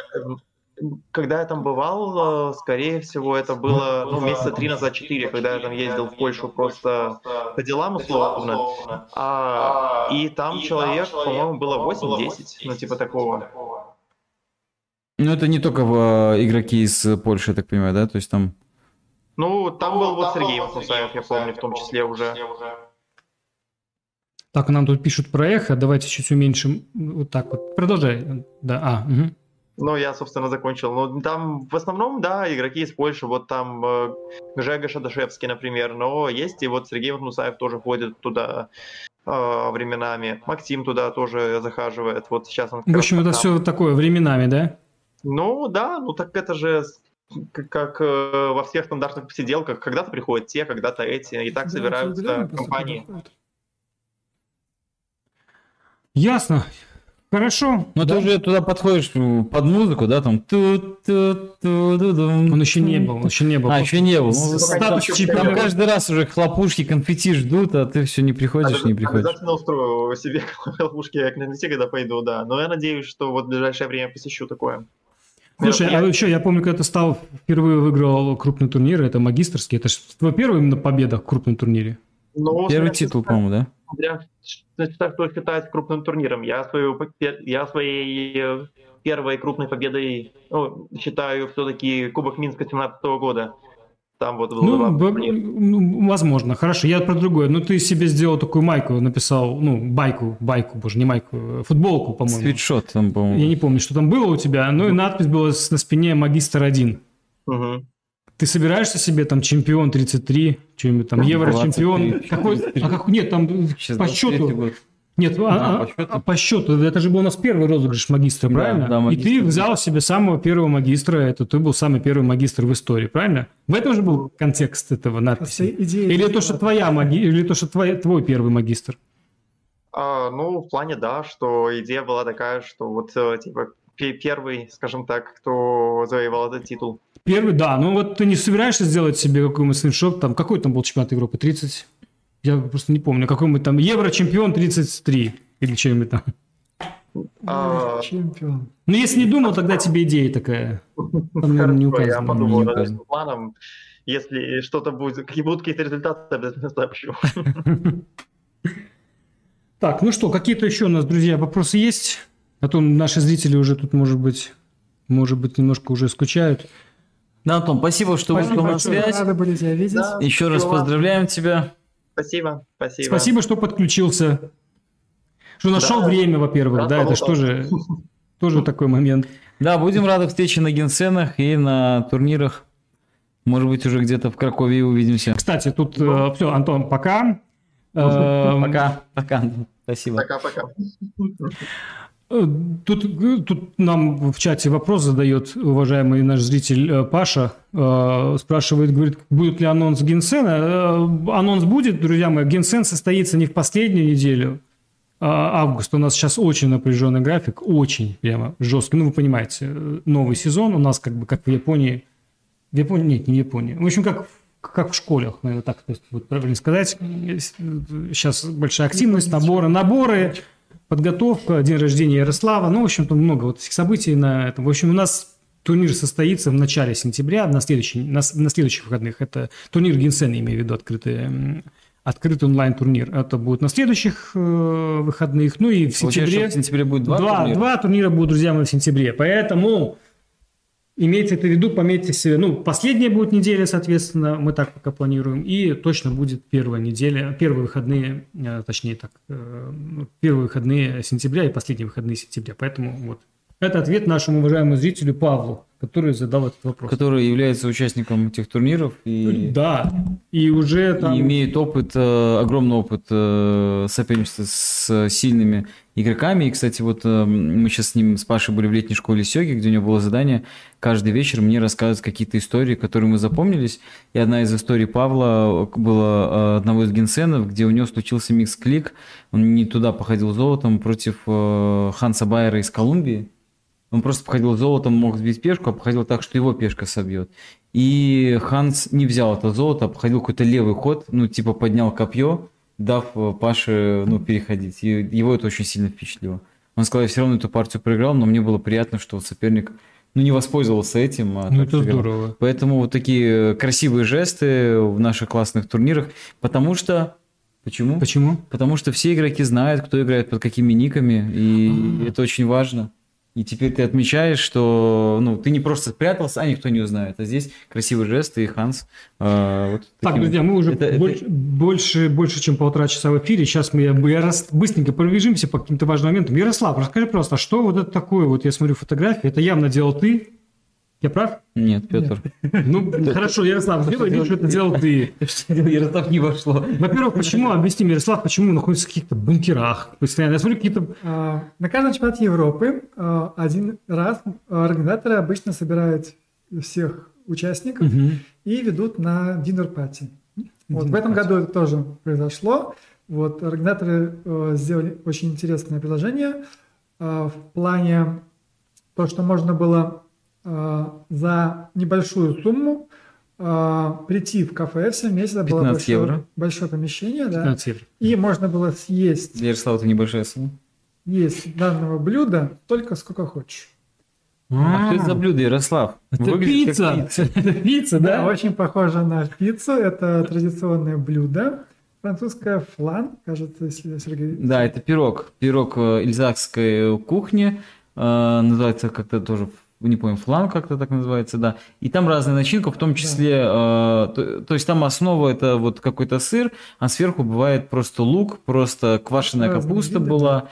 Когда я там бывал, скорее всего, это было ну, месяца три назад, четыре, когда я там ездил в Польшу просто по делам условно. А, и там человек, по-моему, было 8-10, ну типа такого. Ну это не только в, э, игроки из Польши, я так понимаю, да? То есть там... Ну, там был вот Сергей Мусаев, я помню, в том числе уже. Так, нам тут пишут про эхо. Давайте чуть уменьшим. Вот так вот. Продолжай. Да, а, угу. Ну, я, собственно, закончил. Ну, там в основном, да, игроки из Польши. Вот там э, Жега Шадашевский, например. Но есть и вот Сергей Мусаев тоже ходит туда э, временами. Максим туда тоже захаживает. Вот сейчас он... В общем, это там. все такое временами, да? Ну, да. Ну, так это же как, как э, во всех стандартных посиделках. Когда-то приходят те, когда-то эти. И так да, собираются компании. Приходят. Ясно. Хорошо. Но да. ты уже туда подходишь под музыку, да, там Он еще не был, он еще не был. А, еще не был. Ну, статус чемпиона. каждый раз уже хлопушки, конфетти ждут, а ты все не приходишь, не приходишь. Обязательно устрою себе хлопушки к конфетти, когда пойду, да. Но я надеюсь, что вот в ближайшее время посещу такое. Слушай, а еще я помню, когда ты стал впервые выиграл крупный турнир, это магистрский, это же твой первый именно победа в крупном турнире? Ну, Первый титул, по-моему, да? Смотря что считать крупным турниром. Я, свою, я своей э, первой крупной победой ну, считаю все-таки Кубок Минска 17 года. Там вот был ну, б- ну, возможно, хорошо. Я про другое. Ну, ты себе сделал такую майку, написал, ну, байку, байку, боже, не майку, э, футболку, по-моему. Свитшот там, по-моему. Я не помню, что там было у тебя. Ну, и надпись была на спине «Магистр 1». Угу. Ты собираешься себе там чемпион 33, что-нибудь там, евро-чемпион? Какой? А как, нет, там по счету. Год. Нет, да, а, по, счету. А, по счету. Это же был у нас первый розыгрыш магистра, правильно? Да, магистр. И ты взял себе самого первого магистра, это ты был самый первый магистр в истории, правильно? В этом же был контекст этого надписи. Идея, или то, что твоя маги... или то, что твой, твой первый магистр? А, ну, в плане, да, что идея была такая, что вот э, типа первый, скажем так, кто завоевал этот титул. Первый, да. Ну вот ты не собираешься сделать себе какой-нибудь скриншот, там, какой там был чемпионат Европы? 30? Я просто не помню. Какой-нибудь там Евро-чемпион 33 или что-нибудь там. А... Чемпион. Ну, если не думал, тогда тебе идея такая. Там, наверное, не указано. Я подумал над этим планом. Если что-то будет, какие будут какие-то результаты, обязательно сообщу. Так, ну что, какие-то еще у нас, друзья, вопросы есть? А то наши зрители уже тут, может быть, может быть, немножко уже скучают. Да, Антон, спасибо, что спасибо вышел на связь. Рады были тебя видеть. Да, Еще раз поздравляем тебя. Спасибо, спасибо. Спасибо, что подключился. Что нашел Да. время, во-первых, да, это что же тоже такой момент. Да, будем рады встрече на генсценах и на турнирах. Может быть, уже где-то в Кракове увидимся. Кстати, тут все, Антон, пока. Эм, Пока, пока. Спасибо. Пока-пока. Э, Тут, э, тут нам в чате вопрос задает уважаемый наш зритель э, Паша. Спрашивает, говорит, будет ли анонс Генсена. Анонс будет, друзья мои. Генсен состоится не в последнюю неделю а августа. У нас сейчас очень напряженный график, очень прямо жесткий. Ну, вы понимаете, новый сезон у нас как бы как в Японии. В Японии? Нет, не в Японии. В общем, как, как в школах, наверное, так то есть, вот правильно сказать. Сейчас большая активность, наборы, наборы, подготовка, день рождения Ярослава. Ну, в общем-то, много вот этих событий на этом. В общем, у нас турнир состоится в начале сентября, на, следующий, на, на следующих выходных. Это турнир Генсена, имею в виду, открытый, открытый онлайн-турнир. Это будет на следующих э, выходных. Ну и в Получается, сентябре... что в сентябре будет два, два, турнира? два турнира будут, друзья мои, в сентябре. Поэтому имейте это в виду, пометьте себе. Ну, последняя будет неделя, соответственно, мы так пока планируем. И точно будет первая неделя, первые выходные, э, точнее так, э, ну, первые выходные сентября и последние выходные сентября. Поэтому вот. Это ответ нашему уважаемому зрителю Павлу, который задал этот вопрос. Который является участником этих турниров и, Да, и уже там... и имеет опыт, э, огромный опыт э, соперничества с сильными игроками. И, кстати, вот э, мы сейчас с ним, с Пашей были в летней школе Сёги, где у него было задание каждый вечер мне рассказывать какие-то истории, которые мы запомнились. И одна из историй Павла была одного из генсенов, где у него случился микс-клик. Он не туда походил золотом против Ханса Байера из Колумбии. Он просто походил золотом, мог сбить пешку, а походил так, что его пешка собьет. И Ханс не взял это золото, а походил какой-то левый ход, ну, типа поднял копье, дав э, Паше, ну, переходить. И его это очень сильно впечатлило. Он сказал, я все равно эту партию проиграл, но мне было приятно, что соперник, ну, не воспользовался этим. А Ну, это сыграл. здорово. Поэтому вот такие красивые жесты в наших классных турнирах, потому что... Почему? Почему? Потому что все игроки знают, кто играет под какими никами, и это очень важно. И теперь ты отмечаешь, что ну, ты не просто спрятался, а никто не узнает. А здесь красивый жест, и Ханс... э, вот Так, таким- друзья, мы уже Это- это- больше, больше, больше, чем полтора часа в эфире. Сейчас мы я рас- быстренько пробежимся по каким-то важным моментам. Ярослав, расскажи просто, а что вот это такое? Вот я смотрю фотографии, это явно делал ты. Я прав? Нет, Петр. Ну, хорошо, Ярослав, сделай вид, что это делал ты. Ярослав не вошло. Во-первых, почему, объясни мне, Ярослав, почему находится в каких-то бункерах постоянно? Я смотрю, какие-то... А, На каждом чемпионате Европы а, один раз а, организаторы обычно собирают всех участников и ведут на динер-пати. Вот в этом году это тоже произошло. Вот организаторы э, сделали очень интересное предложение э, в плане то, что можно было за небольшую сумму э, прийти в кафе все вместе, это было 15 большое, евро. большое помещение, да, 15 евро. и можно было съесть Для Ярослава это небольшая сумма. есть данного блюда только сколько хочешь. А что это за блюдо, Ярослав? Это Выглядит как пицца. Это пицца, Да, да? очень похоже на пиццу. Это традиционное блюдо. Французская флан, кажется, если Сергей... Да, это пирог. Пирог э, эльзакской кухни. э, Называется как-то тоже, не помню, флан как-то так называется, да. И там разная начинка, в том числе, э, то, то есть там основа это вот какой-то сыр, а сверху бывает просто лук, просто квашеная Разные капуста виды, была.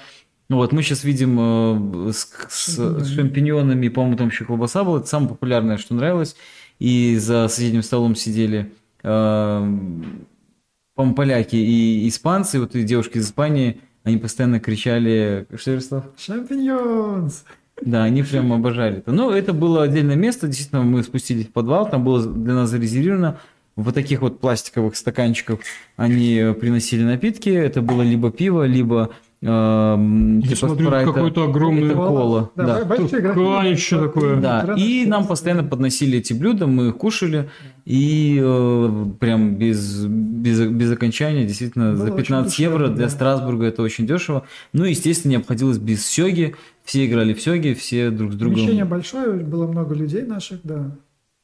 Ну Вот мы сейчас видим э, с, с- с шампиньонами, по-моему, там еще колбаса была. Это самое популярное, что нравилось. И за соседним столом сидели, э, по-моему, поляки и испанцы. Вот и девушки из Испании, они постоянно кричали... Что, Ярослав? Шампиньонс! Да, они прям обожали это. Но это было отдельное место. Действительно, мы спустились в подвал. Там было для нас зарезервировано. В таких вот пластиковых стаканчиках они э, приносили напитки. Это было либо пиво, либо Я типа смотрю, спрайта. какой-то огромный... Это кола, Да, да. Какое такое? Да, и нам постоянно подносили эти блюда, мы их кушали, и э, прям без, без, без окончания, действительно, Было за очень 15 евро для да. Страсбурга это очень дешево. Ну, естественно, не обходилось без сёги, все играли в сёги, все друг с другом... Помещение большое, было много людей наших, да.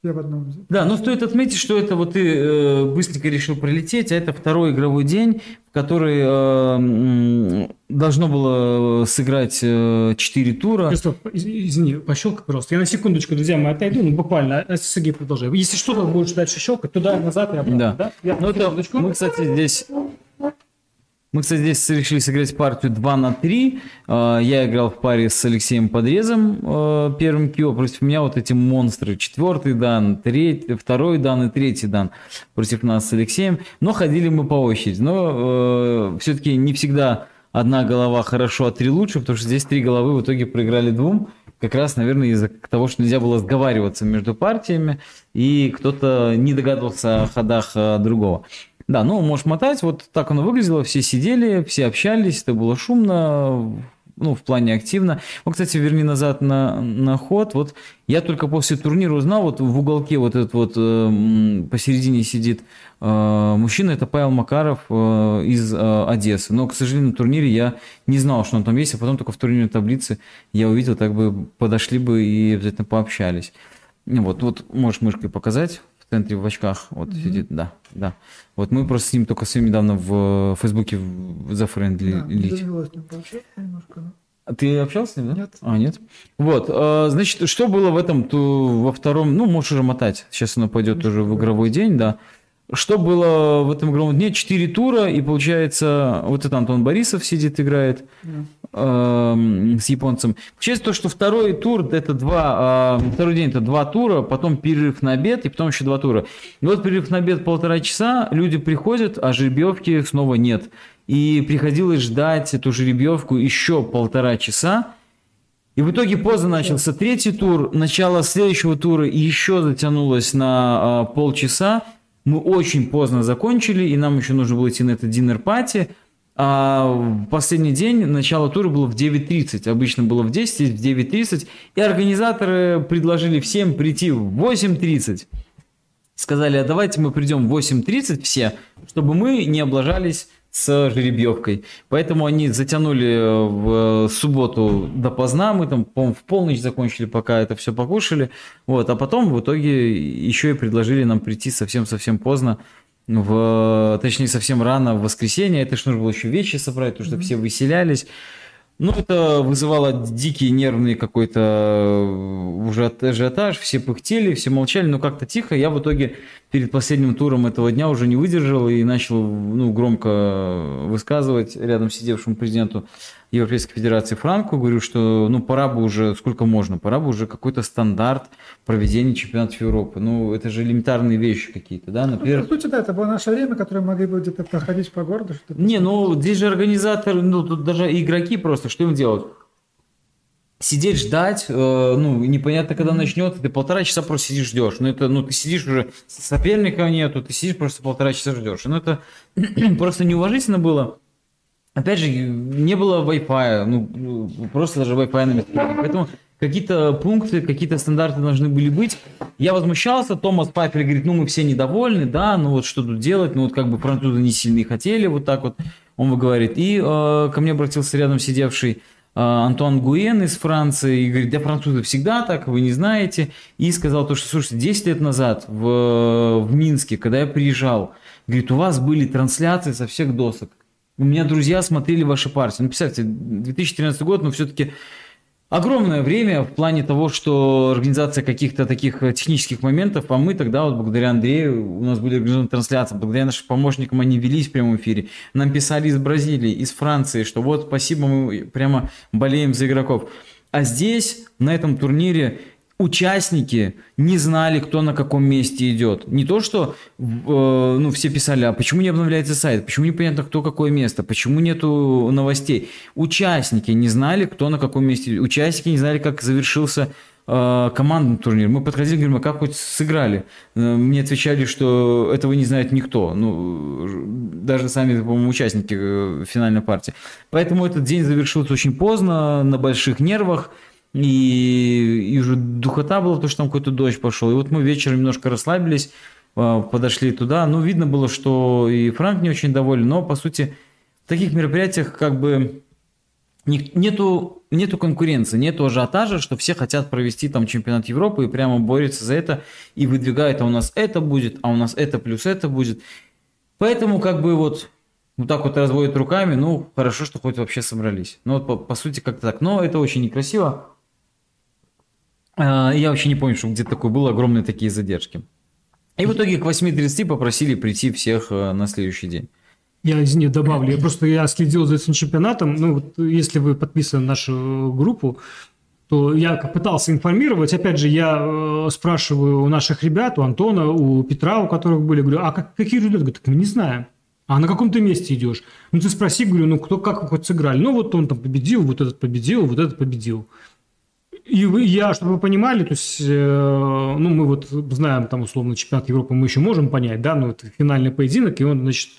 Я в одном. Да, но стоит отметить, что это вот ты э, быстренько решил пролететь, а это второй игровой день, в который э, должно было сыграть э, 4 тура. Стоп, извини, пощелкай просто. Я на секундочку, друзья, мы отойду, ну буквально, а Сергей продолжай. Если что-то будешь дальше щелкать, туда, назад и обратно, да? да? Я ну, это, мы, кстати, здесь мы, кстати, здесь решили сыграть партию 2 на 3. А, я играл в паре с Алексеем Подрезом а, первым кио. Против меня вот эти монстры. Четвертый дан, третий, второй дан и третий дан против нас с Алексеем. Но ходили мы по очереди. Но э, все-таки не всегда одна голова хорошо, а три лучше, потому что здесь три головы в итоге проиграли двум. Как раз, наверное, из-за того, что нельзя было сговариваться между партиями, и кто-то не догадывался о ходах другого. Да, ну, можешь мотать, вот так оно выглядело, все сидели, все общались, это было шумно, ну, в плане активно. Вот, кстати, верни назад на, на ход. Вот я только после турнира узнал, вот в уголке вот этот вот э, посередине сидит э, мужчина, это Павел Макаров э, из э, Одессы. Но, к сожалению, на турнире я не знал, что он там есть, а потом только в турнирной таблице я увидел, так бы подошли бы и обязательно пообщались. Вот, вот можешь мышкой показать в центре в очках, вот mm-hmm. сидит, да, да. Вот мы просто с ним только с ним недавно в Фейсбуке зафрендлились. Да, а Ты общался с ним, да? Нет. А, нет? Вот, а, значит, что было в этом, то во втором, ну, можешь уже мотать, сейчас оно пойдет уже в игровой день, да. Что было в этом игровом дне? Четыре тура, и получается, вот это Антон Борисов сидит, играет э, с японцем. Получается то, что второй тур, это два, э, второй день это два тура, потом перерыв на обед, и потом еще два тура. И вот перерыв на обед полтора часа, люди приходят, а жеребьевки снова нет. И приходилось ждать эту жеребьевку еще полтора часа, и в итоге поздно начался третий тур, начало следующего тура еще затянулось на э, полчаса, мы очень поздно закончили, и нам еще нужно было идти на это динер-пати. А последний день начало тура было в 9.30. Обычно было в 10, в 9.30. И организаторы предложили всем прийти в 8.30. Сказали, а давайте мы придем в 8.30 все, чтобы мы не облажались с жеребьевкой. Поэтому они затянули э, в субботу допоздна, мы там, по в полночь закончили, пока это все покушали. Вот, а потом в итоге еще и предложили нам прийти совсем-совсем поздно, в, точнее, совсем рано в воскресенье. Это же нужно было еще вещи собрать, потому что mm-hmm. все выселялись. Ну, это вызывало дикий нервный какой-то э, уже ажиотаж, все пыхтели, все молчали, но как-то тихо. Я в итоге перед последним туром этого дня уже не выдержал и начал ну, громко высказывать рядом сидевшему президенту Европейской Федерации Франку, говорю, что ну пора бы уже, сколько можно, пора бы уже какой-то стандарт проведения чемпионатов Европы. Ну, это же элементарные вещи какие-то, да, например... Ну, по сути, да, это было наше время, которое могли бы где-то проходить по городу. Не, ну, здесь же организаторы, ну, тут даже игроки просто, что им делать? сидеть ждать, э, ну, непонятно, когда начнется, ты полтора часа просто сидишь ждешь. Ну, это, ну, ты сидишь уже, соперника нету, ты сидишь просто полтора часа ждешь. Ну, это просто неуважительно было. Опять же, не было Wi-Fi, ну, просто даже Wi-Fi на метро. Поэтому какие-то пункты, какие-то стандарты должны были быть. Я возмущался, Томас Пайпер говорит, ну мы все недовольны, да, ну вот что тут делать, ну вот как бы французы не сильно хотели, вот так вот он говорит. И э, ко мне обратился рядом сидевший э, Антуан Гуен из Франции и говорит, да французы всегда так, вы не знаете. И сказал то, что, слушайте, 10 лет назад в, в Минске, когда я приезжал, говорит, у вас были трансляции со всех досок. У меня друзья смотрели ваши партии. Ну, представьте, 2013 год, но все-таки огромное время в плане того, что организация каких-то таких э, технических моментов, а мы тогда, вот благодаря Андрею, у нас были организованы трансляции, благодаря нашим помощникам они велись в прямом эфире. Нам писали из Бразилии, из Франции, что вот спасибо, мы прямо болеем за игроков. А здесь, на этом турнире, участники не знали, кто на каком месте идет. Не то, что э, ну, все писали, а почему не обновляется сайт, почему непонятно, кто какое место, почему нету новостей. Участники не знали, кто на каком месте. Участники не знали, как завершился э, командный турнир. Мы подходили, говорим, а как хоть сыграли? Э, мне отвечали, что этого не знает никто. Ну, даже сами, по-моему, участники э, финальной партии. Поэтому этот день завершился очень поздно, на больших нервах. И, и уже духота была, потому что там какой-то дождь пошел. И вот мы вечером немножко расслабились, а, подошли туда. Ну, видно было, что и Франк не очень доволен, но, по сути, в таких мероприятиях как бы нету, нету конкуренции, нету ажиотажа, что все хотят провести там чемпионат Европы и прямо борются за это и выдвигают, а у нас это будет, а у нас это плюс это будет. Поэтому как бы вот вот так вот разводят руками, ну, хорошо, что хоть вообще собрались. Ну, вот по, по сути как-то так. Но это очень некрасиво. А, я вообще не помню, что где-то такое было, огромные такие задержки. И в итоге к 8.30 попросили прийти всех э, на следующий день. Я, извини, добавлю. Я просто я следил за этим чемпионатом. Ну, вот если вы подписаны на нашу группу, то я пытался информировать. Опять же, я э, спрашиваю у наших ребят, у Антона, у Петра, у которых были, говорю, а как, какие результаты? Говорят, мы не знаем. А на каком ты месте идешь? Ну, ты спроси, говорю, ну, кто, как хоть сыграли? Ну, вот он там победил, вот этот победил, вот этот победил. И я, чтобы вы понимали, то есть, э, ну, мы вот знаем, там, условно, чемпионат Европы мы еще можем понять, да, но это финальный поединок, и он, значит,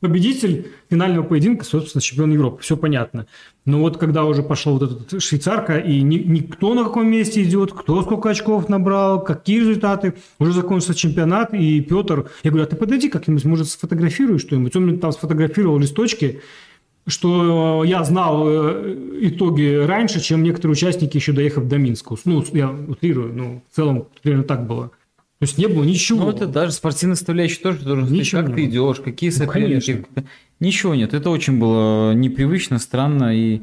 победитель финального поединка, собственно, чемпион Европы. Все понятно. Но вот когда уже пошел вот этот швейцарка, и ни, никто на каком месте идет, кто сколько очков набрал, какие результаты, уже закончился чемпионат, и Петр, я говорю, а ты подойди как-нибудь, может, сфотографируй что-нибудь. Он там сфотографировал листочки, что я знал э, итоги раньше, чем некоторые участники, еще доехав до Минска. Ну, я утрирую, но в целом примерно так было. То есть не было ничего. Ну, это даже спортивная составляющая тоже должен ничего сказать, как ты идешь, какие ну, соперники. Ну, ничего нет. Это очень было непривычно, странно. И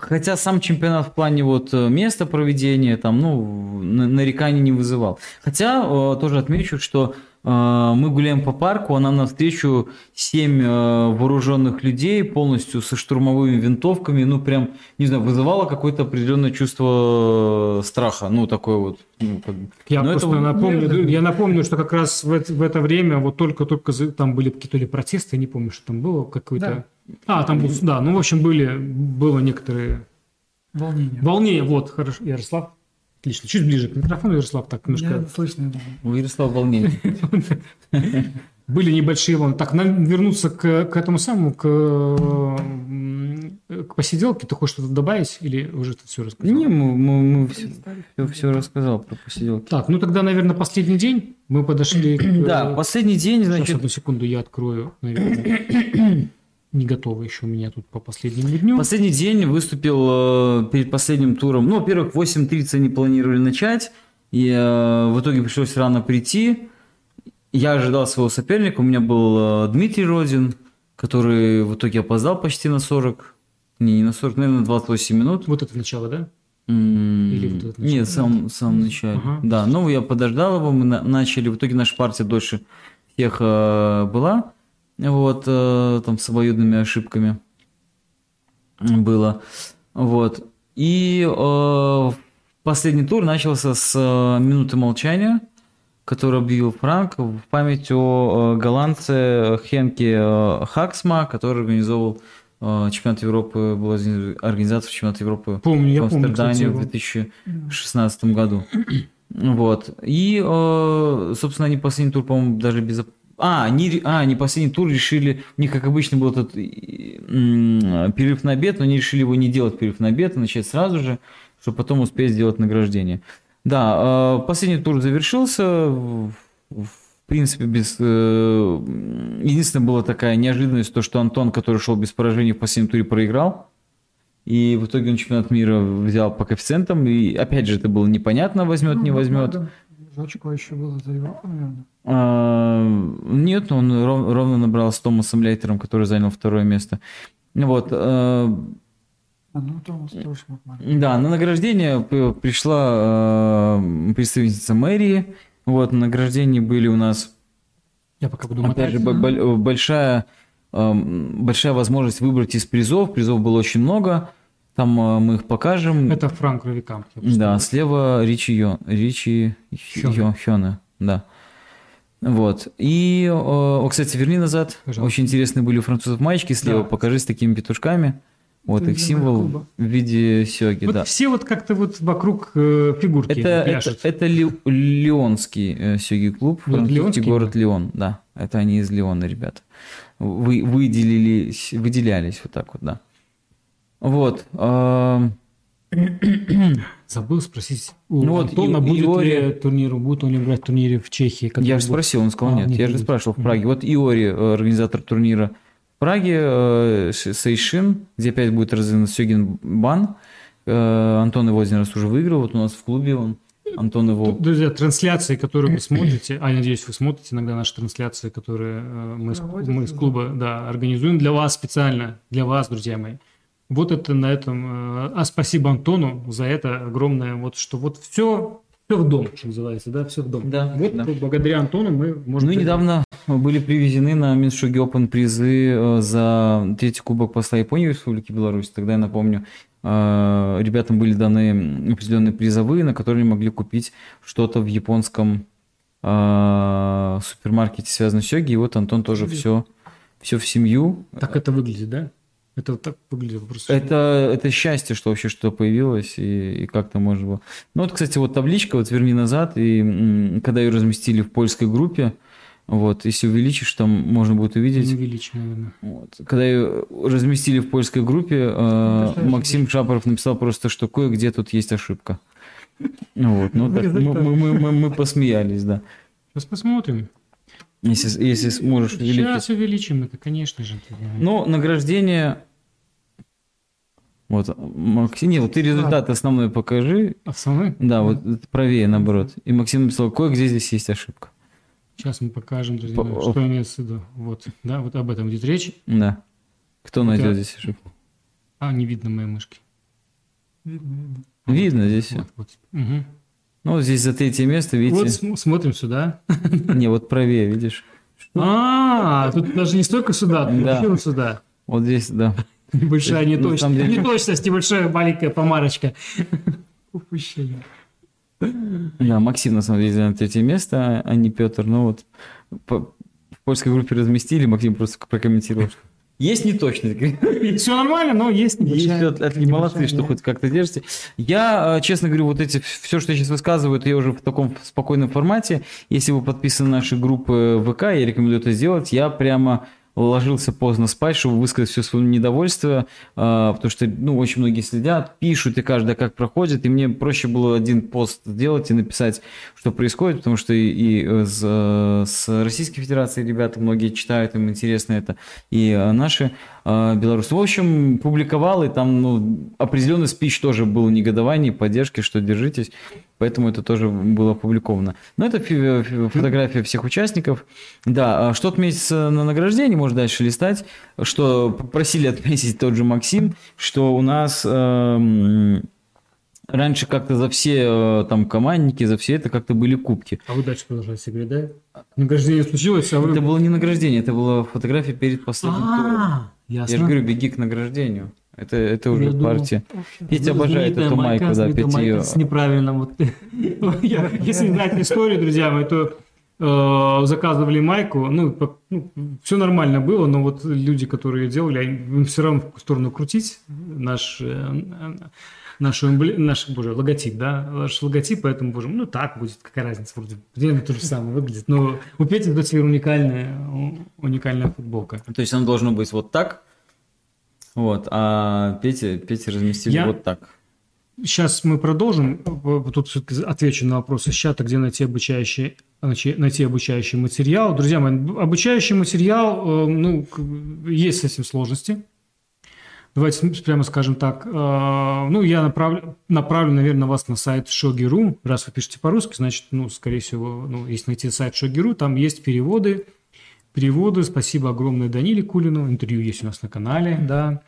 Хотя сам чемпионат в плане вот э, места проведения, там, ну, нареканий не вызывал. Хотя э, тоже отмечу, что э, мы гуляем по парку, а нам навстречу семь вооруженных людей полностью со штурмовыми винтовками, ну, прям, не знаю, вызывало какое-то определенное чувство страха, ну, такое вот. Ну, как... Я Но просто это... напомню, я напомню, что как раз в это, в это время вот только-только там были какие-то ли протесты, я не помню, что там было, какой-то... Да а, там был, да, ну, в общем, были, было некоторые... Волнения. Волнение, вот, хорошо, Ярослав. Отлично, чуть ближе к микрофону, Ярослав, так немножко... Я слышно. У Ярослава волнение. Были небольшие волны. Так, нам вернуться к, к этому самому, к, к посиделке. Ты хочешь что-то добавить или уже ты все рассказал? Не, мы, мы, мы все, все, все рассказал про посиделки. Так, ну тогда, наверное, последний день. Мы подошли к... Да, последний день, значит... Сейчас, одну секунду, я открою, наверное не готово еще у меня тут по последнему дню. Последний день выступил э, перед последним туром. Ну, во-первых, 8.30 они планировали начать, и э, в итоге пришлось рано прийти. Я ожидал своего соперника, у меня был э, Дмитрий Родин, который в итоге опоздал почти на 40, не, не на 40, наверное, на 28 минут. Вот это начало, да? Или вот это Нет, сам, сам начале. Ага. Да, ну я подождал его, мы начали, в итоге наша партия дольше всех э, была вот, э, там с обоюдными ошибками было. Вот. И э, последний тур начался с э, минуты молчания, который объявил Франк в память о э, голландце Хенке э, Хаксма, который организовал э, чемпионат Европы, был организация чемпионата Европы помню, в Амстердаме в 2016 году. Вот. И, э, собственно, они последний тур, по-моему, даже без а, они, а, они последний тур решили, у них, как обычно, был этот перерыв на обед, но они решили его не делать перерыв на обед, а начать сразу же, чтобы потом успеть сделать награждение. Да, а, последний тур завершился, в принципе, без... Э, единственное, была такая неожиданность, то, что Антон, который шел без поражений в последнем туре, проиграл. И в итоге он чемпионат мира взял по коэффициентам. И опять же, это было непонятно, возьмет, ну, не возьмет. Да, очко еще было за Европу, наверное. А, нет, он ров, ровно набрал с Томасом Лейтером, который занял второе место. Вот. А, а ну, Томас тоже Да, на награждение пришла э, представительница мэрии. Вот, на награждении были у нас... Я пока буду Опять же, большая, большая возможность выбрать из призов. Призов было очень много. Там мы их покажем. Это Франк Равикамп. Да, слева Ричи, Йо, Ричи Хёне. Хёне. Да. Вот. И, о, кстати, верни назад. Пожалуйста. Очень интересные были у французов маечки слева. Да. Покажи с такими петушками. Вот это их символ клуба. в виде сёги, вот да. Все вот как-то вот вокруг э, фигурки это, пляшут. Это, это ли, Лионский э, сёги клуб, вот французский город Лион, да. Это они из Лиона, ребята. Вы, выделились, выделялись вот так вот, да. Вот. Забыл спросить у ну, вот, Антона, будет Иори... ли турнир, будет он ли играть в турнире в Чехии? Я же спросил, он сказал а, нет. нет. Я же спрашивал в Праге. Вот Иори, э, организатор турнира Праге э, Сейшин, где опять будет разыгран Сёгин Бан. Э, Антон его один раз уже выиграл, вот у нас в клубе он. Антон его... Друзья, трансляции, которые вы смотрите, а я надеюсь, вы смотрите иногда наши трансляции, которые мы, с, мы с клуба да, организуем для вас специально, для вас, друзья мои. Вот это на этом. э, А спасибо Антону за это огромное, вот что вот все, все в дом, что называется, да, все в дом. Да, Вот да. благодаря Антону мы можем... Ну и недавно были привезены на Миншуге Open призы э, за третий кубок посла Японии в Республике Беларусь. Тогда я напомню, э, ребятам были даны определенные призовые, на которые они могли купить что-то в японском супермаркете, связанном с Сёги. И вот Антон тоже все, все в семью. Так это выглядит, да? Это вот так выглядит просто. Это, это счастье, что вообще что появилось и, и как-то можно было. Ну вот, кстати, вот табличка, вот верни назад, и когда ее разместили в польской группе, вот, если увеличишь, там можно будет увидеть. Увеличим, наверное. Вот. Когда ее разместили в польской группе, э. Максим Шапоров написал просто, что кое-где тут есть ошибка. Вот, ну так, мы, мы- мы- мы- мы посмеялись, да. Сейчас посмотрим. Если, если сможешь увеличить. Сейчас увеличим это, конечно же. Ну, награждение... Вот, Максим, нет, вот ты результат основной покажи. Основной? Да, вот правее, наоборот. И Максим написал, кое-где здесь есть ошибка. Сейчас мы покажем, друзья, По- что имеется в виду. Вот, да, вот об этом идет речь. Да. Кто найдет здесь ошибку? А, не видно моей мышки. Видно, видно. Видно здесь все. Вот, вот. Мгм. Ну, вот здесь за третье место, Вот видите? см- смотрим сюда. Не, вот правее, видишь? А, тут даже не столько сюда, тут вот сюда. Вот здесь, да. Небольшая Ну, на неточность. самом деле- Неточность, небольшая маленькая помарочка. Упущение. Да, Максим, на самом деле, занял третье место, а не Петр. Ну вот, по- в польской группе разместили, Максим просто прокомментировал. Есть неточность. Все нормально, но есть Есть небольшая. от- от- молодцы, что хоть как-то держите. Я, э, честно говорю, вот эти, все, что я сейчас высказываю, это я уже в таком спокойном формате. Если вы подписаны на наши группы ВК, я рекомендую это сделать. Я прямо ложился поздно спать, чтобы высказать все свое недовольство, а, потому что, ну, очень многие следят, пишут, и каждый как проходит, и мне проще было один пост сделать и написать, что происходит, потому что и, и с, э, с Российской Федерации ребята многие читают, им интересно это, и э, наши э, белорусы. В общем, публиковал, и там, ну, определенный спич тоже был негодование, поддержки, что держитесь, поэтому это тоже было опубликовано. Но это фи- фи- фотография всех участников. Да, а что отметиться на награждении, можно дальше листать, что попросили отметить тот же Максим, что у нас эм, раньше как-то за все э, там командники, за все это как-то были кубки. А вы дальше продолжаете говорить, да? Награждение случилось, а вы... Это было не награждение, это была фотография перед последним туром. А, Я же говорю, беги к награждению. Это, это уже Я думал, партия. Петя обожает эту майку, да, знаменитая Петя майка ее... с неправильным. Вот. Если не знаете историю, друзья мои, то э, заказывали майку, ну, все нормально было, но вот люди, которые делали, они- им все равно в сторону крутить наш, э, нашу эмбле- наш, боже, логотип, да, наш логотип, поэтому, боже, ну так будет, какая разница, вроде, примерно то же самое выглядит, но у Пети, до теперь уникальная, уникальная футболка. То есть оно должно быть вот так, вот, а Петя, Петя разместили Я- вот так. Сейчас мы продолжим. Тут все-таки отвечу на вопрос из чата, где найти обучающий, найти обучающий материал. Друзья мои, обучающий материал, э, ну, есть с этим сложности. Давайте прямо скажем так. э, Ну, я направлю, направлю, наверное, вас на сайт Shogi.ru. Раз вы пишете по-русски, значит, ну, скорее всего, ну, если найти сайт Shogi.ru, там есть переводы. Переводы. Спасибо огромное Даниле Кулину. Интервью есть у нас на канале, да.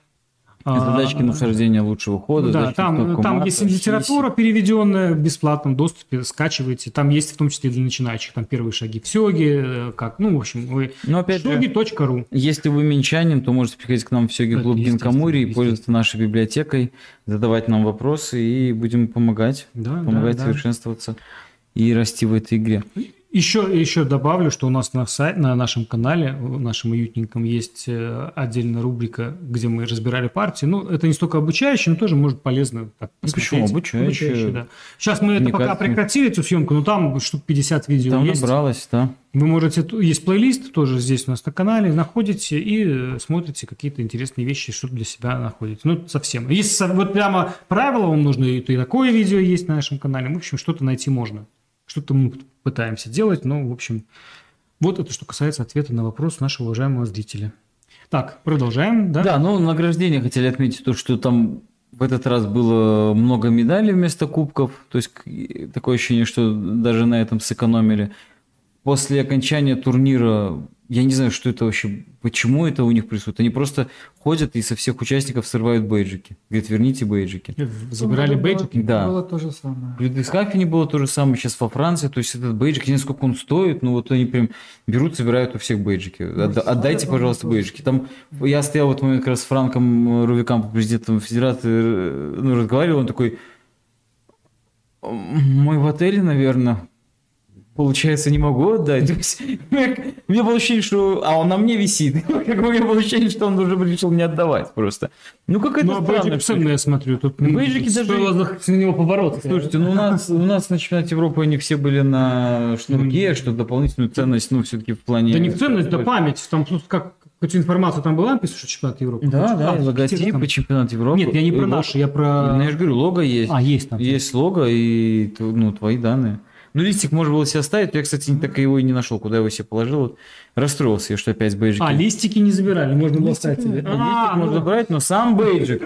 А, Задачки нахождения лучшего хода. да, задачки там, там мата, есть литература переведенная в бесплатном доступе, скачивайте. Там есть в том числе для начинающих, там первые шаги в Сёге, э, как, ну, в общем, вы Но опять же, shogi.ru. если вы минчанин, то можете приходить к нам в Сёги Да, клуб Гинкамури и пользоваться нашей библиотекой, задавать нам вопросы и будем помогать, Да, помогать да, да. совершенствоваться и расти в этой игре. Еще, еще добавлю, что у нас на, сайт, на нашем канале, в нашем уютненьком, есть э, отдельная рубрика, где мы разбирали партии. Ну, это не столько обучающее, но тоже может полезно так Ну, почему? посмотреть. Обучающее. да. Сейчас мы это пока прекратили, эту съемку, но там штук 50 видео Там есть. набралось, да. Вы можете, есть плейлист тоже здесь у нас на канале, находите и э, смотрите какие-то интересные вещи, что для себя находите. Ну, совсем. Если вот прямо правила вам нужны, то и такое видео есть на нашем канале. В общем, что-то найти можно. Что-то мы пытаемся делать, но, в общем, вот это что касается ответа на вопрос нашего уважаемого зрителя. Так, продолжаем, да? Да, ну награждение хотели отметить то, что там в этот раз было много медалей вместо кубков, то есть такое ощущение, что даже на этом сэкономили. После окончания турнира я не знаю, что это вообще, почему это у них присутствует. Они просто ходят и со всех участников срывают бейджики. Говорят, верните бейджики. Забирали Ну, бейджики? Было, Да. было то же самое. В Людвигсхафене было то же самое, сейчас во Франции. То есть этот бейджик, я не знаю, сколько он стоит, но вот они прям берут, собирают у всех бейджики. Ну, отдайте, да, пожалуйста, бейджики. Там я стоял в этот момент как раз с Франком Рувикам, президентом Федерации, э, ну, разговаривал, он такой, мой в отеле, наверное, получается, не могу отдать. То есть, Мне было ощущение, что... А он на мне висит. Как У меня было ощущение, что он уже решил не отдавать просто. Ну, какая-то Ну, а бейджик ценный, я смотрю. Тут Ну, бейджики даже- с него побороться. Слушайте, ну у нас, у нас на чемпионате Европы они все были на шнурке, что дополнительную ценность, ну, все-таки в плане... Да не в ценность, да память. Там просто как какую-то информацию там была написано, что чемпионат Европы. Да, да, А, логотип, там. чемпионат Европы. Нет, я не про наши, я про... Ну, я же говорю, лого есть. А, есть там. Есть лого и ну, твои данные. Ну, листик можно было себе оставить, я, кстати, так его и не нашел, куда его себе положил. Вот Расстроился я, что опять бейджики. А, листики не забирали, можно было оставить себе. А, листик можно ну, брать, но сам бейджик,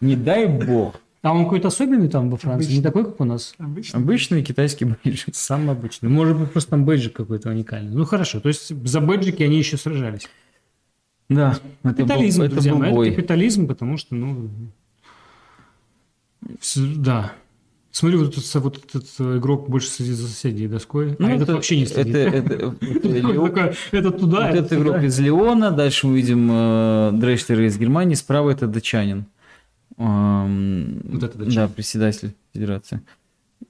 не дай бог. а он какой-то особенный там во Франции, не Обычный. такой, как у нас? Обычно. Обычный китайский бейджик. Самый обычный. Может быть, просто там бейджик какой-то уникальный. Ну, хорошо. То есть за бейджики они еще сражались. Да, это был, Капитализм, это друзья был мои, это бой. капитализм, потому что, ну, да. Смотрю, вот этот, вот этот игрок больше следит за соседней доской, Ну, а этот это- вообще не следит. Это, это, это туда, Вот это это игрок туда. из Леона, дальше мы видим э, Дрейшлера из Германии, справа это датчанин. Эм, Вот это датчанин. Да, председатель Федерации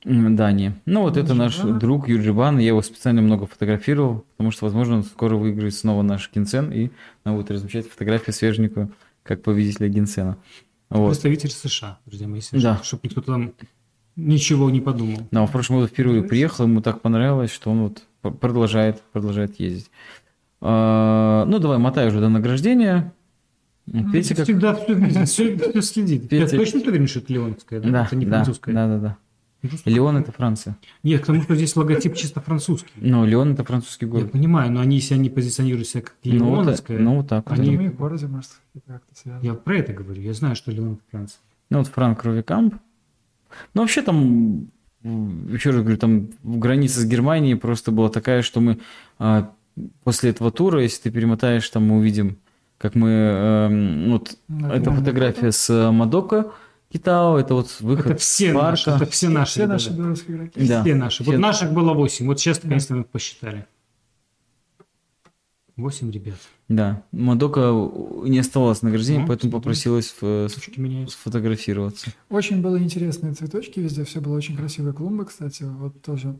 Дании. Ну, вот это наш друг Юрджибан, я его специально много фотографировал, потому что, возможно, он скоро выиграет снова наш Гинсен, и нам будет размещать фотографию свеженькую, как победителя Гинсена. Вот. Представитель США, друзья мои, Да. чтобы никто там ничего не подумал. Да, он в прошлом году впервые приехал, ему так понравилось, что он вот продолжает, продолжает ездить. А, ну, давай, мотай уже до награждения. Петя как... Всегда все, все, следит. Петя- Я точно уверен, что это Леонская, да? Да, это не да, французская. да, да, да. Леон это Франция. Нет, потому что здесь логотип чисто французский. Ну, Леон это французский Я город. понимаю, но они, если они позиционируют себя как Ну, Леоновская, ну, вот так. Они- в городе, может, как-то связано. я про это говорю. Я знаю, что Леон это Франция. Ну, вот Франк Ровикамп. Ну, вообще там, еще раз говорю, там граница с Германией просто была такая, что мы а, после этого тура, если ты перемотаешь, там мы увидим, как мы... эм, вот Ну, эта это фотография с э, Мадока Китао, это вот выход Это все с парка. наши, это все наши. Все наши белорусские игроки. Да. Все наши. Вот Все- наших было 8. Вот сейчас, наконец-то, мы посчитали. 8 ребят. Да, Мадока не оставалось награждения, Ну, поэтому смотри. попросилась э, Сучки меняются. сфотографироваться. Очень было интересные цветочки везде, все было очень красивые клумбы, кстати, вот тоже.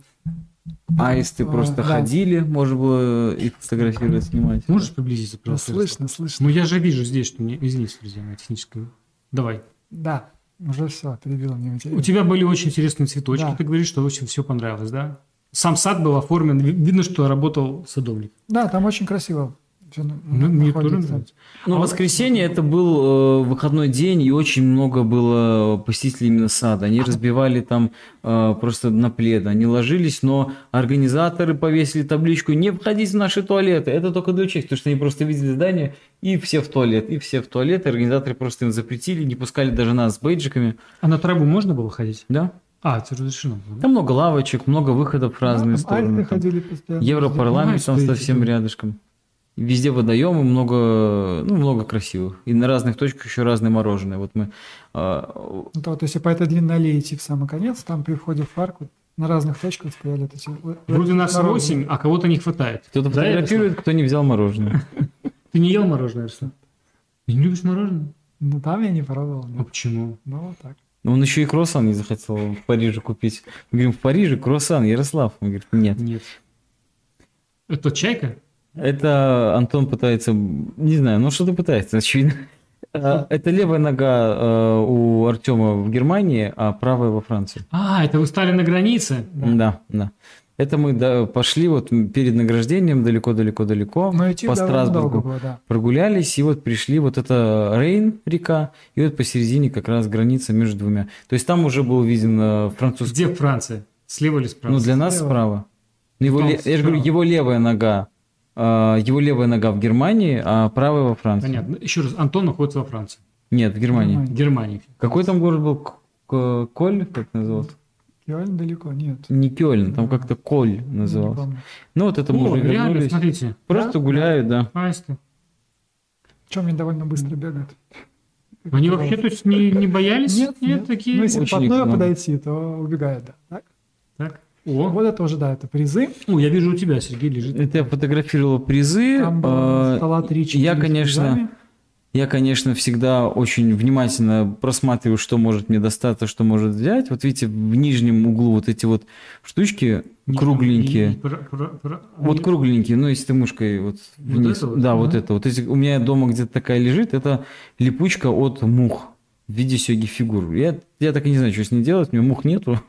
Аисты А, просто да. ходили, можно было их фотографировать, снимать. Можешь приблизиться, Ну, пожалуйста? слышно, слышно. Ну, я же вижу здесь, что мне... Извините, друзья мои, техническое. Давай. Да, уже все, перебил мне У тебя были очень интересные цветочки. Да. Ты говоришь, что очень все понравилось, да? Сам сад был оформлен. Ви- Видно, что работал садовник. Да, там очень красиво. Ну, мне тоже нравится. Ну, А вот- воскресенье это был э, выходной день, и очень много было посетителей именно сада. Они разбивали там э, просто на плед, они ложились, но организаторы повесили табличку «Не входить в наши туалеты». Это только для участия, потому что они просто видели здание, и все в туалет, и все в туалет. И организаторы просто им запретили, не пускали даже нас с бейджиками. А на траву можно было ходить? Да? А, это разрешено? Там много лавочек, много выходов в разные Да, там стороны. Там ходили постоянно. Европарламент там совсем да. рядышком. Везде водоемы, много, ну, много красивых. И на разных точках еще разные мороженое. Вот мы а, Ну, то вот если по этой длинной аллее идти в самый конец, там при входе в парк вот на разных точках стояли эти... Вроде нас мороженое. 8, а кого-то не хватает. кто-то фотографирует, кто не взял мороженое. Ты не ел мороженое, Арсен? Ты не любишь мороженое? Ну, там я не пробовал. А почему? Ну, вот так. Но он еще и круассан не захотел в Париже купить. Мы говорим, в Париже круассан, Ярослав. Он говорит, нет. Нет. Это чайка? Это Антон пытается, не знаю, ну что-то пытается, очевидно. А, Это левая нога э, у Артема в Германии, а правая во Франции. А, это вы стали на границе? Да, да. Это мы да, пошли вот перед награждением далеко-далеко-далеко идти по Страсбургу. было, да. Прогулялись, и вот пришли, вот это Рейн, река, и вот посередине как раз граница между двумя. То есть там уже был виден э, французский... Где Франция? Слева или справа? Ну, для нас Слева. справа. Ну, Его, Там ле- Я же говорю, его левая нога а, его левая нога в Германии, а правая во Франции. Понятно. Еще раз, Антон находится во Франции. Нет, в Германии. Германия. В Германии. Какой там город был? Коль, как назывался? Кёльн далеко, нет. Не Кёльн, там Да. как-то Коль назывался. Ну вот это мы О, уже реально, вернулись. смотрите. Просто гуляют, да. Аисты. Чем они довольно быстро бегают. Они вообще, то есть, не, не боялись? Нет, нет. такие. Ну, если Очень вплотную экономно. подойти, то убегают, да. Так? Так. О, Вот это уже, да, это призы. О, я вижу у тебя, Сергей, лежит. Это я фотографировал призы. Там было а, стола 3 я, конечно, Я, конечно, всегда очень внимательно просматриваю, что может мне достаться, что может взять. Вот видите, в нижнем углу вот эти вот штучки Не- кругленькие. не- про- про- про- Вот они- кругленькие, ну, если ты мышкой вот вниз. это вот? да, вот Ага. это. Вот если у меня дома где-то такая лежит, это липучка от мух в виде сёги фигур. Я, я так и не знаю, что с ней делать, у меня мух нету.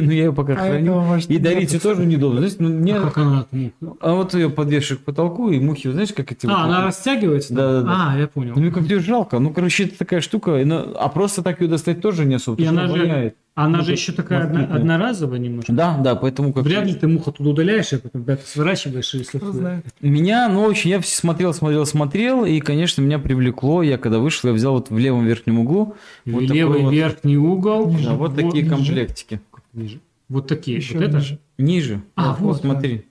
Но я ее пока А храню. этого, может, И дарить ее тоже неудобно. Знаете, ну, мне... А как она от мух? А вот ее подвешиваю к потолку, и мухи, вот знаешь, как эти... вот- А, она растягивается? там? Да-да-да. А, я понял. Ну, как ее жалко. Ну, короче, это такая штука. и на- А просто так ее достать тоже не особо. И она же, воняет. она Ну, же еще такая москитная. одноразовая немножко. Да, да, поэтому как... Вряд ли ты мух оттуда удаляешь, а потом опять сворачиваешь и знает. Меня, ну, очень, я смотрел, смотрел, смотрел, и, конечно, меня привлекло. Я когда вышел, я взял вот в левом верхнем углу. Вот такой Левый вот- верхний угол. Да, вот такие ниже. комплектики. Ниже. Вот такие. Еще вот это? ниже. Ниже. А, вот, смотри.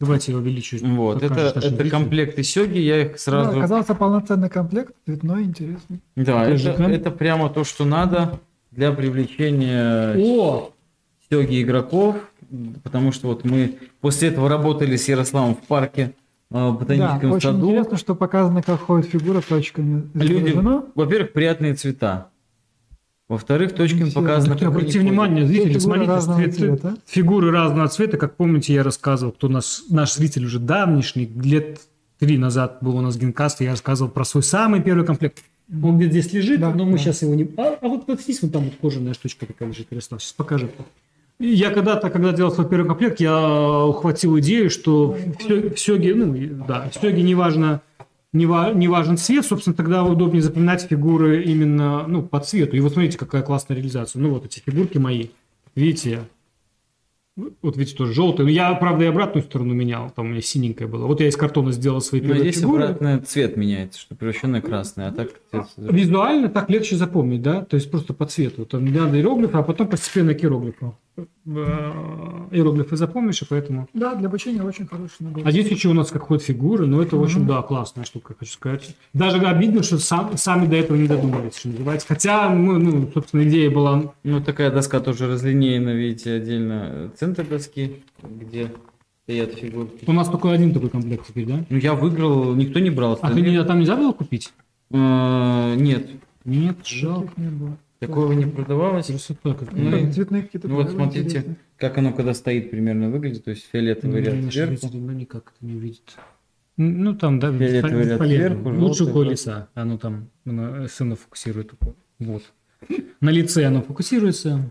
Давайте я увеличу. Вот, это, Покажешь это комплекты сёги, я их Да, сразу... оказался полноценный комплект, цветной, интересный. Да, это, это прямо то, что надо для привлечения О! сёги игроков, потому что вот мы после этого работали с Ярославом в парке э, в Да, ботаническом очень саду. интересно, что показано, как ходит фигура точками. Люди, во-первых, приятные цвета. Во-вторых, точками Интересно. показано, как Обратите внимание, зрители, Фигуры смотрите, разного цвет- цвета. фигуры разного цвета. Как помните, я рассказывал, кто нас, наш зритель уже давнишний, лет три назад был у нас генкаст, и я рассказывал про свой самый первый комплект. Он где-то здесь лежит, Да, но мы да. сейчас его не... А, а вот, вот здесь вот там вот кожаная штучка такая лежит, Ярослав, сейчас покажем. И я когда-то, когда делал свой первый комплект, я ухватил идею, что в сёге, ну, да, в сёге неважно, не, ва- не важен цвет, собственно, тогда удобнее запоминать фигуры именно ну, по цвету. И вот смотрите, какая классная реализация. Ну вот эти фигурки мои. Видите, вот видите, тоже желтые. Я, правда, и обратную сторону менял. Там у меня синенькая была. Вот я из картона сделал свои Но первые здесь фигуры. обратно цвет меняется, что превращенное красное, а так Визуально так легче запомнить, да? То есть просто по цвету. Там не надо иероглифы, а потом постепенно к иероглифу. Э, Иероглифы запомнишь, и поэтому... Да, для обучения очень хороший набор. А здесь еще у нас как ходят фигуры, но это очень, да, классная штука, хочу сказать. Даже обидно, что сам- сами до этого не додумались, что называется. Хотя, мы, ну, собственно, идея была... Ну, такая доска тоже разлинеена, видите, отдельно центр доски, где стоят фигурки. У нас только один такой комплект теперь, да? Ну, я выиграл, никто не брал. А ты не- а там нельзя было купить? Э, Нет, Нет, Таких не было. Такого не продавалось. Красота какая. Ну, и- Цветные какие-то Ну, вот смотрите, интересные. как оно когда стоит примерно выглядит, то есть фиолетовый ряд Наши сверху. ну, никак это не увидит. Ну, там, да, Фиолетовый ряд сверху, Лучше просто. лица. Оно там, оно сына фокусирует. Вот. На лице оно фокусируется.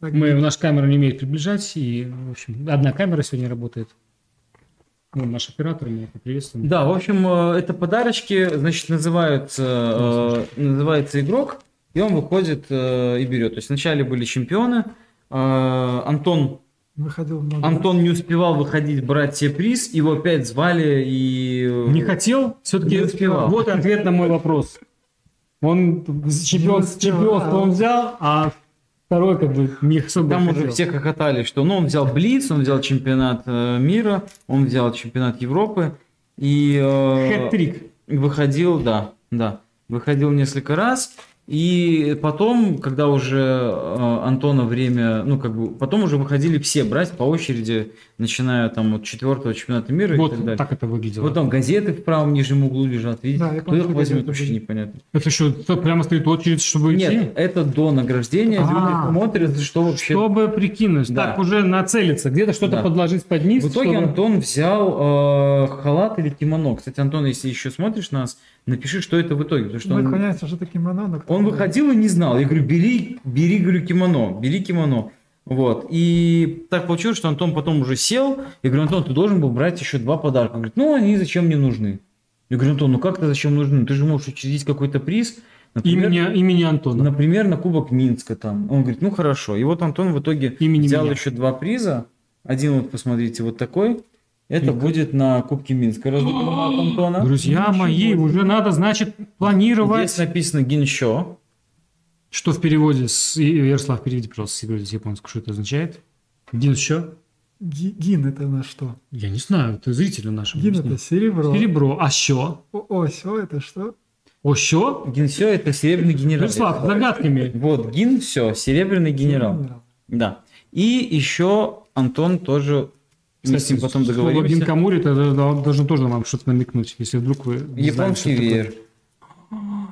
Так, Мы, наша камера не умеет приближать, и, в общем, одна камера сегодня работает. Ну, наш оператор, мы это приветствуем. Да, в общем, э, это подарочки, значит, называются, э, называется игрок, и он выходит э, и берет. То есть вначале были чемпионы, э, Антон, Выходил много. Антон не успевал выходить брать себе приз, его опять звали и... э, Не хотел, все-таки Не успевал. Вот ответ на мой вопрос. Он чемпион, успел, чемпионство а. он взял, а второй как бы не особо Там уже все хохотали, что ну, он взял Блиц, он взял чемпионат э, мира, он взял чемпионат Европы и э, Хэт-трик. выходил, да, да, выходил несколько раз. И потом, когда уже э, Антона время, ну как бы, потом уже выходили все брать по очереди, начиная там от четвертого чемпионата мира Вот и так далее. так это выглядело. Вот там газеты в правом нижнем углу лежат, видите? Да, Кто их возьмет, вообще непонятно. Это тут прямо стоит очередь, чтобы идти? Нет, это до награждения, А. люди смотрят, что вообще Чтобы прикинуть. Да. Так уже нацелиться. Где-то что-то Да. подложить под низ. В итоге чтобы- Антон взял э, халат или кимоно. Кстати, Антон, если еще смотришь нас, напиши, что это в итоге. Потому что Мы он, понятно, что такие моно, но кто он выходил и не знал. Я говорю, бери, бери, говорю, кимоно, бери кимоно. Вот. И так получилось, что Антон потом уже сел. Я говорю, Антон, ты должен был брать еще два подарка. Он говорит, ну, они зачем мне нужны? Я говорю, Антон, ну как ты зачем нужны? Ты же можешь учредить какой-то приз. Например, Имени, имени Антона. Например, на Кубок Минска там. Он говорит, ну хорошо. И вот Антон в итоге Имени взял меня. еще два приза. Один вот, посмотрите, вот такой. Это будет на Кубке Минска от Антона. Друзья мои, уже надо, значит, планировать. Здесь написано Гиншо. Что в переводе с... Ярослав, переведи, пожалуйста, с японского, что это означает? Гиншо? Ги- Гин это на что? Я не знаю, ты зрителю нашему. Гин это серебро. Серебро. А що? О, о, сё это что? О, що? Гинсё это серебряный генерал. Ярослав, загадками. Вот, Гин все, серебряный генерал. Генерал. Да. И еще Антон тоже, мы с ним потом слово договоримся. Это да- должно тоже вам что-то намекнуть, если вдруг вы Японский веер.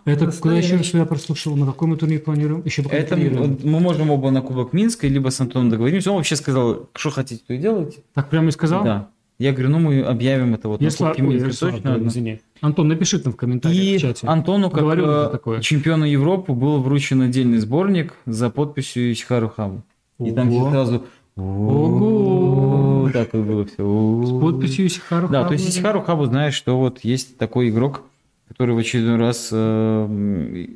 Это куда еще Настоящий. раз я прослушал? На какой мы турнир планируем? Еще пока Это не планируем. вот мы можем оба на Кубок Минска, либо с Антоном договоримся. Он вообще сказал, что хотите, то и делайте. Так прямо и сказал? Да. Я говорю, ну мы объявим это вот Ярослав, на Кубке ой, Минска Ярослав, точно. ой, одно. извини. Антон, напиши там в комментариях И в чате. Антону, как Говорил э, такое. чемпиону Европы, был вручен отдельный сборник за подписью Исхару Хабу. И там все сразу... Ого. Так вот было все. С подписью Исихару Да, то есть Хабу. Исхару Хабу знаешь, что вот есть такой игрок, который в очередной раз, э,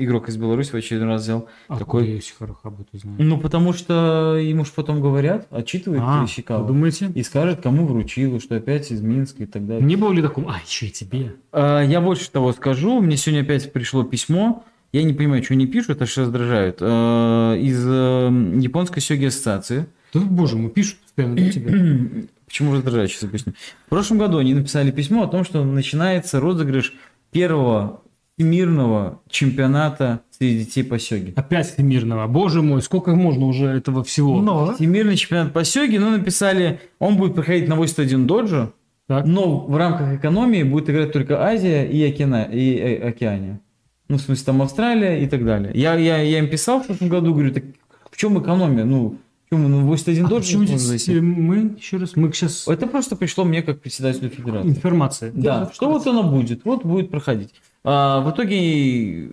игрок из Беларуси в очередной раз взял. А такой- Исихару Хабу, ты знаешь? Ну, потому что ему же потом говорят, отчитывает А, Ищикава. думаете? И скажет, кому вручил, что опять из Минска и так далее. Не было ли такого? А, еще и тебе. А, Я больше того скажу. Мне сегодня опять пришло письмо. Я не понимаю, что они пишут, аж раздражают. А, Из э, японской сёги ассоциации. Да, боже мой, пишут постоянно для тебя. Почему раздражает, сейчас объясню. В прошлом году они написали письмо о том, что начинается розыгрыш первого всемирного чемпионата среди детей по сёге. Опять всемирного. Боже мой, сколько можно уже этого всего? Но Всемирный чемпионат по сёге, ну, написали, он будет проходить на 81 доджо, Так. но в рамках экономии будет играть только Азия и, Океана, и э, Океания. Ну, в смысле, там Австралия и так далее. Я, я, я им писал в прошлом году, говорю, так в чем экономия? Ну, в чем, ну, 81 А доджо почему здесь мы еще раз, мы сейчас Это просто пришло мне как председателю федерации. информация. Да, что вот оно будет, вот будет проходить. А, в итоге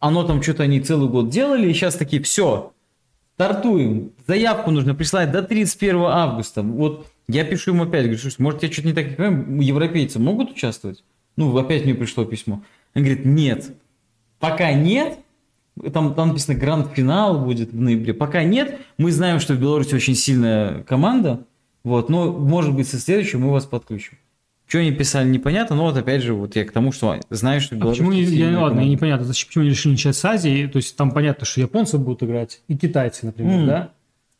оно там что-то они целый год делали, и сейчас такие, все, стартуем. Заявку нужно прислать до 31 августа. Вот я пишу ему опять, говорю, слушай, может я что-то не так не понимаю, европейцы могут участвовать? Ну, опять мне пришло письмо. Он говорит, нет, пока нет, там, там написано гранд-финал будет в ноябре. Пока нет, мы знаем, что в Беларуси очень сильная команда, вот, но может быть со следующего мы вас подключим. Что они писали, непонятно, но вот опять же, вот я к тому, что знаю, что А почему, я, ладно, команда. непонятно, зачем, почему они решили начать с Азии, то есть там понятно, что японцы будут играть, и китайцы, например, М. да?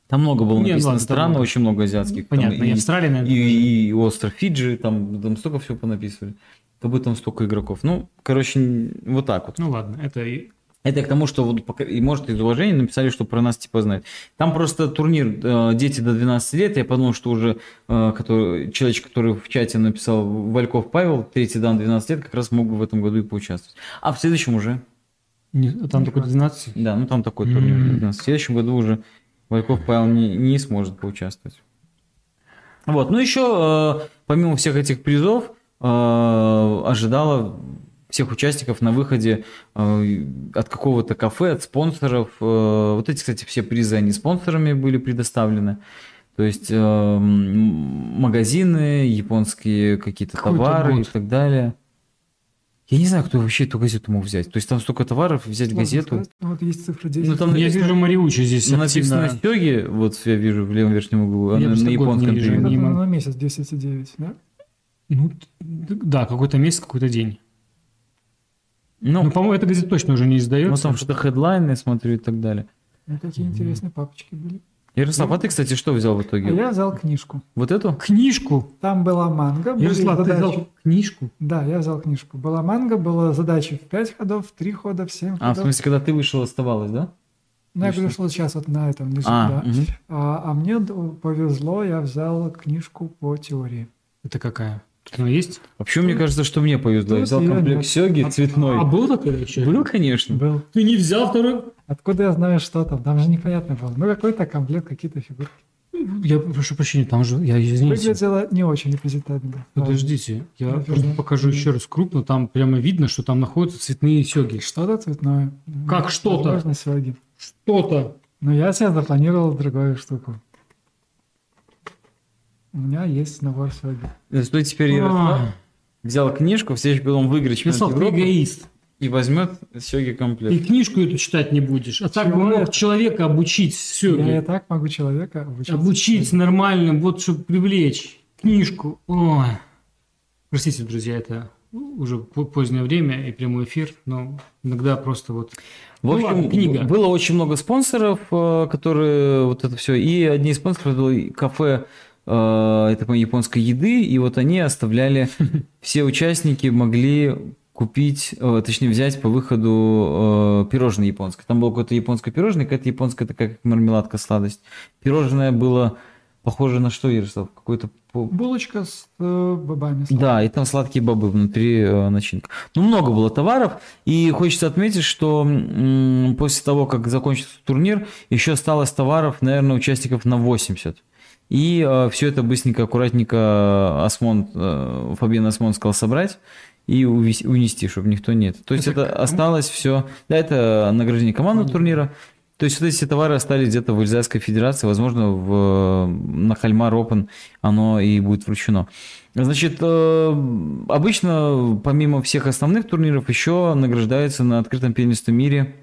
Там много было Не, написано ладно, там стран, очень много азиатских. там Понятно, и, Австралия, наверное. и, и остров Фиджи, там, там столько всего понаписывали. Как будто там столько игроков. Ну, короче, вот так вот. Ну ладно, это и- Это к тому, что вот и может из уважения написали, что про нас типа знают. Там просто турнир э, дети до 12 лет. Я подумал, что уже э, который, человек, который в чате написал Вальков Павел, третий дан 12 лет, как раз мог бы в этом году и поучаствовать. А в следующем уже. не- там только 12. Да, ну там такой турнир. М. 12. В следующем году уже Вальков Павел не, не сможет поучаствовать. Вот. Ну еще, э, помимо всех этих призов, э, ожидала всех участников на выходе э, от какого-то кафе, от спонсоров. Э, вот эти, кстати, все призы, они спонсорами были предоставлены. То есть э, магазины, японские какие-то товары год? и так далее. Я не знаю, кто вообще эту газету мог взять. То есть там столько товаров, взять Сложно газету. сказать. Ну, Вот есть цифра 10. Ну, там Я написано- вижу Мариучи здесь Ну, написано активно. Сёги, вот я вижу в левом верхнем углу, Я она просто на год не японском вижу. не на месяц 10,9, да? Ну, да, какой-то месяц, какой-то день. Ну, Ну, по-моему, эта газета точно уже не издается. ну, там что-то хедлайны, смотрю, и так далее. Ну, такие интересные папочки были. Ярослав, Ну, а ты, кстати, что взял в А итоге? я взял книжку. Вот эту? Книжку. Там была манга. были Ярослав, ты взял книжку? Да, я взял книжку. Была манга, была задачи в 5 ходов, в 3 хода, в 7 А, в ходов. смысле, когда ты вышел, оставалось, да? Ну, я что сейчас вот на этом лежит, А, да. мгм. А, а мне повезло, я взял книжку по теории. Это какая? Она есть? Вообще, мне кажется, что мне повезло. Я Тут взял комплект. Сёги А цветной. был такой еще? Был, конечно. Был. Ты не взял второй? Откуда я знаю, что там? Там же непонятно было. Ну, какой-то комплект, какие-то фигурки. Я прошу прощения, там же, я извините. Выглядело не очень непрезентабельно. Подождите, я Наверное. просто покажу еще раз крупно. Там прямо видно, что там находятся цветные сёги. Что-то цветное. Как что-то? Возможно, сёги. Что-то. Но я себе запланировал другую штуку. У меня есть набор сёги. Зато теперь Ярослав А, взял книжку, в следующем году он выиграет Ярослав, чемпионат ты эгоист. и возьмет Сёги И комплект. книжку эту читать не будешь. А так бы мог человека обучить Я и так могу человека обучить. Обучить сёге. нормально, вот чтобы привлечь. книжку. Ой. Простите, друзья, это уже позднее время и прямой эфир, но иногда просто вот... В общем, ну, ладно, книга. было очень много спонсоров, э, которые вот это все, и одни из спонсоров было кафе э, это японской еды, и вот они оставляли, все участники могли купить, э, точнее взять по выходу пирожное японское. Там было какое-то японское пирожное, какая-то японская такая как мармеладка, сладость. Пирожное было похоже на что, Ярослав? Какой-то Булочка с э, бобами. Сладкие. Да, и там сладкие бобы внутри э, начинка. Ну, много было товаров, и хочется отметить, что м- после того, как закончился турнир, еще осталось товаров, наверное, участников на 80. И э, все это быстренько, аккуратненько Осмон, э, Фабиан Осмон сказал собрать и унести, чтобы никто нет. То есть это, это осталось все. Да, это награждение командного турнира. То есть вот эти товары остались где-то в Ильзайской Федерации, возможно, в, на Хальмар Open оно и будет вручено. Значит, э, обычно, помимо всех основных турниров, еще награждается на открытом пианистом мире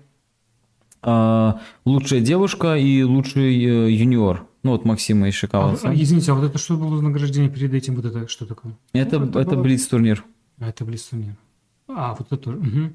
э, лучшая девушка и лучший э, юниор. Ну вот Максима Ишикава. А, извините, а вот это что было награждение перед этим? Вот это что такое? Это, ну, это, это было... Блиц-турнир. А, это Блиц-турнир. А, вот это тоже. Угу.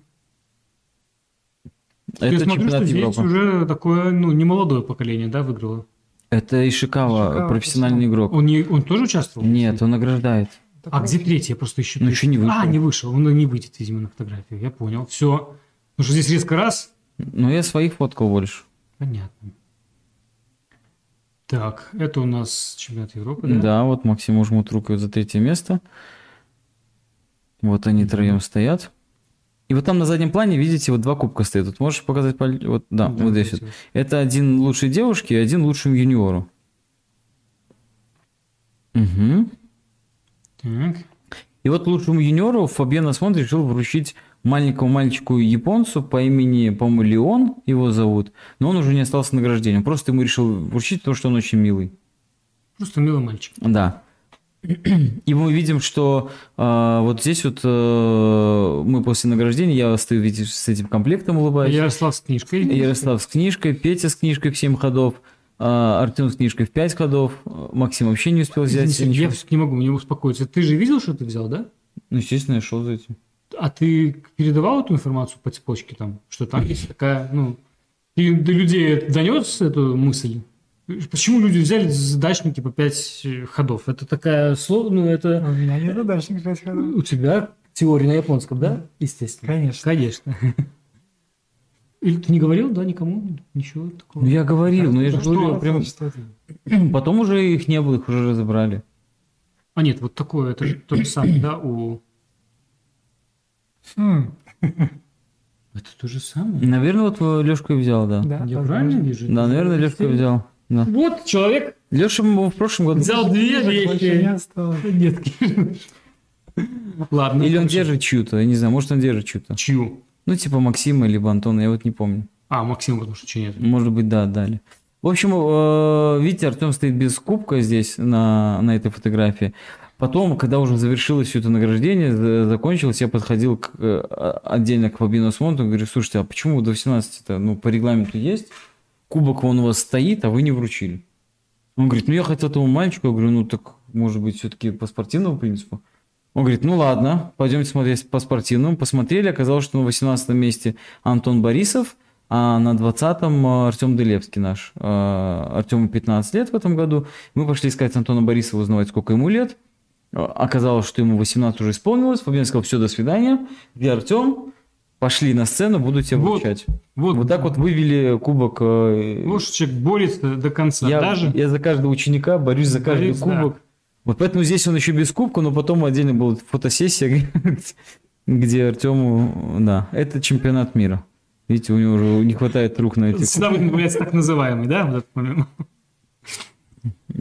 Это Я смотрю, что здесь уже такое, ну, не молодое поколение, да, выиграло? Это Ишикава, Ишикава профессиональный игрок. Он, не, он тоже участвовал? Нет, он награждает. А где третий? Я просто еще... Ну, еще не вышел. А, не вышел. Он не выйдет, видимо, на фотографию. Я понял. Все. Ну что здесь резко раз. Ну, я своих фоткал больше. Понятно. Так, это у нас чемпионат Европы, да? Да, вот Максим жмут руку за третье место. Вот они троем стоят. И вот там на заднем плане, видите, вот два кубка стоят. Тут можешь показать, вот, да, да вот здесь вот. Это один лучшей девушке и один лучшему юниору. Угу. Так. И вот лучшему юниору Фабьен Асмонт решил вручить маленькому мальчику японцу по имени, по-моему, Леон его зовут, но он уже не остался награждением. Просто ему решил вручить, потому что он очень милый. Просто милый мальчик. Да. И мы видим, что э, вот здесь вот э, мы после награждения, я стою, видишь, с этим комплектом улыбаюсь. Ярослав с книжкой. Ярослав с книжкой, Петя с книжкой в 7 ходов, э, Артем с книжкой в 5 ходов, Максим вообще не успел взять. Извините, я не могу, не успокоиться. Ты же видел, что ты взял, да? Ну, естественно, я шел за этим. А ты передавал эту информацию по цепочке там, что там есть такая, ну, ты до людей донес эту мысль? Почему люди взяли задачники по 5 э, ходов? Это такая сложная, ну это... У меня не задачник 5 ходов. У тебя теория на японском, да? Естественно. Конечно. Конечно. Или ты не говорил, да, никому? Ничего такого? Ну, я говорил, но я же говорил прям... Потом уже их не было, их уже разобрали. А нет, вот такое, это же то же самое, да, у... Хм. Это то же самое? Наверное, вот Лешка взял, да. да я правильно вижу? Да, наверное, Лешка взял. Да. Вот человек Леша в прошлом году взял две вещи. Нет. Ладно. Или он держит чью-то, я не знаю, может он держит чью-то. Чью? Ну, типа Максима либо Антона, я вот не помню. А, Максим, потому что чьи нет. Может быть, да, дали. В общем, э, видите, Артем стоит без кубка здесь на, на этой фотографии. Потом, когда уже завершилось все это награждение, закончилось, я подходил к, э, отдельно к Фабину Смонту и говорю, слушайте, а почему до 18-то, ну, по регламенту есть? кубок он у вас стоит, а вы не вручили. Он говорит, ну я хотел этому мальчику, я говорю, ну так может быть все-таки по спортивному принципу. Он говорит, ну ладно, пойдемте смотреть по спортивному. Посмотрели, оказалось, что на 18 месте Антон Борисов, а на 20-м э, Артем Делевский наш. Э, Артему 15 лет в этом году. Мы пошли искать Антона Борисова, узнавать, сколько ему лет. Оказалось, что ему 18 уже исполнилось. Фабиан сказал, все, до свидания. Где Артем? пошли на сцену, буду тебя вот, вручать. Вот, вот так вот вывели кубок. Э, человек борется до конца. Я, даже... я за каждого ученика борюсь за каждый Борис, кубок. Да. Вот поэтому здесь он еще без кубка, но потом отдельно была фотосессия, где Артему, да, это чемпионат мира. Видите, у него уже не хватает рук на эти Всегда будет так называемый, да, в этот момент?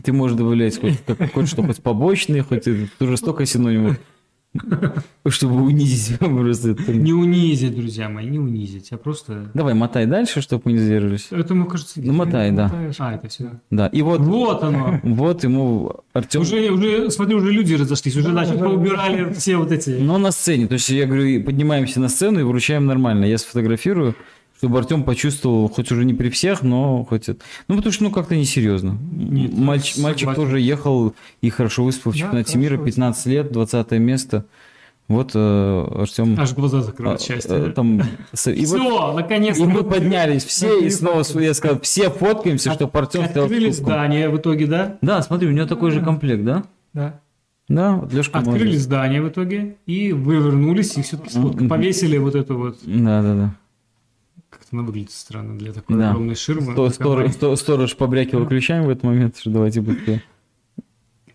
Ты можешь добавлять хоть, хоть что хоть побочный, хоть уже столько синонимов. Чтобы унизить просто. Не унизить, друзья мои, не унизить, а просто... Давай, мотай дальше, чтобы мы не задерживались. Это, мне кажется... Ну, мотай, да. А, это все. Да, и вот... Вот оно. Вот ему Артем... Уже, уже, смотрю, уже люди разошлись, уже начали поубирали все вот эти... Но на сцене, то есть я говорю, поднимаемся на сцену и вручаем нормально. Я сфотографирую, чтобы Артем почувствовал, хоть уже не при всех, но хоть это. Ну, потому что, ну, как-то несерьезно. Нет, Мальч- мальчик тоже ехал и хорошо выступил в Да, чемпионате хорошо мира, 15 лет, 20 место. Вот э, Артем... Аж глаза а, закрыл от э, счастья. там, и, вот- Все, наконец-то. и мы поднялись все, и снова я сказал, все фоткаемся, чтобы Артем стоял Открыли здание в итоге, да? Да, смотри, у него такой же комплект, да? Да. Да, вот Лешка Открыли здание в итоге, и вы вернулись, и все-таки повесили вот эту вот... Да, да, да. Как-то она выглядит странно для такой Да. огромной ширмы. Сто- Сторож, сто- сторож побрякивал ключами в этот момент, что давайте быстрее.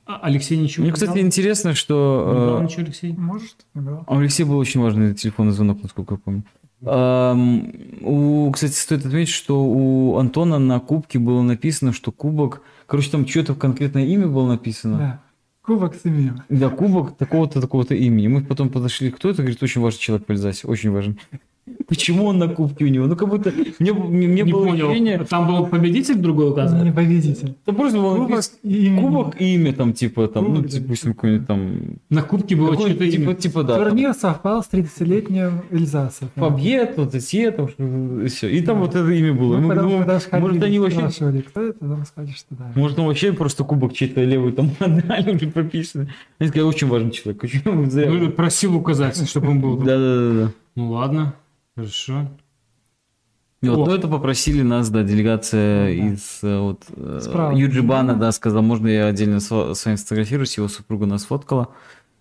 А Алексей ничего Мне, не кстати, интересно, Не брал что э, ничего, Алексей? Может, не брал. у Алексея был очень важный телефонный звонок, насколько я помню. У, кстати, стоит отметить, что у Антона на кубке было написано, что кубок... Короче, там что-то конкретное имя было написано. Да. Кубок с именем. Да, кубок такого-то, такого-то имени. Мы потом подошли, кто это, говорит, очень важный человек по Эльзасе, очень важен. Почему он на кубке у него? Ну, как будто... Мне, мне, мне Не было понял. ощущение... Там был победитель другой указан? Не победитель. Да просто было Кубок имя. кубок и имя там, типа, там, ну, Кубок, да. допустим, какой-нибудь там... На кубке было что-то типа, имя. типа, да. там, Турнир совпал с 30-летним Эльзасом. Побед, вот эти, там, все. И там вот это имя было. Мы Мы потом, думаем, может, они вообще... спрашивали, кто это, потом сказали, что да. Может, он вообще просто кубок чей-то левый там отдали уже прописано. Они сказали, очень важный человек. Ну, просил указать, чтобы он был. Да-да-да. Ну ладно, хорошо. И вот, ну, это попросили нас, да, делегация Ну, да. из э, вот, э, Справа. Юджибана, да, сказал, можно я отдельно с, ва- с вами сфотографируюсь, его супруга нас фоткала.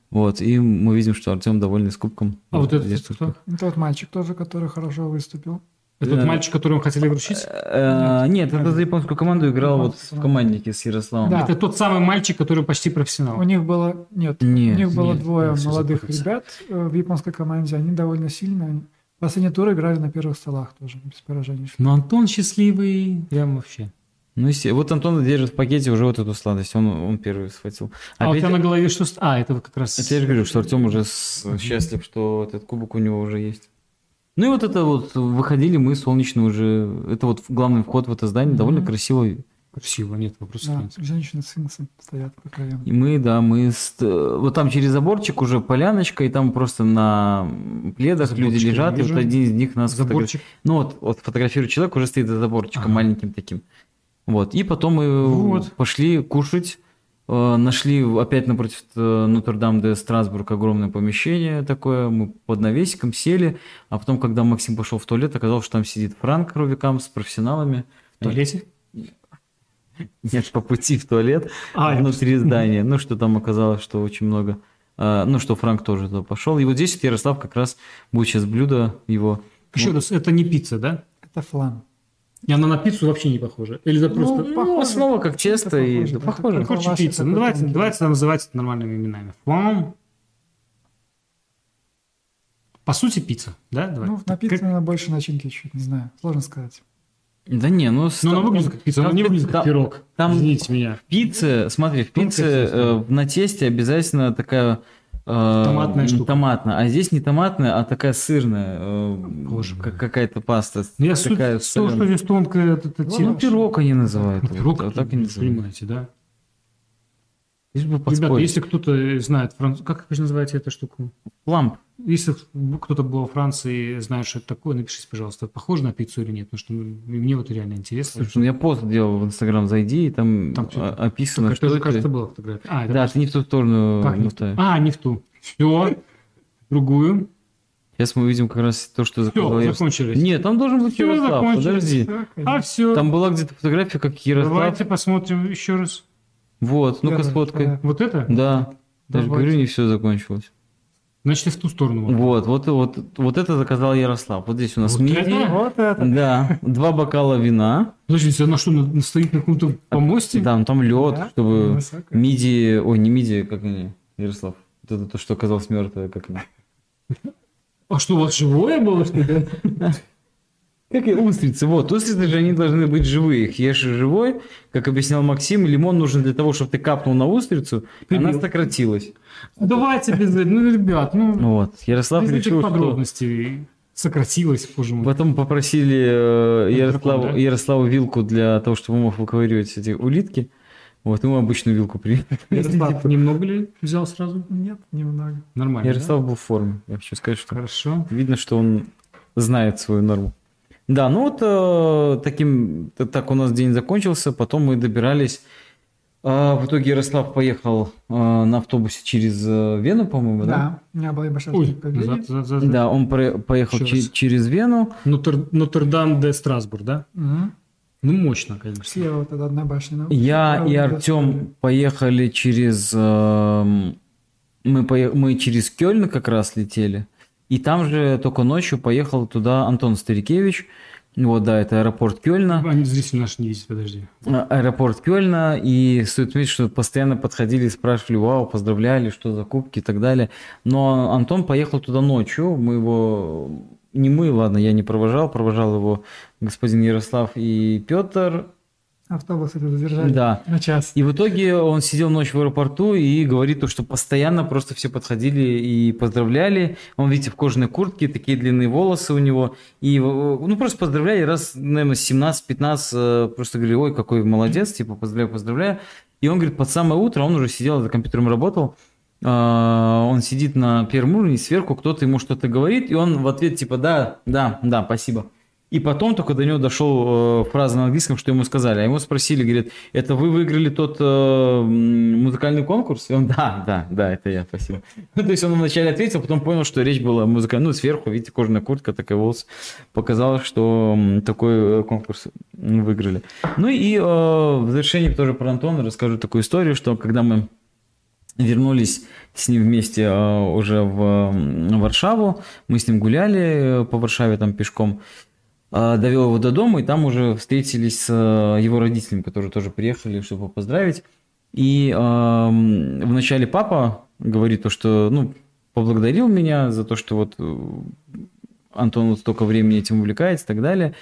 Вот, и мы видим, что Артем довольный с кубком. А вот это Здесь кто? вот мальчик тоже, который хорошо выступил. Это тот Да. мальчик, которого хотели вручить? Э, Нет, это за японскую команду играл вот в команднике с Ярославом. Да. Это тот самый мальчик, который почти профессионал. У них было, нет, Нет, у них было нет, двое молодых ребят в японской команде, они довольно сильно. Последний тур играли на первых столах тоже, без поражений. Но Антон счастливый, прям вообще. Ну, есте- вот Антон держит в пакете уже вот эту сладость, он, он первый схватил. А у Опять- тебя на голове что? А, это вот как раз... Это я же говорю, что Артем уже с- счастлив, что этот кубок у него уже есть. Ну и вот это вот, выходили мы солнечно уже, это вот главный вход в это здание, Мгм. довольно красиво. Красиво, нет вопросов. Да, нет. женщины с сынцем стоят по краям. И мы, да, мы с- э, вот там через заборчик уже поляночка, и там просто на пледах люди Заборчик лежат, и вот один из них нас фотографирует. Заборчик. Ну вот, вот фотографирует человек, уже стоит за заборчиком Ага. маленьким таким. Вот, и потом мы Вот. пошли кушать, э, нашли опять напротив э, Нотр-Дам де Страсбург огромное помещение такое, мы под навесиком сели, а потом, когда Максим пошел в туалет, оказалось, что там сидит Франк Рувикам с профессионалами. В туалете? Нет, по пути в туалет А, внутри здания. Ну, что там оказалось, что очень много. а, Ну, что Франк тоже туда пошел. И вот здесь вот Ярослав как раз будет сейчас блюдо его. Еще раз, это не пицца, да? Это флан. И она на пиццу вообще не похожа. Или это просто... Ну, похоже. основа как честно и похоже, да, похоже. такой Короче, пицца. Ну, давайте, давайте это называть это нормальными именами. Флам. По сути, пицца, да? Давай. Ну, на пицце, наверное, больше начинки чуть, не знаю. Сложно сказать. Да не, ну... Но она там- выглядит как пицца, она не выглядит как пирог. там- Извините меня. В пицце, смотри, в пицце э, на тесте обязательно такая... э, Томатная штука. Томатная. А здесь не томатная, а такая сырная. э, Боже как- какая-то паста. Ну, Я суть такая в том, что здесь тонкая эта эта Ну, Ну, пирог они называют. Ну, Пирог, вот так и называют. понимаете, да? Лишь бы Ребята, если кто-то знает, франц... как вы называете эту штуку? Ламп. Если кто-то был во Франции и знает, что это такое, напишите, пожалуйста, похоже на пиццу или нет, потому что мне вот реально интересно. Слушай, ну я пост делал в Инстаграм, зайди, и там, Там а- что-то- описано, Только что это, это. кажется, была фотография. А, это Да, просто- ты не в ту сторону как не в ту? А, не в ту. Все. Другую. Сейчас мы увидим как раз то, что Все, Ярослав. закончились. Нет, там должен быть Всё, Ярослав, подожди. А все. Там была где-то фотография, как Ярослав. Давайте посмотрим еще раз. Вот, ну-ка сфоткай. вторая. Вот это? Да. Даже говорю, не все закончилось. Значит, и в ту сторону. Вот, вот, вот, вот это заказал Ярослав. Вот здесь у нас Вот миди. это? Вот это. Да, два бокала вина. Подождите, она что, на- стоит на каком-то помосте? Да, ну там лед, Да, чтобы высокая. миди, ой, не миди, как они, Ярослав. Вот это то, что оказалось мертвое, как они. А что, у вас живое было, что ли? Как и устрицы. Вот, устрицы же они должны быть живые. Их ешь живой, как объяснял Максим, лимон нужен для того, чтобы ты капнул на устрицу, Прибил. она сократилась. Давайте без этого. Ну, ребят, ну, Вот. Ярослав без этих решил, что... подробностей. Сократилось, боже мой. Потом попросили э, Ну, Ярославу, дракон, да? Ярославу вилку для того, чтобы он мог выковыривать эти улитки. Вот, ему обычную вилку привели. Ярослав, немного ли взял сразу? Нет, немного. Нормально, Ярослав был в форме. Я хочу сказать, да? что Хорошо. видно, что он знает свою норму. Да, ну вот э, таким, так у нас день закончился, потом мы добирались а, в итоге Ярослав поехал а, на автобусе через э, Вену, по-моему, да? Да, у меня была большая Да, он про- поехал че- через Вену. Нотр- Нотр-Дам де Страсбург, да? Угу. Ну, мощно, конечно. Слева вот эта одна башня. Я Справа и Артем поехали через... эм, Мы, пое- мы через Кёльн как раз летели. И там же только ночью поехал туда Антон Старикевич. Вот, да, это аэропорт Кёльна. Они зрители наши не видят, подожди. А- Аэропорт Кёльна, и стоит отметить, что постоянно подходили, спрашивали, вау, поздравляли, что за кубки и так далее. Но Антон поехал туда ночью, мы его, не мы, ладно, я не провожал, провожал его господин Ярослав и Петр, Автобус это задержали да. на час. И в итоге он сидел ночь в аэропорту и говорит, то, что постоянно просто все подходили и поздравляли. Он, видите, в кожаной куртке, такие длинные волосы у него. И, э, ну, просто поздравляли раз, наверное, 17-15, э, просто говорили, ой, какой молодец, типа, поздравляю, поздравляю. И он говорит, под самое утро, он уже сидел, за компьютером работал, а, он сидит на первом уровне, сверху кто-то ему что-то говорит, и он в ответ типа, да, да, да, спасибо. И потом только до него дошел э, фраза на английском, что ему сказали. А ему спросили, говорит, это вы выиграли тот э, музыкальный конкурс? И он, да, да, да, это я, спасибо. Ну, то есть он вначале ответил, потом понял, что речь была музыкальная. Ну, сверху, видите, кожаная куртка, такая волос. Показалось, что такой э, конкурс выиграли. Ну и э, в завершении тоже про Антона расскажу такую историю, что когда мы вернулись с ним вместе э, уже в Варшаву. Мы с ним гуляли по Варшаве там пешком. Э, Довел его до дома, и там уже встретились с э, его родителями, которые тоже приехали, чтобы поздравить. И э, вначале папа говорит то, что, ну, поблагодарил меня за то, что вот э, Антон вот столько времени этим увлекается и так далее.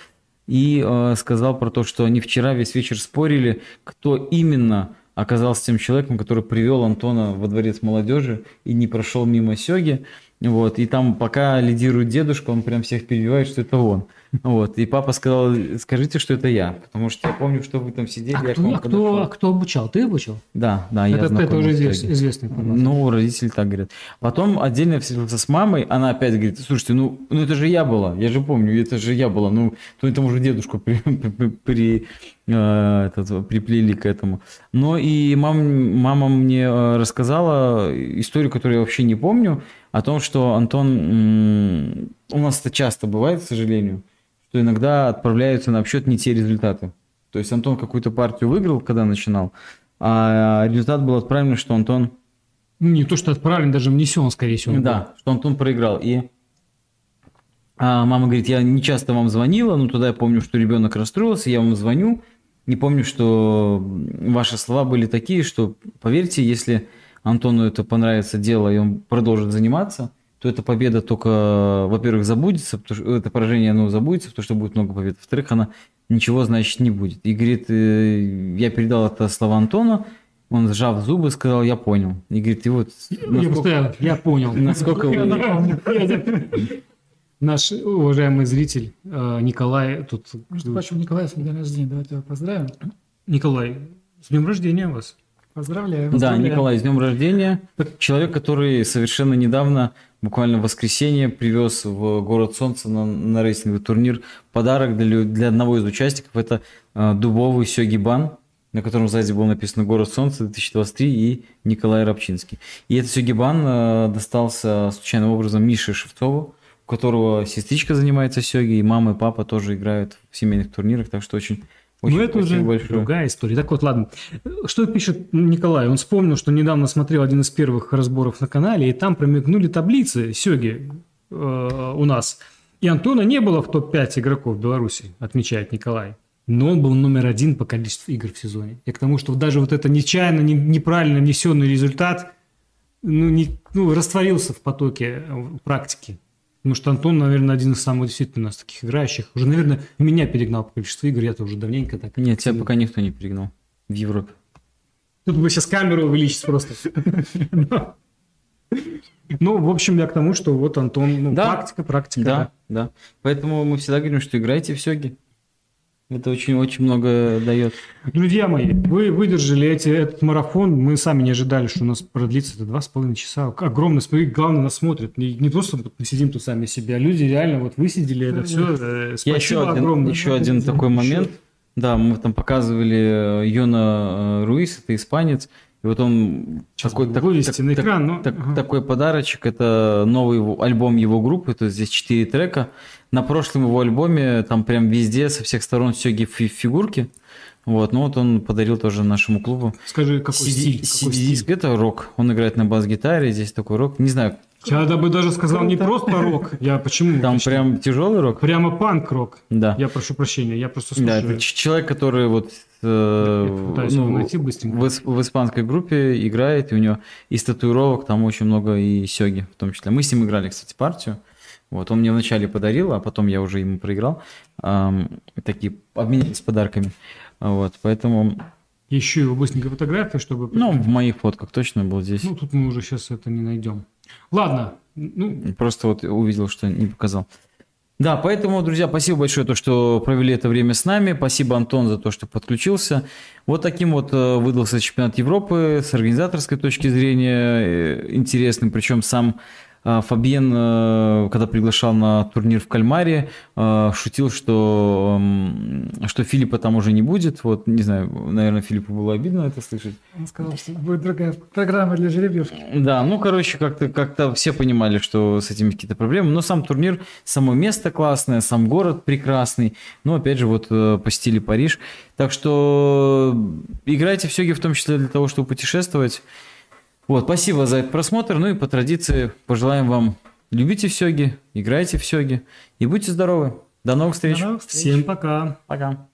И э, сказал про то, что они вчера весь вечер спорили, кто именно оказался тем человеком, который привел Антона во дворец молодежи и не прошел мимо Сёги. Вот, и там пока лидирует дедушка, он прям всех перебивает, что это он. Вот, и папа сказал, скажите, что это я, потому что я помню, что вы там сидели. А я к кто, а кто, подошел». а кто обучал? Ты обучал? Да, да, я это, это уже извест- известный информация. Ну, родители так говорят. Потом отдельно встретился с мамой, она опять говорит, слушайте, ну, ну это же я была, я же помню, это же я была, ну, то этому уже дедушку при, при- при- э, этот, приплели к этому. Но и мам, мама мне э, рассказала историю, которую я вообще не помню, о том, что Антон, у нас это часто бывает, к сожалению, что иногда отправляются на обсчет не те результаты. То есть Антон какую-то партию выиграл, когда начинал, а результат был отправлен, что Антон Ну, Не то, что отправлен, даже внесен, скорее всего. да, что Антон проиграл. И а, мама говорит, я не часто вам звонила, но тогда я помню, что ребенок расстроился, я вам звоню. Не помню, что ваши слова были такие, что, поверьте, если Антону это понравится дело, и он продолжит заниматься, то эта победа только, во-первых, забудется, потому что это поражение, оно забудется, потому что будет много побед. Во-вторых, она ничего значит не будет. И говорит, э, я передал это слова Антону, он, сжав зубы, сказал, я понял. И говорит, и вот... Насколько- поставил, я понял. Насколько вы-. Наш уважаемый зритель э, Николай тут... Между прочим, Николай с день рождения. Давайте его поздравим. Николай, с днем рождения вас. Поздравляю. Да. Николай, с днем рождения. Человек, который совершенно недавно, буквально в воскресенье, привез в город Солнца на, на рейсинговый турнир подарок для, для одного из участников. Это э, дубовый сёгибан, на котором сзади было написано «Город Солнца 2023» и Николай Рабчинский. И этот сёгибан э, достался случайным образом Мише Шевцову, у которого сестричка занимается сёги, и мама и папа тоже играют в семейных турнирах, так что очень, очень Ну, это уже большое. другая история. Так вот, ладно. Что пишет Николай? Он вспомнил, что недавно смотрел один из первых разборов на канале, и там промелькнули таблицы Сёги э, у нас. И Антона не было в топ-5 игроков Беларуси, отмечает Николай. Но он был номер один по количеству игр в сезоне. И к тому, что даже вот это нечаянно, не- неправильно внесенный результат ну, не, ну, растворился в потоке практики. Потому что Антон, наверное, один из самых действительно у нас таких играющих. Уже, наверное, меня перегнал по количеству игр. Я-то уже давненько так. Нет, тебя пока никто не перегнал в Европе. Тут бы сейчас камеру увеличить просто. Ну, в общем, я к тому, что вот Антон, ну, Да. практика, практика. Да, да. Поэтому мы всегда говорим, что играйте в сёги. Это очень-очень много дает. Друзья мои, вы выдержали эти, этот марафон. Мы сами не ожидали, что у нас продлится это два с половиной часа. Огромно, смотри, главное, нас смотрят. Не, не просто мы сидим тут сами себя, а люди реально вот высидели это все. Спасибо Я еще один, огромное. Еще один такой момент. Да, мы там показывали э, Йона э, Руис, это испанец. И вот он Сейчас такой, так, вывести так, экран, но... так, ага. такой подарочек. Это новый его, альбом его группы, то есть здесь четыре трека. На прошлом его альбоме там прям везде со всех сторон сёги фигурки. Вот, ну вот он подарил тоже нашему клубу. Скажи, какой CD, стиль? Какой CD-диск, это рок. Он играет на бас-гитаре, здесь такой рок. Не знаю, я бы даже сказал не просто рок. Я почему? Там почему? прям тяжелый рок? Прямо панк-рок. Да. Я прошу прощения, я просто слушаю. Да, это человек, который вот э, ну, найти быстренько. В, в испанской группе играет, и у него из татуировок там очень много и сёги в том числе. Мы с ним играли, кстати, партию. Вот, он мне вначале подарил, а потом я уже ему проиграл. Эм, такие обменялись подарками. Вот, поэтому... Еще его быстренько фотографию, чтобы... Ну, в моих фотках точно был здесь. Ну, тут мы уже сейчас это не найдем. Ладно. Ну... Просто вот увидел, что не показал. Да, поэтому, друзья, спасибо большое, то, что провели это время с нами. Спасибо, Антон, за то, что подключился. Вот таким вот э, выдался чемпионат Европы с организаторской точки зрения э, интересным. Причем сам Фабиен, э, когда приглашал на турнир в Кальмаре, э, шутил, что, что Филиппа там уже не будет. Вот, не знаю, наверное, Филиппу было обидно это слышать. Он сказал, что будет другая программа для жеребьевки. Да, ну, короче, как-то как все понимали, что с этим какие-то проблемы. Но сам турнир, само место классное, сам город прекрасный. Ну, опять же, вот э, по стиле Париж. Так что играйте в Сёги в том числе для того, чтобы путешествовать. Вот, спасибо за этот просмотр. Ну и по традиции пожелаем вам любите сёги, играйте в сёги и будьте здоровы. До новых встреч. До новых встреч. Всем пока. Пока.